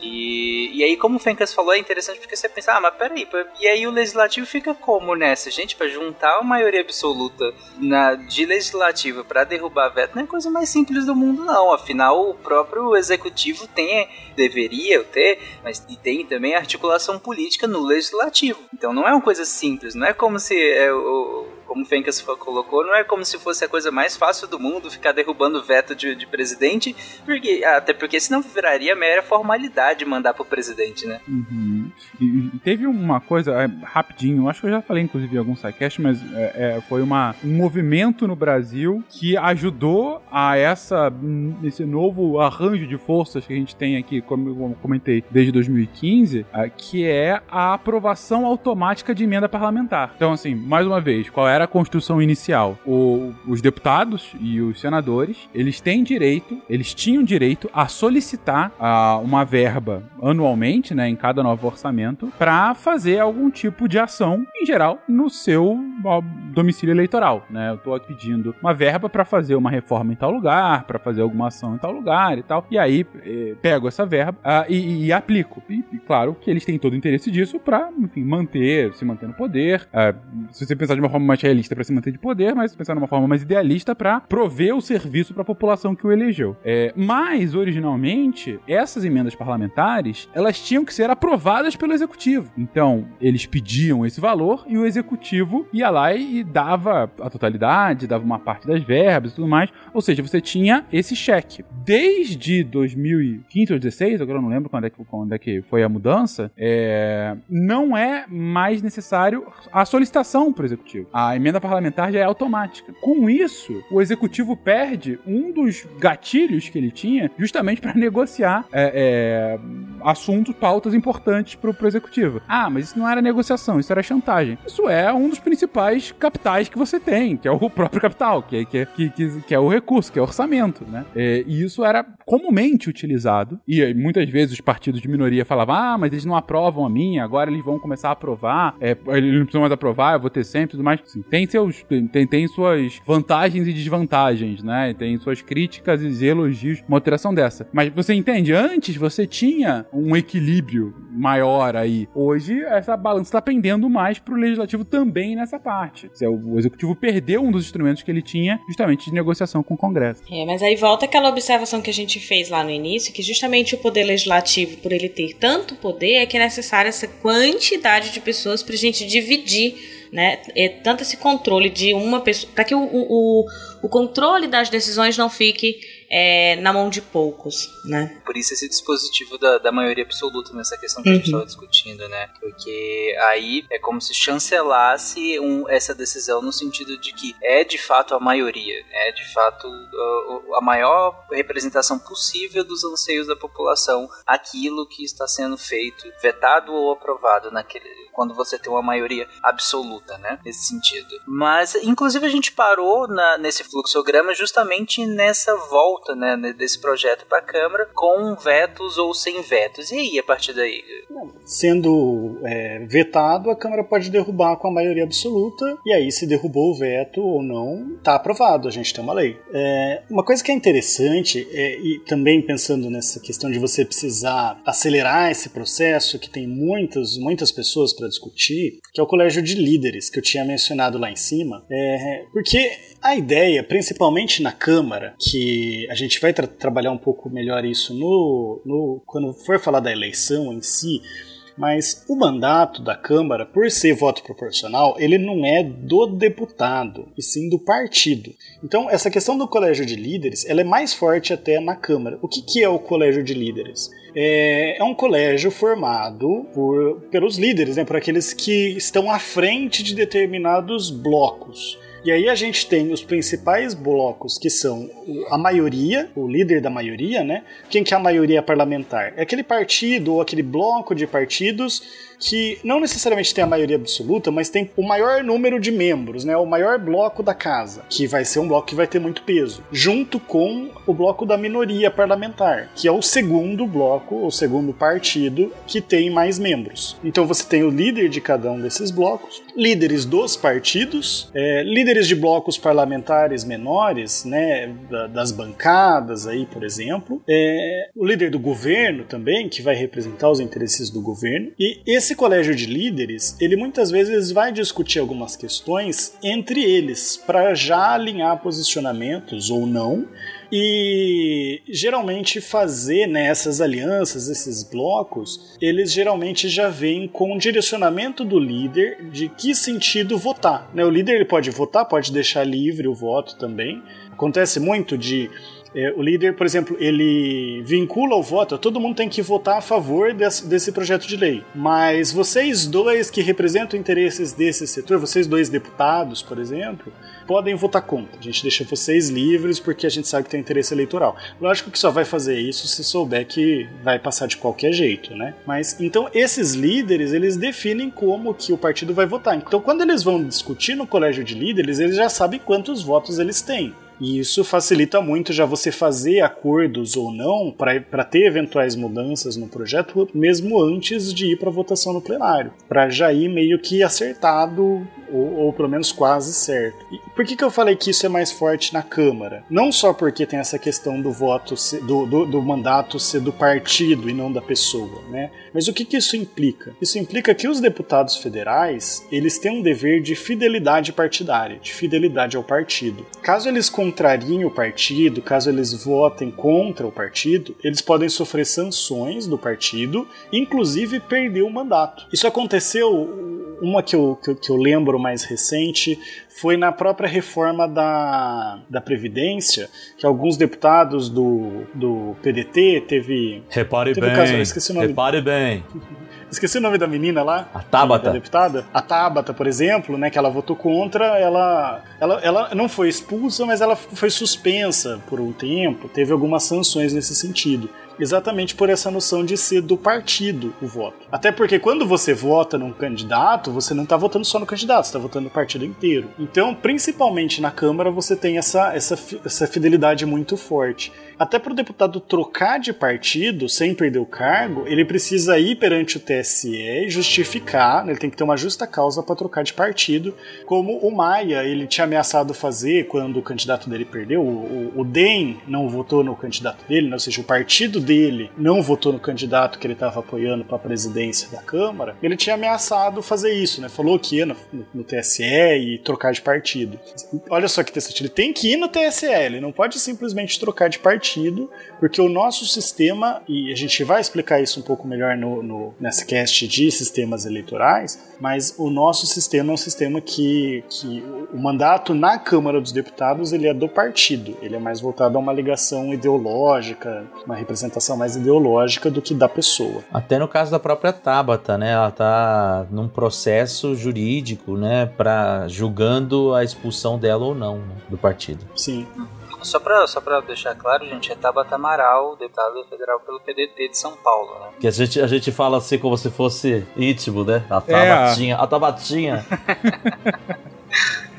E, e aí, como o Fencas falou, é interessante porque você pensa, ah, mas peraí, e aí o legislativo fica como nessa? Gente, pra juntar a maioria absoluta na, de legislativo pra derrubar veto não é coisa mais simples do mundo, não. Afinal, o próprio executivo tem, deveria ter, mas tem também articulação política no legislativo. Então não é uma coisa simples, não é como se é, o, como o Fencas colocou, não é como se fosse a coisa mais fácil do mundo ficar derrubando veto de, de presidente, porque, até porque senão viraria mera formalidade mandar pro presidente, né? Uhum. E, teve uma coisa, é, rapidinho, acho que eu já falei inclusive em algum sidecast, mas é, é, foi uma, um movimento no Brasil que ajudou a essa, esse novo arranjo de forças que a gente tem aqui, como eu comentei, desde 2015, ah, que é a aprovação automática de emenda parlamentar. Então, assim, mais uma vez, qual era a Constituição inicial? O- os deputados e os senadores, eles têm direito, eles tinham direito a solicitar ah, uma verba anualmente, né, em cada novo orçamento, para fazer algum tipo de ação, em geral, no seu ó, domicílio eleitoral, né? Eu tô pedindo uma verba para fazer uma reforma em tal lugar, para fazer alguma ação em tal lugar e tal. E aí eh, pego essa verba ah, e, e aplico. E, e claro que eles têm todo o interesse disso para, enfim, manter, se manter no poder. Ah, se você pensar de uma forma mais realista para se manter de poder, mas pensar de uma forma mais idealista para prover o serviço para a população que o elegeu. É, mas originalmente essas emendas parlamentares elas tinham que ser aprovadas pelo executivo. Então eles pediam esse valor e o executivo ia lá e dava a totalidade, dava uma parte das verbas e tudo mais. Ou seja, você tinha esse cheque. Desde 2015 ou 2016, agora eu não lembro quando é que, quando é que foi a mudança, é, não é mais necessário a solicitação para o executivo. A emenda parlamentar já é automática. Com isso, o executivo perde um dos gatilhos que ele tinha justamente para negociar é, é, assuntos, pautas importantes para o executivo. Ah, mas isso não era negociação, isso era chantagem. Isso é um dos principais capitais que você tem, que é o próprio capital, que é, que é, que, que- que é o recurso, que é o orçamento, né? É, e isso era comumente utilizado, e muitas vezes os partidos de minoria falavam, ah, mas eles não aprovam a minha, agora eles vão começar a aprovar, é, eles não precisam mais aprovar, eu vou ter sempre tudo mais. Assim, tem, seus, tem, tem, suas vantagens e desvantagens, né? Tem suas críticas e elogios, uma alteração dessa. Mas você entende, antes você tinha um equilíbrio maior aí. Hoje, essa balança está pendendo mais pro legislativo também nessa parte. Se O o executivo perdeu um dos instrumentos que ele tinha, justamente de negociação com o Congresso. É, mas aí volta aquela observação que a gente fez lá no início, que justamente o poder legislativo, por ele ter tanto poder, é que é necessária essa quantidade de pessoas pra gente dividir, né? É, tanto esse controle de uma pessoa, para que o, o, o- o controle das decisões não fique é, na mão de poucos, né? Por isso esse dispositivo da, da maioria absoluta nessa questão que a gente Uhum. estava discutindo, né? Porque aí é como se chancelasse um- essa decisão no sentido de que é de fato a maioria, é de fato uh, a maior representação possível dos anseios da população, aquilo que está sendo feito, vetado ou aprovado naquele quando você tem uma maioria absoluta, né? Nesse sentido. Mas, inclusive, a gente parou na- nesse fluxograma justamente nessa volta, né? ne- Desse projeto para a Câmara, com vetos ou sem vetos. E aí, a partir daí? Sendo é, vetado, a Câmara pode derrubar com a maioria absoluta, e aí, se derrubou o veto ou não, tá aprovado, a gente tem uma lei. É, uma coisa que é interessante, é, e também pensando nessa questão de você precisar acelerar esse processo, que tem muitas, muitas pessoas para discutir, que é o colégio de líderes, que eu tinha mencionado lá em cima, é, porque a ideia, principalmente na Câmara, que a gente vai tra- trabalhar um pouco melhor isso no, no quando for falar da eleição em si, Mas o mandato da Câmara, por ser voto proporcional, ele não é do deputado, e sim do partido. Então, essa questão do colégio de líderes, ela é mais forte até na Câmara. O que, que é o colégio de líderes? É, é um colégio formado por, pelos líderes, né, por aqueles que estão à frente de determinados blocos. E aí a gente tem os principais blocos, que são a maioria, o líder da maioria, né? Quem que é a maioria parlamentar? É aquele partido ou aquele bloco de partidos que não necessariamente tem a maioria absoluta, mas tem o maior número de membros, né? O maior bloco da casa, que vai ser um bloco que vai ter muito peso, junto com o bloco da minoria parlamentar, que é o segundo bloco, o segundo partido que tem mais membros. Então você tem o líder de cada um desses blocos, líderes dos partidos, é, líderes de blocos parlamentares menores, né? das bancadas aí, por exemplo, é, o líder do governo também, que vai representar os interesses do governo, e esse esse colégio de líderes, ele muitas vezes vai discutir algumas questões entre eles, para já alinhar posicionamentos ou não, e geralmente fazer né, alianças, esses blocos, eles geralmente já vêm com um direcionamento do líder de que sentido votar. Né? O líder ele pode votar, pode deixar livre o voto também. Acontece muito de é, o líder, por exemplo, ele vincula o voto, todo mundo tem que votar a favor desse, desse projeto de lei. Mas vocês dois que representam interesses desse setor, vocês dois deputados, por exemplo, podem votar contra. A gente deixa vocês livres porque a gente sabe que tem interesse eleitoral. Lógico que só vai fazer isso se souber que vai passar de qualquer jeito, né? Mas então esses líderes, eles definem como que o partido vai votar. Então quando eles vão discutir no colégio de líderes, eles já sabem quantos votos eles têm. E isso facilita muito já você fazer acordos ou não para ter eventuais mudanças no projeto, mesmo antes de ir para votação no plenário, para já ir meio que acertado ou, ou, pelo menos quase certo. E por que, que eu falei que isso é mais forte na Câmara? Não só porque tem essa questão do voto, ser, do, do, do, mandato ser do partido e não da pessoa, né? Mas o que, que isso implica? Isso implica que os deputados federais eles têm um dever de fidelidade partidária, de fidelidade ao partido. Caso eles contrariem o partido, caso eles votem contra o partido, eles podem sofrer sanções do partido, inclusive perder o mandato. Isso aconteceu, uma que eu, que eu, que eu lembro mais recente, foi na própria reforma da, da Previdência, que alguns deputados do, do PDT teve. Repare teve bem. Caso, esqueci o nome. Repare bem. Esqueci o nome da menina lá. A Tabata. Da deputada. A Tabata, por exemplo, né, que ela votou contra, ela, ela, ela não foi expulsa, mas ela foi suspensa por um tempo, teve algumas sanções nesse sentido exatamente por essa noção de ser do partido o voto. Até porque quando você vota num candidato, você não está votando só no candidato, você está votando no partido inteiro. Então, principalmente na Câmara, você tem essa, essa, essa fidelidade muito forte. Até para o deputado trocar de partido sem perder o cargo, ele precisa ir perante o TSE e justificar, né, ele tem que ter uma justa causa para trocar de partido, como o Maia ele tinha ameaçado fazer quando o candidato dele perdeu. O, o, o DEM não votou no candidato dele, né, ou seja, o partido dele não votou no candidato que ele estava apoiando para a presidência da Câmara. Ele tinha ameaçado fazer isso, né? Falou que ia no, no, TSE e trocar de partido. Olha só que interessante, ele tem que ir no TSE, ele não pode simplesmente trocar de partido partido, porque o nosso sistema, e a gente vai explicar isso um pouco melhor no, no, nessa cast de sistemas eleitorais, mas o nosso sistema é um sistema que, que o mandato na Câmara dos Deputados ele é do partido, ele é mais voltado a uma ligação ideológica, uma representação mais ideológica do que da pessoa. Até no caso da própria Tabata, né, ela está num processo jurídico, né, para julgando a expulsão dela ou não né, do partido. Sim. Só pra, só pra deixar claro, gente, é Tabata Amaral, deputada federal pelo PDT de São Paulo, né? Que a gente, a gente fala assim como se fosse íntimo, né? A Tabatinha. É. A Tabatinha.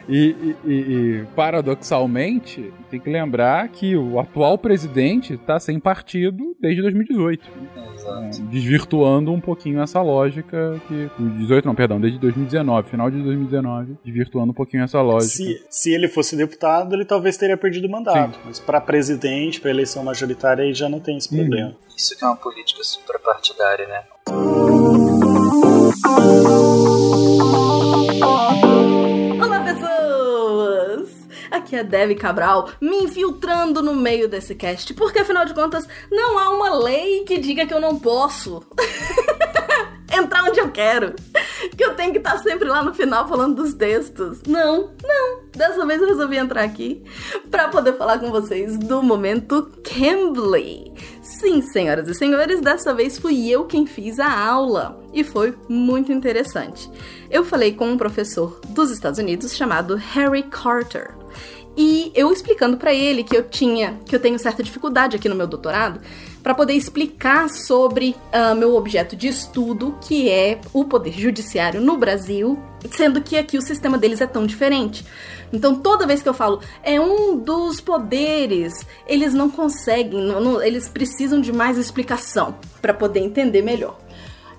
E, e, e, paradoxalmente, tem que lembrar que o atual presidente está sem partido desde 2018. Exato. Desvirtuando um pouquinho essa lógica que. 18, não, perdão, desde 2019, final de 2019, desvirtuando um pouquinho essa lógica. Se, se ele fosse deputado, ele talvez teria perdido o mandato. Sim. Mas para presidente, para eleição majoritária, aí já não tem esse problema. Hum. Isso que é uma política suprapartidária, né? Aqui é Debbie Cabral me infiltrando no meio desse cast, porque afinal de contas não há uma lei que diga que eu não posso. entrar onde eu quero. Que eu tenho que estar sempre lá no final falando dos textos. Não, não. Dessa vez eu resolvi entrar aqui para poder falar com vocês do momento Cambly. Sim, senhoras e senhores, dessa vez fui eu quem fiz a aula e foi muito interessante. Eu falei com um professor dos Estados Unidos chamado Harry Carter. E eu explicando para ele que eu tinha, que eu tenho certa dificuldade aqui no meu doutorado, para poder explicar sobre uh, meu objeto de estudo, que é o poder judiciário no Brasil, sendo que aqui o sistema deles é tão diferente. Então, toda vez que eu falo é um dos poderes, eles não conseguem, não, não, eles precisam de mais explicação para poder entender melhor.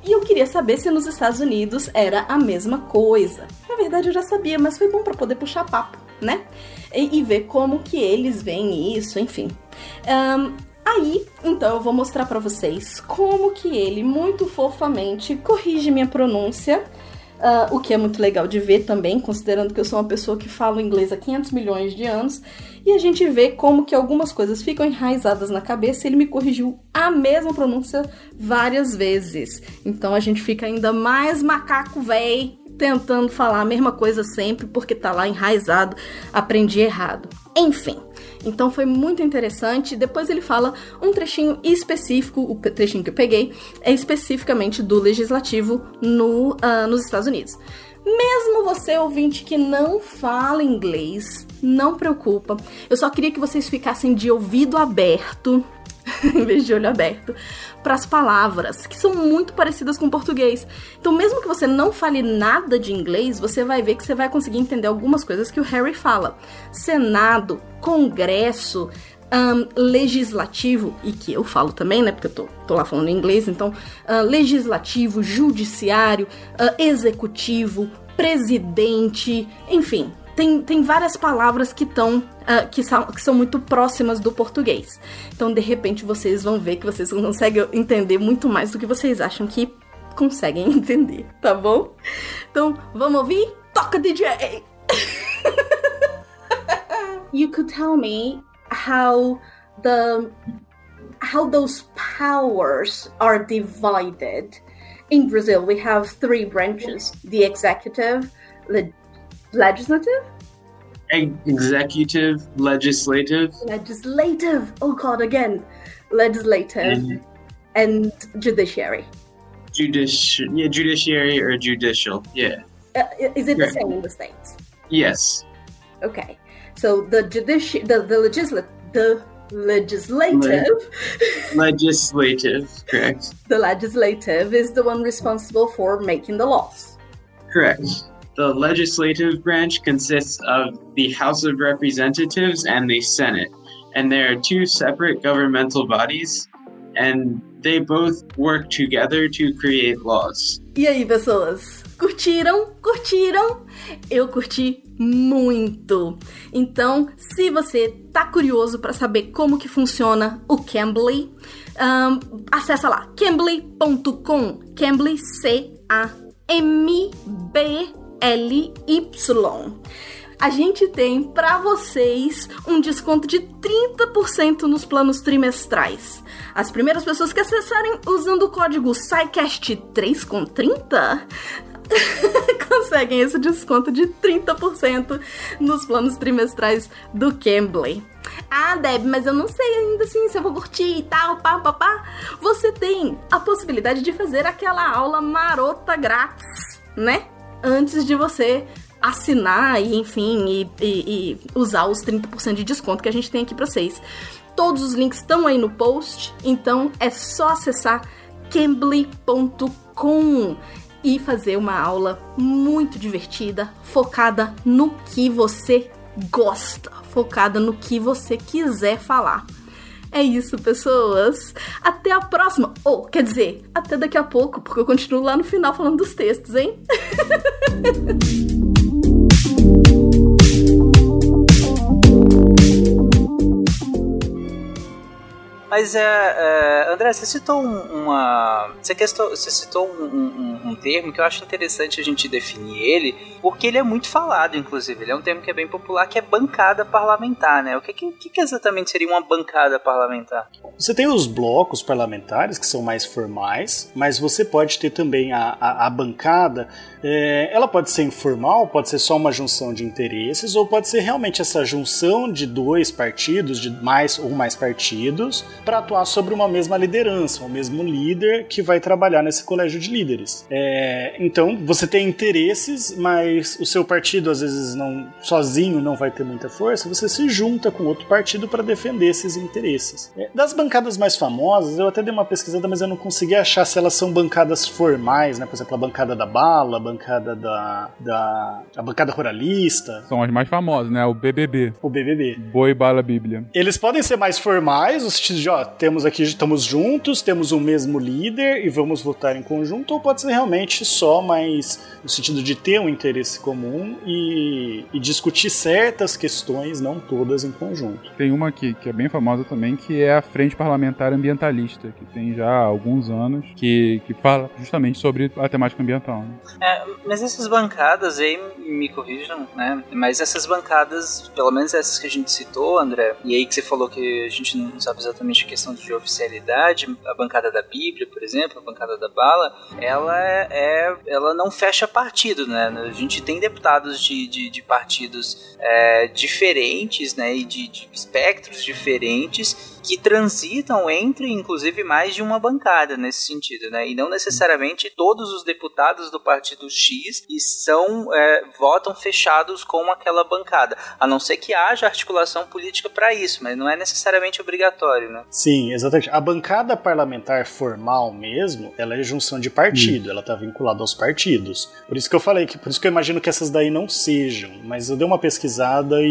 E eu queria saber se nos Estados Unidos era a mesma coisa. Na verdade, eu já sabia, mas foi bom para poder puxar papo, né? E, e, ver como que eles veem isso, enfim. Um, aí, então, eu vou mostrar para vocês como que ele muito fofamente corrige minha pronúncia Uh, o que é muito legal de ver também, considerando que eu sou uma pessoa que fala inglês há 500 milhões de anos, e a gente vê como que algumas coisas ficam enraizadas na cabeça, ele me corrigiu a mesma pronúncia várias vezes. Então a gente fica ainda mais macaco véi, tentando falar a mesma coisa sempre, porque tá lá enraizado, aprendi errado. Enfim, então foi muito interessante. Depois ele fala um trechinho específico, o trechinho que eu peguei é especificamente do legislativo no, uh, nos Estados Unidos. Mesmo você, ouvinte, que não fala inglês, não preocupa. Eu só queria que vocês ficassem de ouvido aberto em vez de olho aberto, para as palavras, que são muito parecidas com o português. Então, mesmo que você não fale nada de inglês, você vai ver que você vai conseguir entender algumas coisas que o Harry fala. Senado, Congresso, um, legislativo, e que eu falo também, né? Porque eu tô, tô lá falando inglês, então, uh, legislativo, judiciário, uh, executivo, presidente, enfim, tem, tem várias palavras que estão uh, que, são, que são muito próximas do português. Então, de repente, vocês vão ver que vocês conseguem entender muito mais do que vocês acham que conseguem entender, tá bom? Então, vamos ouvir? Toca, DJ! you could tell me how the how those powers are divided. In Brazil, we have three branches: the executive, the legislative? Executive legislative. Legislative. Oh god again. Legislative and, and judiciary. Judici- yeah judiciary or judicial yeah. Uh, is it the same in the states? Yes. Okay. So the judici- the, the legislative the legislative. Le- legislative correct. The legislative is the one responsible for making the laws. Correct the legislative branch consists of the House of Representatives and the Senate, and they are two separate governmental bodies, and they both work together to create laws. E aí, pessoas? Curtiram? Curtiram? Eu curti muito. Então, se você tá curioso para saber como que funciona o Cambly, um, acessa lá cambly.com. Cambly C A M B LY. A gente tem para vocês um desconto de 30% nos planos trimestrais. As primeiras pessoas que acessarem usando o código SciCast3 com 30 conseguem esse desconto de 30% nos planos trimestrais do Cambly. Ah, Deb, mas eu não sei ainda assim se eu vou curtir e tal, pá, pá, pá. Você tem a possibilidade de fazer aquela aula marota grátis, né? Antes de você assinar e, enfim, e, e, e usar os 30% de desconto que a gente tem aqui para vocês. Todos os links estão aí no post, então é só acessar cambly.com e fazer uma aula muito divertida, focada no que você gosta, focada no que você quiser falar. É isso, pessoas. Até a próxima. Ou, quer dizer, até daqui a pouco, porque eu continuo lá no final falando dos textos, hein? Mas é, é, André, você citou um- uma. Você, você citou um, um- um termo que eu acho interessante a gente definir ele, porque ele é muito falado, inclusive. Ele é um termo que é bem popular, que é bancada parlamentar, né? O que, que que exatamente seria uma bancada parlamentar? Você tem os blocos parlamentares, que são mais formais, mas você pode ter também a, a, a bancada. é, ela pode ser informal, pode ser só uma junção de interesses, ou pode ser realmente essa junção de dois partidos, de mais ou mais partidos, para atuar sobre uma mesma liderança, o mesmo líder que vai trabalhar nesse colégio de líderes. É, então, você tem interesses, mas o seu partido às vezes não sozinho não vai ter muita força, você se junta com outro partido para defender esses interesses. É, das bancadas mais famosas, eu até dei uma pesquisada, mas eu não consegui achar se elas são bancadas formais, né? Por exemplo, a bancada da bala, a bancada da, da a bancada ruralista, São as mais famosas, né? O BBB. o BBB. Boi Bala Bíblia. Eles podem ser mais formais, no sentido de, ó, temos aqui, estamos juntos, temos o mesmo líder e vamos votar em conjunto, ou pode ser realmente só mais no sentido de ter um interesse comum e, e discutir certas questões, não todas em conjunto. Tem uma aqui que é bem famosa também, que é a Frente Parlamentar Ambientalista, que tem já alguns anos, que, que fala justamente sobre a temática ambiental. né? É, mas essas bancadas aí, me corrijam, né? Mas essas bancadas, pelo menos essas que a gente citou, André, e aí que você falou que a gente não sabe exatamente questão de oficialidade, a bancada da Bíblia, por exemplo, a bancada da bala, ela é, é- ela não fecha partido, né? A gente tem deputados de, de, de partidos é, diferentes, né? E de, de espectros diferentes que transitam entre, inclusive, mais de uma bancada nesse sentido, né? E não necessariamente todos os deputados do partido X e são é, votam fechados com aquela bancada, a não ser que haja articulação política para isso, mas não é necessariamente obrigatório, né? Sim, exatamente. A bancada parlamentar formal mesmo, ela é junção de partido, ela está vinculada aos partidos. Por isso que eu falei que, por isso que eu imagino que essas daí não sejam, mas eu dei uma pesquisada e,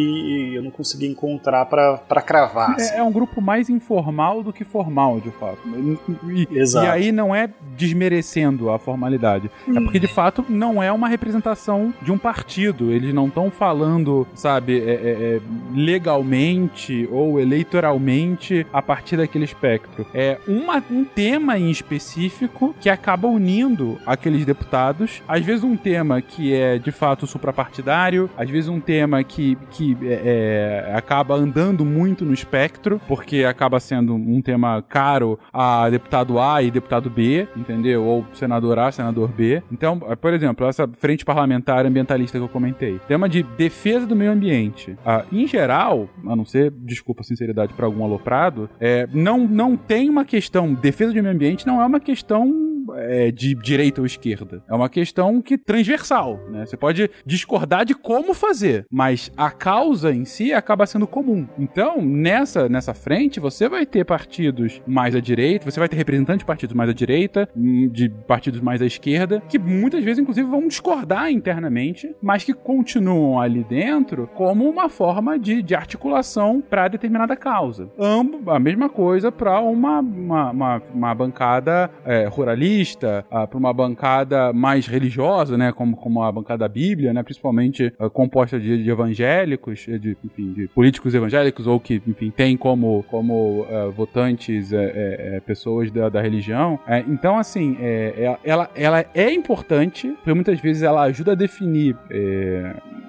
e eu não consegui encontrar para cravar. assim. É, é um grupo mais informal do que formal, de fato. E, Exato. e aí não é desmerecendo a formalidade. É porque, de fato, não é uma representação de um partido. Eles não estão falando, sabe, é- é- é, legalmente ou eleitoralmente a partir daquele espectro. É uma- um tema em específico que acaba unindo aqueles deputados. Às vezes um tema que é, de fato, suprapartidário. Às vezes um tema que, que é, é, acaba andando muito no espectro, porque acaba sendo um tema caro a deputado A e deputado B, entendeu? Ou senador A, senador B. Então, por exemplo, essa frente parlamentar ambientalista que eu comentei. Tema de defesa do meio ambiente. Ah, em geral, a não ser, desculpa a sinceridade para algum aloprado, é, não, não tem uma questão. Defesa do meio ambiente não é uma questão é, de direita ou esquerda. É uma questão que transversal, né? Você pode discordar de como fazer, mas a causa em si acaba sendo comum. Então, nessa, nessa frente, você vai ter partidos mais à direita, você vai ter representantes de partidos mais à direita, hum, de partidos mais à esquerda, que muitas vezes, inclusive, vão discordar internamente, mas que continuam ali dentro como uma forma de, de articulação para determinada causa. Ambos, a mesma coisa para uma, uma, uma, uma bancada é, ruralista, para uma bancada mais religiosa, né, como, como a bancada da Bíblia, né, principalmente ah, composta de, de evangélicos, de, enfim, de políticos evangélicos ou que, enfim, tem como, como ah, votantes é, é, pessoas da, da religião. É, então, assim, é, é- ela, ela é importante, porque muitas vezes ela ajuda a definir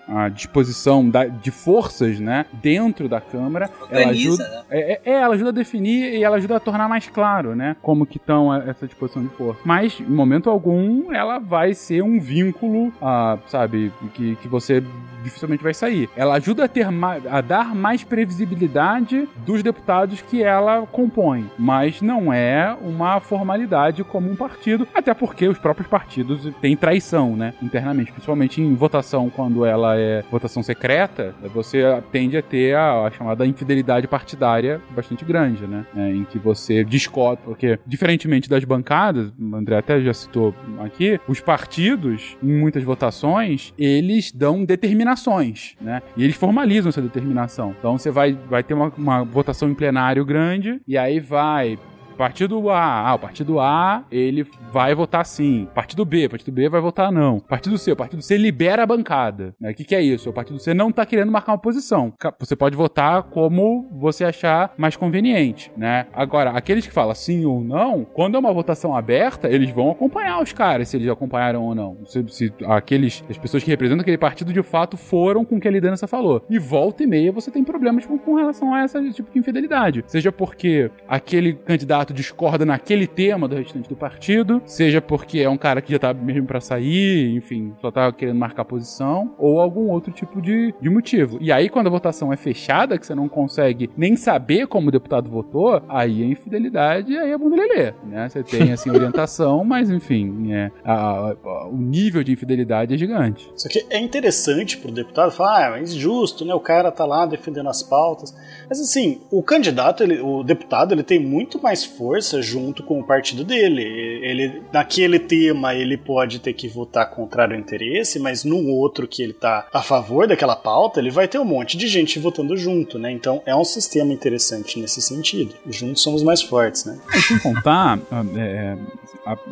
a disposição da- de forças, né, dentro da Câmara. Ela Organiza, ajuda, né? é, é, ela ajuda a definir e ela ajuda a tornar mais claro, né? Como que estão essa disposição de força. Mas, em momento algum, ela vai ser um vínculo, ah, sabe, que, que você dificilmente vai sair. Ela ajuda a ter a dar mais previsibilidade dos deputados que ela compõe, mas não é uma formalidade como um partido, até porque os próprios partidos têm traição, né, internamente, principalmente em votação quando ela é votação secreta, você tende a ter a, a chamada infidelidade partidária bastante grande, né, é, em que você discorda, porque diferentemente das bancadas, o André até já citou aqui, os partidos em muitas votações eles dão determinações, né, e eles formalizam essa determinação. Então você vai, vai ter uma, uma votação em plenário grande e aí vai partido A, ah, o partido A, ele vai votar sim. Partido B, partido B vai votar não. Partido C, o partido C libera a bancada. O né? que, que é isso? O partido C não tá querendo marcar uma posição. Você pode votar como você achar mais conveniente, né? Agora, aqueles que falam sim ou não, quando é uma votação aberta, eles vão acompanhar os caras, se eles acompanharam ou não. Se, se aqueles, as pessoas que representam aquele partido de fato foram com o que a liderança falou. E volta e meia você tem problemas com, com relação a esse tipo de infidelidade. Seja porque aquele candidato discorda naquele tema do restante do partido, seja porque é um cara que já tá mesmo para sair, enfim, só tá querendo marcar posição, ou algum outro tipo de, de motivo. E aí, quando a votação é fechada, que você não consegue nem saber como o deputado votou, aí a infidelidade, aí é bunda lelê, né? Você tem, assim, orientação, mas, enfim, é, a, a, o nível de infidelidade é gigante. Isso aqui é interessante pro deputado falar, ah, é injusto, né? O cara tá lá defendendo as pautas. Mas, assim, o candidato, ele, o deputado, ele tem muito mais força junto com o partido dele. Ele, naquele tema, ele pode ter que votar contrário ao interesse, mas no outro que ele tá a favor daquela pauta, ele vai ter um monte de gente votando junto, né? Então é um sistema interessante nesse sentido. Juntos somos mais fortes, né? Sem contar, ah, é,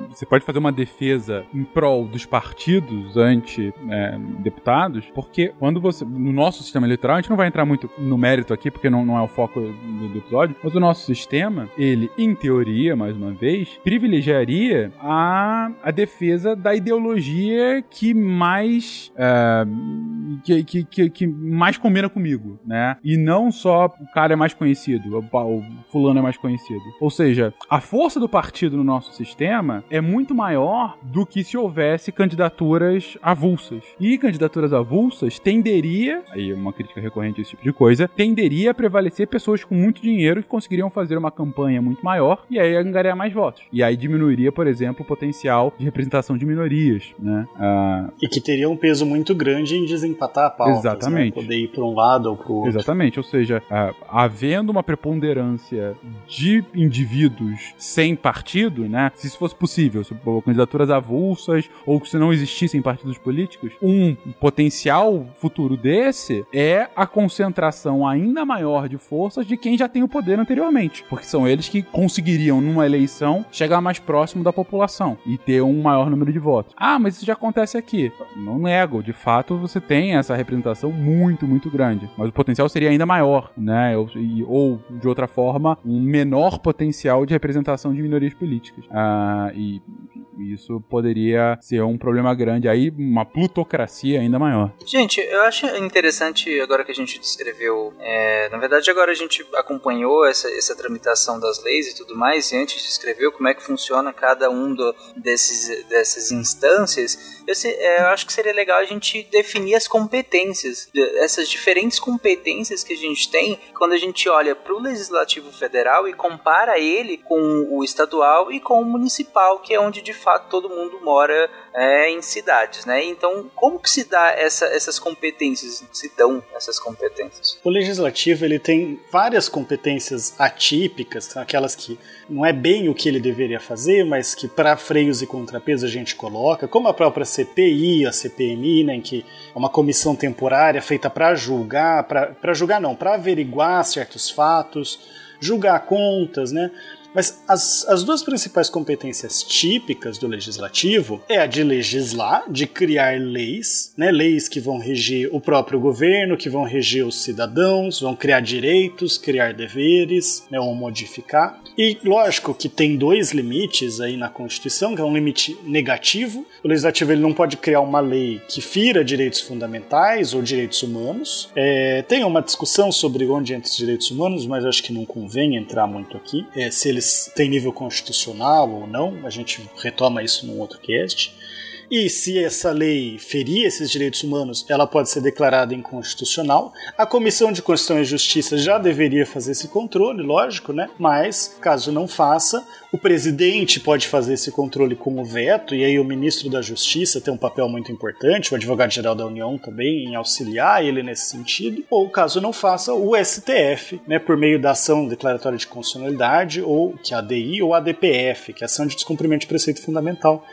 você pode fazer uma defesa em prol dos partidos anti-deputados, é, porque quando você. No nosso sistema eleitoral, a gente não vai entrar muito no mérito aqui, porque não, não é o foco do, do episódio, mas o nosso sistema, ele, em teoria, mais uma vez, privilegiaria a, a defesa da ideologia que mais. É, que, que, que, que, mais combina comigo, né? E não só o cara é mais conhecido, o, o fulano é mais conhecido. Ou seja, a força do partido no nosso sistema é muito maior do que se houvesse candidaturas avulsas. E candidaturas avulsas tenderia, aí uma crítica recorrente a esse tipo de coisa, tenderia a prevalecer pessoas com muito dinheiro que conseguiriam fazer uma campanha muito maior e aí angariar mais votos. E aí diminuiria, por exemplo, o potencial de representação de minorias, né? Ah, e que teria um peso muito grande em desempatar a pauta. Né? Exatamente. Né? Poder ir para um lado ou para o outro. Exatamente. Ou seja, ah, havendo uma preponderância de indivíduos sem partido, né? Se isso fosse possível, candidaturas avulsas ou se não existissem partidos políticos, um potencial futuro desse é a concentração ainda maior de forças de quem já tem o poder anteriormente, porque são eles que conseguiriam numa eleição chegar mais próximo da população e ter um maior número de votos. Ah, mas isso já acontece aqui. Não nego, de fato você tem essa representação muito, muito grande, mas o potencial seria ainda maior, né? Ou, ou de outra forma, um menor potencial de representação de minorias políticas. Ah, e isso poderia ser um problema grande aí, uma plutocracia ainda maior. Gente, eu acho interessante agora que a gente descreveu. É, na verdade, agora a gente acompanhou essa, essa tramitação das leis tudo mais, e antes descreveu como é que funciona cada um do, desses, dessas instâncias. Eu, se, é, eu acho que seria legal a gente definir as competências, essas diferentes competências que a gente tem quando a gente olha para o legislativo federal e compara ele com o estadual e com o municipal, que é onde de fato todo mundo mora é, em cidades, né? Então, como que se dá essa, essas competências, se dão essas competências? O legislativo ele tem várias competências atípicas, aquelas que não é bem o que ele deveria fazer, mas que para freios e contrapesos a gente coloca, como a própria CPI, a CPMI, né, em que é uma comissão temporária feita para julgar, para julgar não, para averiguar certos fatos, julgar contas, né? Mas as, as duas principais competências típicas do legislativo é a de legislar, de criar leis, né, leis que vão reger o próprio governo, que vão reger os cidadãos, vão criar direitos, criar deveres, né, ou modificar. E lógico que tem dois limites aí na Constituição, que é um limite negativo. O legislativo ele não pode criar uma lei que fira direitos fundamentais ou direitos humanos. É, tem uma discussão sobre onde entra os direitos humanos, mas acho que não convém entrar muito aqui. É, se eles tem nível constitucional ou não, a gente retoma isso num outro cast. E se essa lei ferir esses direitos humanos, ela pode ser declarada inconstitucional. A Comissão de Constituição e Justiça já deveria fazer esse controle, lógico, né? Mas, caso não faça, o presidente pode fazer esse controle com o veto, e aí o ministro da Justiça tem um papel muito importante, o advogado-geral da União também, em auxiliar ele nesse sentido. Ou, caso não faça, o STF, né, por meio da ação declaratória de constitucionalidade, ou que é a ADI, ou a ADPF, que é a ação de descumprimento de preceito fundamental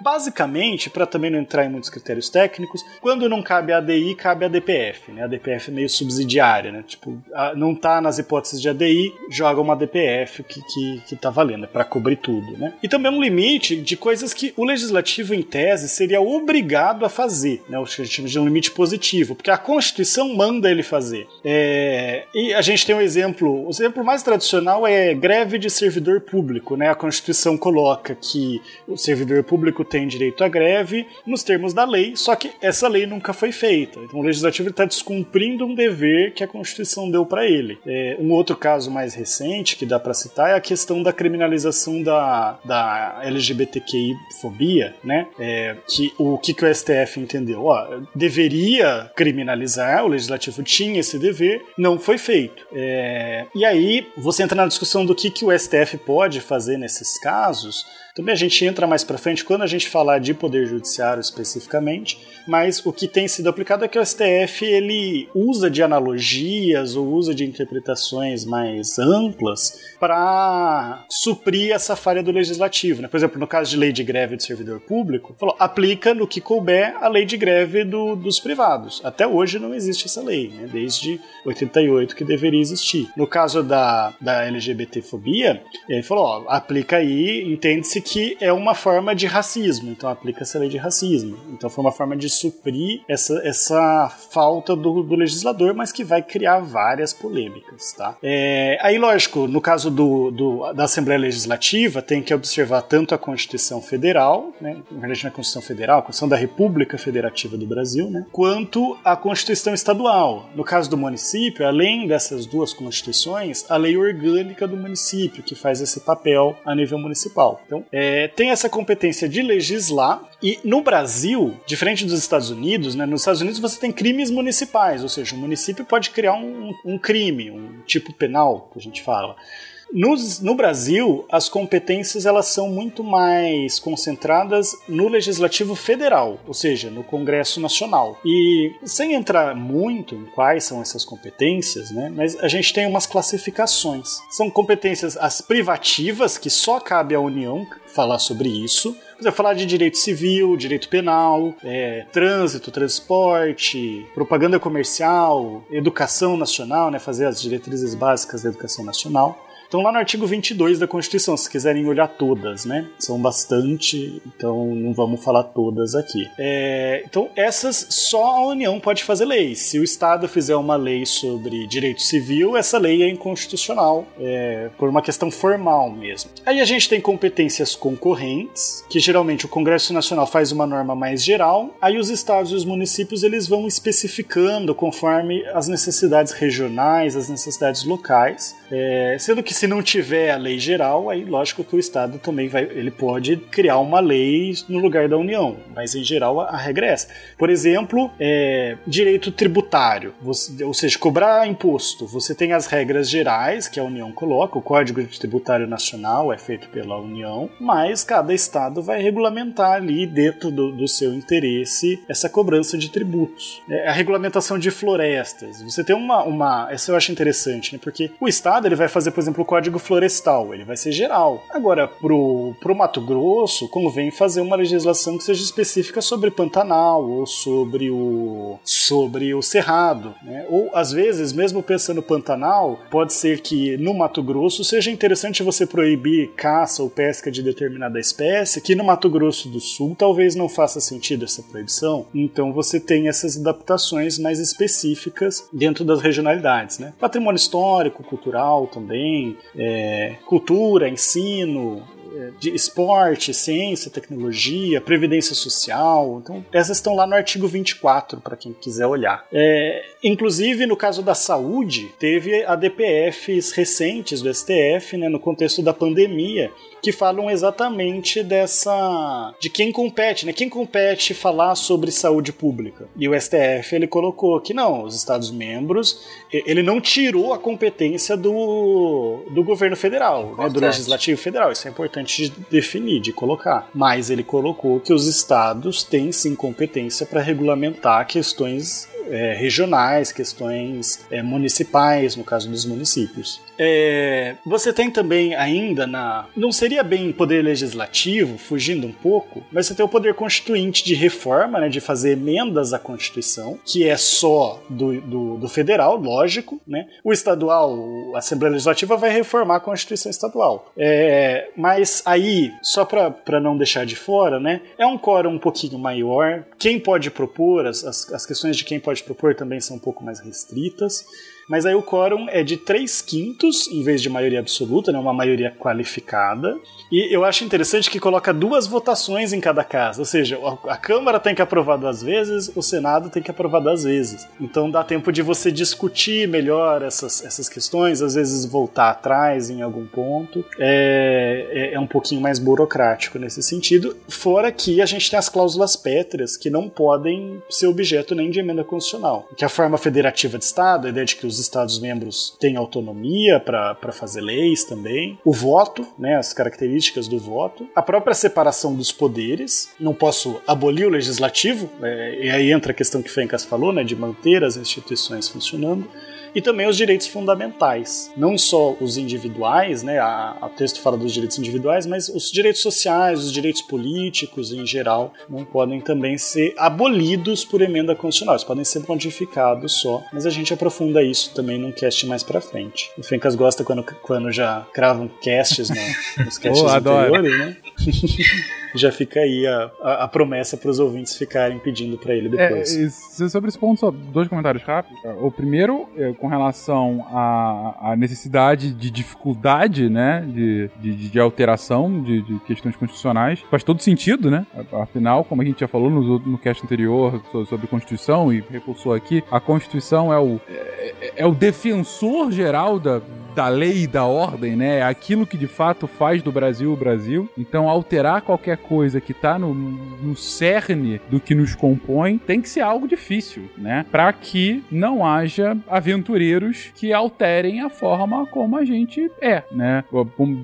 Basicamente, para também não entrar em muitos critérios técnicos, quando não cabe a ADI, cabe a DPF, né? A DPF é meio subsidiária, né? Tipo, não tá nas hipóteses de ADI, joga uma DPF que, que, que tá valendo, é para cobrir tudo, né? E também um limite de coisas que o legislativo, em tese, seria obrigado a fazer, né? O que a gente chama de um limite positivo, porque a Constituição manda ele fazer. É... E a gente tem um exemplo, o exemplo mais tradicional é greve de servidor público, né? A Constituição coloca que o servidor público tem direito à greve nos termos da lei, só que essa lei nunca foi feita. Então o legislativo está descumprindo um dever que a Constituição deu para ele. É, um outro caso mais recente que dá para citar é a questão da criminalização da, da LGBTQI-fobia, né? É, que o que, que o STF entendeu? Ó, deveria criminalizar, o legislativo tinha esse dever, não foi feito. É, e aí você entra na discussão do que, que o STF pode fazer nesses casos. Também a gente entra mais para frente quando a gente falar de poder judiciário especificamente, mas o que tem sido aplicado é que o STF ele usa de analogias ou usa de interpretações mais amplas para suprir essa falha do legislativo. Né? Por exemplo, no caso de lei de greve do servidor público, falou, aplica no que couber a lei de greve do, dos privados. Até hoje não existe essa lei, né? desde 88 que deveria existir. No caso da, da LGBTfobia, ele falou, ó, aplica aí, entende-se que é uma forma de racismo, então aplica-se a lei de racismo. Então foi uma forma de suprir essa, essa falta do, do legislador, mas que vai criar várias polêmicas, tá? É, aí, lógico, no caso do, do, da Assembleia Legislativa, tem que observar tanto a Constituição Federal, né, na verdade não é a Constituição Federal, a Constituição da República Federativa do Brasil, né, quanto a Constituição Estadual. No caso do município, além dessas duas constituições, a lei orgânica do município, que faz esse papel a nível municipal. Então, é, tem essa competência de legislar, e no Brasil, diferente dos Estados Unidos, né, nos Estados Unidos você tem crimes municipais, ou seja, o município pode criar um, um crime, um tipo penal, que a gente fala. No Brasil, as competências elas são muito mais concentradas no legislativo federal, ou seja, no Congresso Nacional. E sem entrar muito em quais são essas competências, né, mas a gente tem umas classificações. São competências as privativas, que só cabe à União falar sobre isso Quiser falar de direito civil, direito penal, é, trânsito, transporte, propaganda comercial, educação nacional, né, fazer as diretrizes básicas da educação nacional. Então, lá no artigo 22 da Constituição, se quiserem olhar todas, né? São bastante, então não vamos falar todas aqui. É, então, essas só a União pode fazer leis. Se o Estado fizer uma lei sobre direito civil, essa lei é inconstitucional, é, por uma questão formal mesmo. Aí a gente tem competências concorrentes, que geralmente o Congresso Nacional faz uma norma mais geral, aí os estados e os municípios eles vão especificando conforme as necessidades regionais, as necessidades locais, é, sendo que se não tiver a lei geral, aí lógico que o Estado também vai, ele pode criar uma lei no lugar da União, mas em geral a, regra é essa. Por exemplo, é, direito tributário, você, ou seja, cobrar imposto. Você tem as regras gerais que a União coloca, o Código Tributário Nacional é feito pela União, mas cada Estado vai regulamentar ali dentro do, do seu interesse essa cobrança de tributos. É, a regulamentação de florestas. Você tem uma, uma. Essa eu acho interessante, né? Porque o Estado ele vai fazer, por exemplo, Código Florestal, ele vai ser geral. Agora, pro, pro Mato Grosso, convém fazer uma legislação que seja específica sobre Pantanal ou sobre o sobre o Cerrado, né? Ou às vezes, mesmo pensando Pantanal, pode ser que no Mato Grosso seja interessante você proibir caça ou pesca de determinada espécie, que no Mato Grosso do Sul talvez não faça sentido essa proibição. Então você tem essas adaptações mais específicas dentro das regionalidades, né? Patrimônio histórico, cultural também, é, cultura, ensino, é, de esporte, ciência, tecnologia, previdência social. Então, essas estão lá no artigo 24, para quem quiser olhar. É, inclusive, no caso da saúde, teve ADPFs recentes do STF, né, no contexto da pandemia, que falam exatamente dessa de quem compete, né? Quem compete falar sobre saúde pública. E o STF ele colocou que não, os Estados membros, ele não tirou a competência do, do governo federal, né? do legislativo federal. Isso é importante de definir, de colocar. Mas ele colocou que os estados têm sim competência para regulamentar questões é, regionais, questões é, municipais, no caso dos municípios. É, você tem também ainda na. Não seria bem poder legislativo, fugindo um pouco, mas você tem o poder constituinte de reforma, né, de fazer emendas à Constituição, que é só do, do, do federal, lógico. Né? O estadual, a Assembleia Legislativa, vai reformar a Constituição Estadual. É, mas aí, só para não deixar de fora, né, é um quórum um pouquinho maior. Quem pode propor, as, as, as questões de quem pode propor também são um pouco mais restritas. Mas aí o quórum é de 3 quintos em vez de maioria absoluta, né, uma maioria qualificada. E eu acho interessante que coloca duas votações em cada caso, ou seja, a Câmara tem que aprovar duas vezes, o Senado tem que aprovar duas vezes. Então dá tempo de você discutir melhor essas, essas questões, às vezes voltar atrás em algum ponto. É, é, é um pouquinho mais burocrático nesse sentido. Fora que a gente tem as cláusulas pétreas que não podem ser objeto nem de emenda constitucional. Que a forma federativa de Estado, a ideia de que os Estados-membros têm autonomia para fazer leis também, o voto, né, as características do voto, a própria separação dos poderes, não posso abolir o legislativo, é, e aí entra a questão que Fencas falou, né, de manter as instituições funcionando, e também os direitos fundamentais. Não só os individuais, né? O texto fala dos direitos individuais, mas os direitos sociais, os direitos políticos em geral, não podem também ser abolidos por emenda constitucional. Eles podem ser modificados só, mas a gente aprofunda isso também num cast mais pra frente. O Fencas gosta quando, quando já cravam casts no, nos casts oh, anteriores, né? já fica aí a, a, a promessa para os ouvintes ficarem pedindo para ele depois. É, sobre esse ponto, só dois comentários rápidos. O primeiro, é, com relação à, à, necessidade de dificuldade, né, de, de, de alteração de, de, questões constitucionais, faz todo sentido, né? Afinal, como a gente já falou no, no cast anterior sobre Constituição e reforçou aqui, a Constituição é o, é, é o defensor geral da da lei e da ordem, né? É aquilo que de fato faz do Brasil o Brasil. Então, alterar qualquer coisa que tá no, no cerne do que nos compõe tem que ser algo difícil, né? Para que não haja aventureiros que alterem a forma como a gente é, né?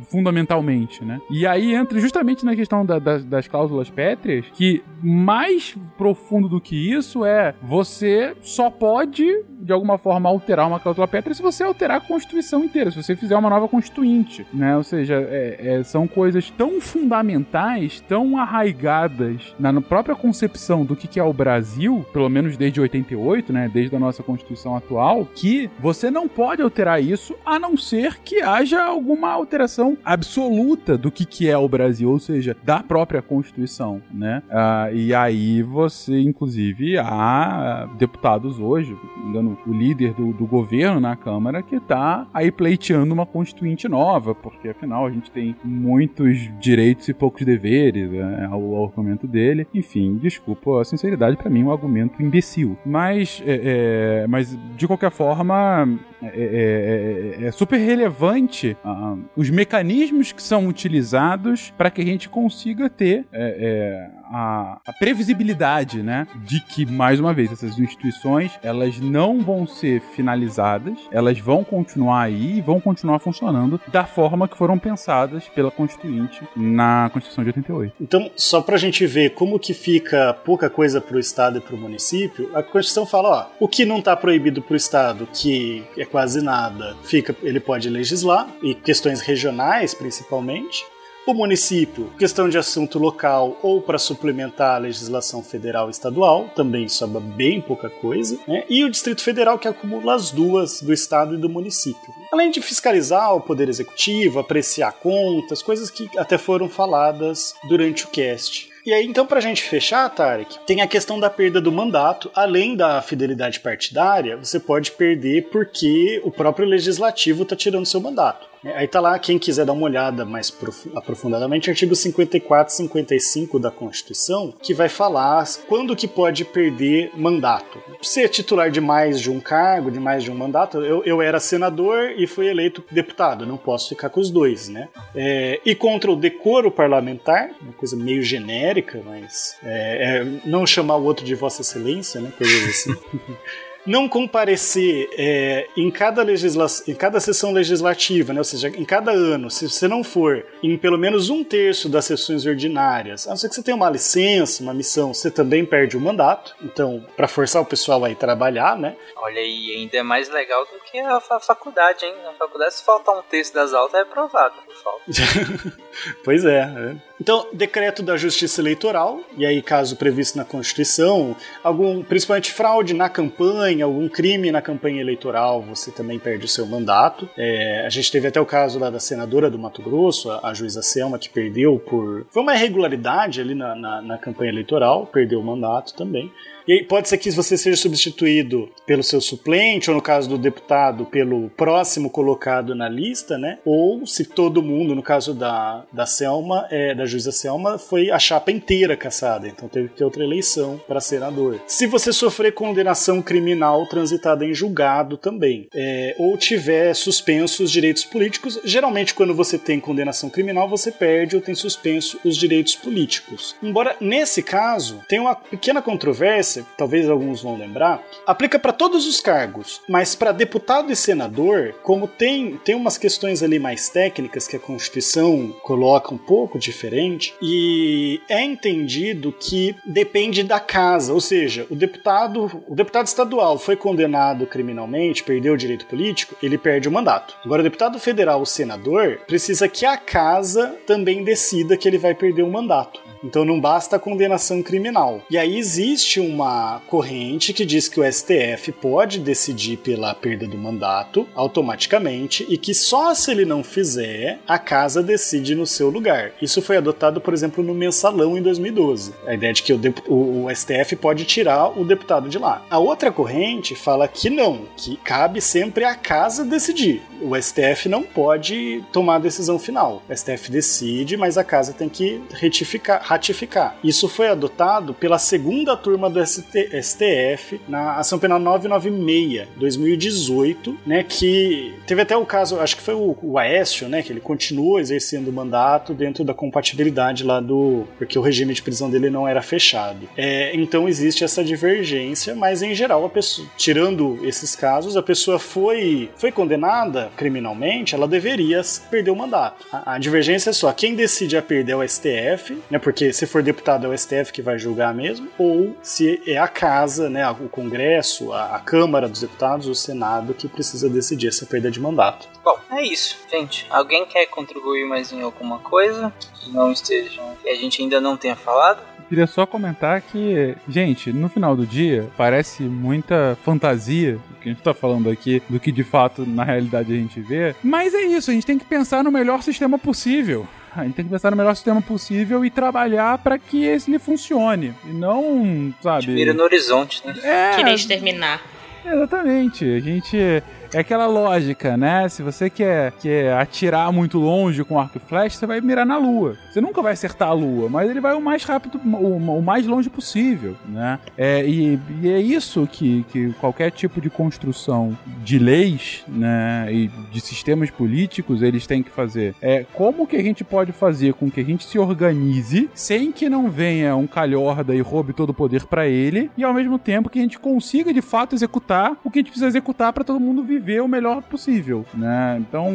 Fundamentalmente, né? E aí entra justamente na questão da, das cláusulas pétreas, que mais profundo do que isso é você só pode, de alguma forma, alterar uma cláusula pétrea se você alterar a Constituição inteira se você fizer uma nova constituinte, né? Ou seja, é, é, são coisas tão fundamentais, tão arraigadas na própria concepção do que, é o Brasil, pelo menos desde 88, né? Desde a nossa Constituição atual, que você não pode alterar isso a não ser que haja alguma alteração absoluta do que, que é o Brasil, ou seja, da própria Constituição, né? Ah, e aí você, inclusive, há deputados hoje, engano, o líder do, do governo na Câmara que está aí pleiteando uma constituinte nova, porque afinal a gente tem muitos direitos e poucos deveres, né, é o argumento dele. Enfim, desculpa a sinceridade, para mim é um argumento imbecil. Mas, é, é, mas de qualquer forma, é, é, é, é super relevante uh, os mecanismos que são utilizados para que a gente consiga ter é, é, a, a, previsibilidade, né, de que mais uma vez essas instituições elas não vão ser finalizadas, elas vão continuar aí e vão continuar funcionando da forma que foram pensadas pela Constituinte na Constituição de 88. Então, só para a gente ver como que fica pouca coisa para o Estado e para o município, a Constituição fala, ó, o que não está proibido para o Estado, que é quase nada, fica, ele pode legislar, e questões regionais principalmente, o município, questão de assunto local ou para suplementar a legislação federal e estadual, também sobra bem pouca coisa, né? e o Distrito Federal, que acumula as duas, do Estado e do município. Além de fiscalizar o Poder Executivo, apreciar contas, coisas que até foram faladas durante o cast. E aí, então, pra gente fechar, Tarek, tem a questão da perda do mandato. Além da fidelidade partidária, você pode perder porque o próprio legislativo tá tirando seu mandato. É, aí tá lá, quem quiser dar uma olhada mais aprofundadamente, artigo 54 e 55 da Constituição, que vai falar quando que pode perder mandato. Ser titular de mais de um cargo, de mais de um mandato, eu, eu era senador e fui eleito deputado, não posso ficar com os dois, né? É, e contra o decoro parlamentar, uma coisa meio genérica, mas é, é, não chamar o outro de Vossa Excelência, né? Coisas assim. não comparecer é, em, cada legisla em cada sessão legislativa, né? ou seja, em cada ano, se você não for em pelo menos um terço das sessões ordinárias, a não ser que você tenha uma licença, uma missão, você também perde o mandato. Então, para forçar o pessoal a ir trabalhar, né? Olha aí, ainda é mais legal do que a fa- faculdade, hein? Na faculdade, se faltar um terço das aulas, é aprovado. Falta. pois é, é. Então, decreto da Justiça Eleitoral, e aí caso previsto na Constituição, algum, principalmente fraude na campanha, algum crime na campanha eleitoral, você também perde o seu mandato. É, a gente teve até o caso lá da senadora do Mato Grosso, a, a juíza Selma, que perdeu por. Foi uma irregularidade ali na, na, na campanha eleitoral, perdeu o mandato também. E pode ser que você seja substituído pelo seu suplente, ou no caso do deputado, pelo próximo colocado na lista, né? Ou se todo mundo, no caso da, da Selma, é, da juíza Selma, foi a chapa inteira caçada. Então teve que ter outra eleição para senador. Se você sofrer condenação criminal transitada em julgado também, é, ou tiver suspenso os direitos políticos, geralmente quando você tem condenação criminal, você perde ou tem suspenso os direitos políticos. Embora nesse caso tenha uma pequena controvérsia, talvez alguns vão lembrar, aplica para todos os cargos, mas para deputado e senador, como tem, tem umas questões ali mais técnicas que a Constituição coloca um pouco diferente, e é entendido que depende da casa, ou seja, o deputado, o deputado estadual foi condenado criminalmente, perdeu o direito político, ele perde o mandato. Agora, o deputado federal, o senador, precisa que a casa também decida que ele vai perder o mandato. Então não basta a condenação criminal. E aí existe uma corrente que diz que o STF pode decidir pela perda do mandato automaticamente e que só se ele não fizer, a casa decide no seu lugar. Isso foi adotado, por exemplo, no mensalão em 2012. A ideia de que o, o, o STF pode tirar o deputado de lá. A outra corrente fala que não, que cabe sempre à casa decidir. O STF não pode tomar a decisão final. O STF decide, mas a casa tem que retificar, ratificar. Isso foi adotado pela segunda turma do ST, STF na ação penal 996, 2018, né, que teve até o caso, acho que foi o, o Aécio, né, que ele continuou exercendo o mandato dentro da compatibilidade lá do, porque o regime de prisão dele não era fechado. É, então existe essa divergência, mas em geral a pessoa, tirando esses casos, a pessoa foi foi condenada criminalmente, ela deveria perder o mandato. A, a divergência é só quem decide a perder é o STF, né, porque se for deputado é o STF que vai julgar mesmo, ou se é a casa, né, o Congresso, a, a Câmara dos Deputados, o Senado que precisa decidir essa perda de mandato. Bom, é isso, gente. Alguém quer contribuir mais em alguma coisa que não esteja que a gente ainda não tenha falado? Queria só comentar que, gente, no final do dia, parece muita fantasia o que a gente tá falando aqui do que de fato na realidade a gente vê. Mas é isso, a gente tem que pensar no melhor sistema possível. A gente tem que pensar no melhor sistema possível e trabalhar para que esse funcione. E não, sabe. Mira no horizonte, né? É, Querer exterminar. Exatamente. A gente. É aquela lógica, né? Se você quer, quer atirar muito longe com arco e flecha, você vai mirar na lua. Você nunca vai acertar a lua, mas ele vai o mais rápido, o, o mais longe possível, né? É, e, e, é isso que, que qualquer tipo de construção de leis, né? E de sistemas políticos, eles têm que fazer. É como que a gente pode fazer com que a gente se organize sem que não venha um calhorda e roube todo o poder para ele, e ao mesmo tempo que a gente consiga de fato executar o que a gente precisa executar para todo mundo viver o melhor possível, né? Então,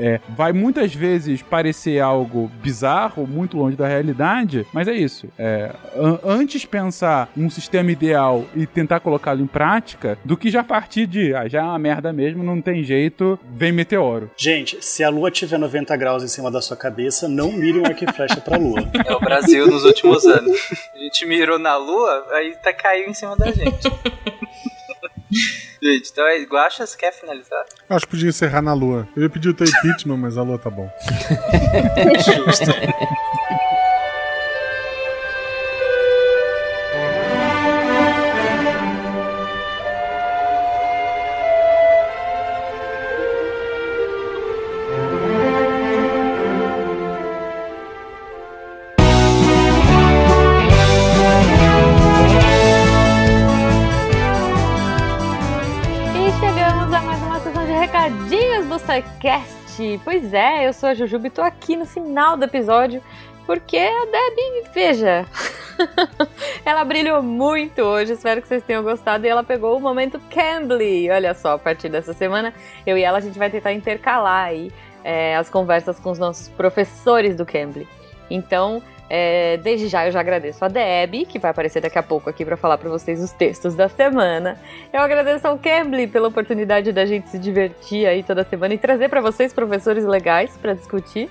é, vai muitas vezes parecer algo bizarro, muito longe da realidade, mas é isso. É, an antes pensar um sistema ideal e tentar colocá-lo em prática, do que já partir de, ah, já é uma merda mesmo, não tem jeito, vem meteoro. Gente, se a lua tiver 90 graus em cima da sua cabeça, não mire um arco e flecha pra lua. É o Brasil nos últimos anos. A gente mirou na lua, aí tá caiu em cima da gente. Gente, então é Guaxas quer finalizar? Acho que podia encerrar na lua. Eu ia pedir o teu impeachment, mas a lua tá bom. Justo. SciCast. Pois é, eu sou a Jujuba e tô aqui no final do episódio Porque a Debbie, veja, ela brilhou muito hoje, espero que vocês tenham gostado. E ela pegou o momento Cambly. Olha só, a partir dessa semana, eu e ela a gente vai tentar intercalar aí é, as conversas com os nossos professores do Cambly. Então, é, desde já eu já agradeço a Deb, que vai aparecer daqui a pouco aqui para falar para vocês os textos da semana. Eu agradeço ao Cambly pela oportunidade da gente se divertir aí toda semana e trazer para vocês professores legais para discutir.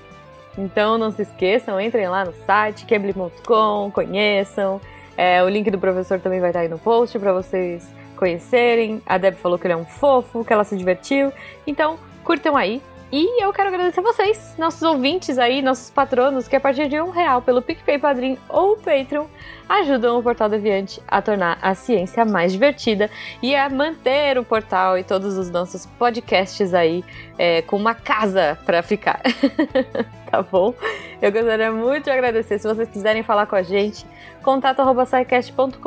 Então não se esqueçam, entrem lá no site cambly.com, conheçam. É, o link do professor também vai estar aí no post para vocês conhecerem. A Deb falou que ele é um fofo, que ela se divertiu. Então curtam aí, e eu quero agradecer a vocês, nossos ouvintes aí, nossos patronos, que a partir de um real pelo PicPay Padrim ou Patreon ajudam o Portal Deviante a tornar a ciência mais divertida e a manter o portal e todos os nossos podcasts aí é, com uma casa para ficar. tá bom? Eu gostaria muito de agradecer. Se vocês quiserem falar com a gente, contato.com.br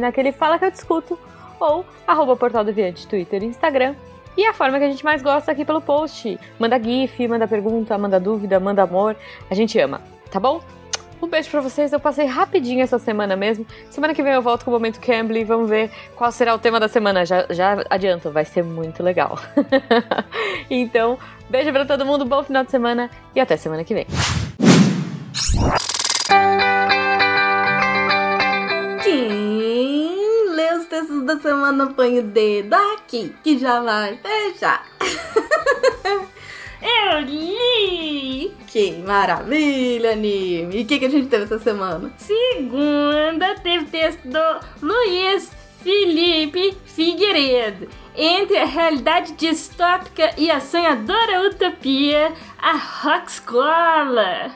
naquele Fala que eu discuto ou arroba Portal Deviante, Twitter e Instagram e a forma que a gente mais gosta aqui pelo post. Manda GIF, manda pergunta, manda dúvida, manda amor. A gente ama, tá bom? Um beijo pra vocês. Eu passei rapidinho essa semana mesmo. Semana que vem eu volto com o Momento Cambly. Vamos ver qual será o tema da semana. Já, já adianto, vai ser muito legal. então, beijo pra todo mundo, bom final de semana e até semana que vem. Textos da semana põe o dedo aqui, que já vai fechar. Eu li! Que maravilha, anime! E o que, que a gente teve essa semana? Segunda teve texto do Luiz Felipe Figueiredo. Entre a realidade distópica e a sonhadora utopia, a Rock Escola.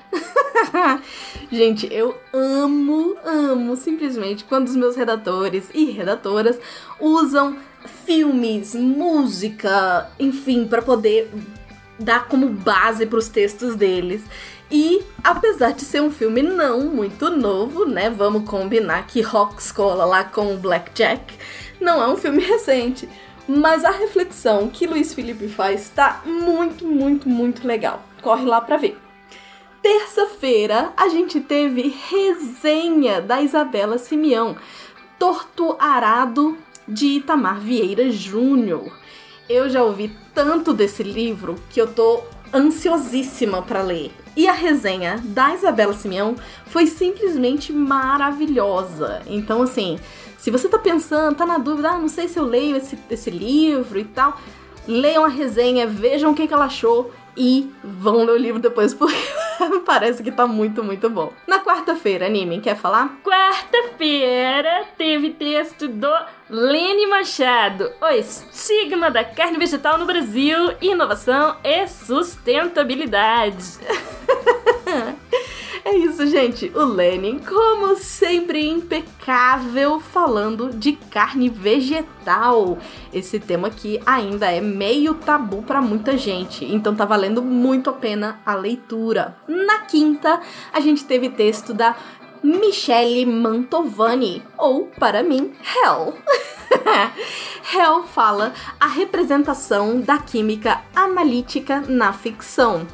Gente, eu amo, amo simplesmente quando os meus redatores e redatoras usam filmes, música, enfim, para poder dar como base para os textos deles. E apesar de ser um filme não muito novo, né? Vamos combinar que Rock Escola lá com Blackjack não é um filme recente. Mas a reflexão que Luiz Felipe faz tá muito, muito, muito legal. Corre lá pra ver. Terça-feira a gente teve resenha da Isabela Simeão, Torto Arado de Itamar Vieira Júnior. Eu já ouvi tanto desse livro que eu tô ansiosíssima para ler. E a resenha da Isabela Simeão foi simplesmente maravilhosa. Então, assim, se você tá pensando, tá na dúvida, ah, não sei se eu leio esse, esse livro e tal, leiam a resenha, vejam o que, que ela achou e vão ler o livro depois, porque parece que tá muito, muito bom. Na quarta-feira, anime, quer falar? Quarta-feira teve texto do Lene Machado, o estigma da carne vegetal no Brasil, inovação e sustentabilidade. É isso, gente. O Lenin, como sempre, impecável falando de carne vegetal. Esse tema aqui ainda é meio tabu para muita gente, então tá valendo muito a pena a leitura. Na quinta, a gente teve texto da Michele Mantovani, ou para mim, Hell. Hell fala a representação da química analítica na ficção.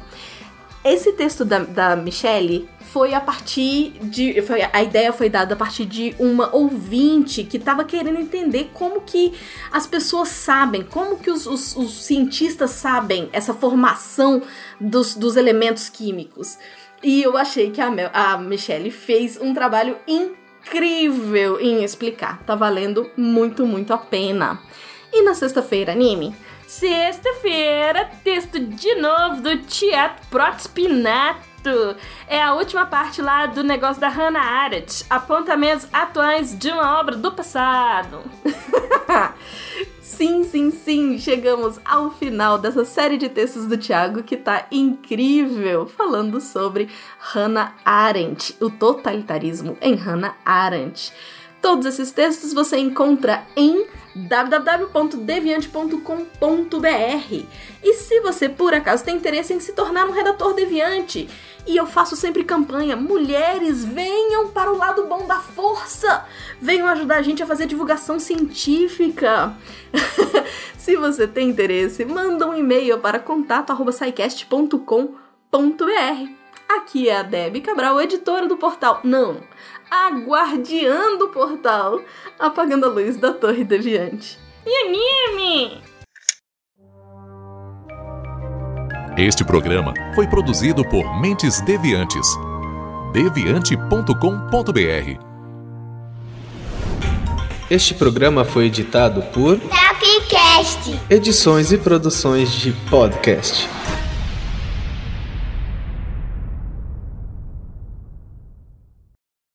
Esse texto da, da Michelle foi a partir de. Foi, a ideia foi dada a partir de uma ouvinte que estava querendo entender como que as pessoas sabem, como que os, os, os cientistas sabem essa formação dos, dos elementos químicos. E eu achei que a, a Michelle fez um trabalho incrível em explicar. Tá valendo muito, muito a pena. E na sexta-feira, anime? Sexta-feira, texto de novo do Teatro Protspinato. É a última parte lá do negócio da Hannah Arendt. Apontamentos atuais de uma obra do passado. sim, sim, sim, chegamos ao final dessa série de textos do Tiago que tá incrível, falando sobre Hannah Arendt, o totalitarismo em Hannah Arendt. Todos esses textos você encontra em www.deviante.com.br. E se você por acaso tem interesse em se tornar um redator deviante, e eu faço sempre campanha, mulheres, venham para o lado bom da força! Venham ajudar a gente a fazer divulgação científica. se você tem interesse, manda um e-mail para contato@saicast.com.br. Aqui é a Debbie Cabral, editora do portal. Não, a guardiã do portal, apagando a luz da Torre Deviante. E anime! Este programa foi produzido por Mentes Deviantes. deviante.com.br Este programa foi editado por Tapcast. Edições e Produções de Podcast.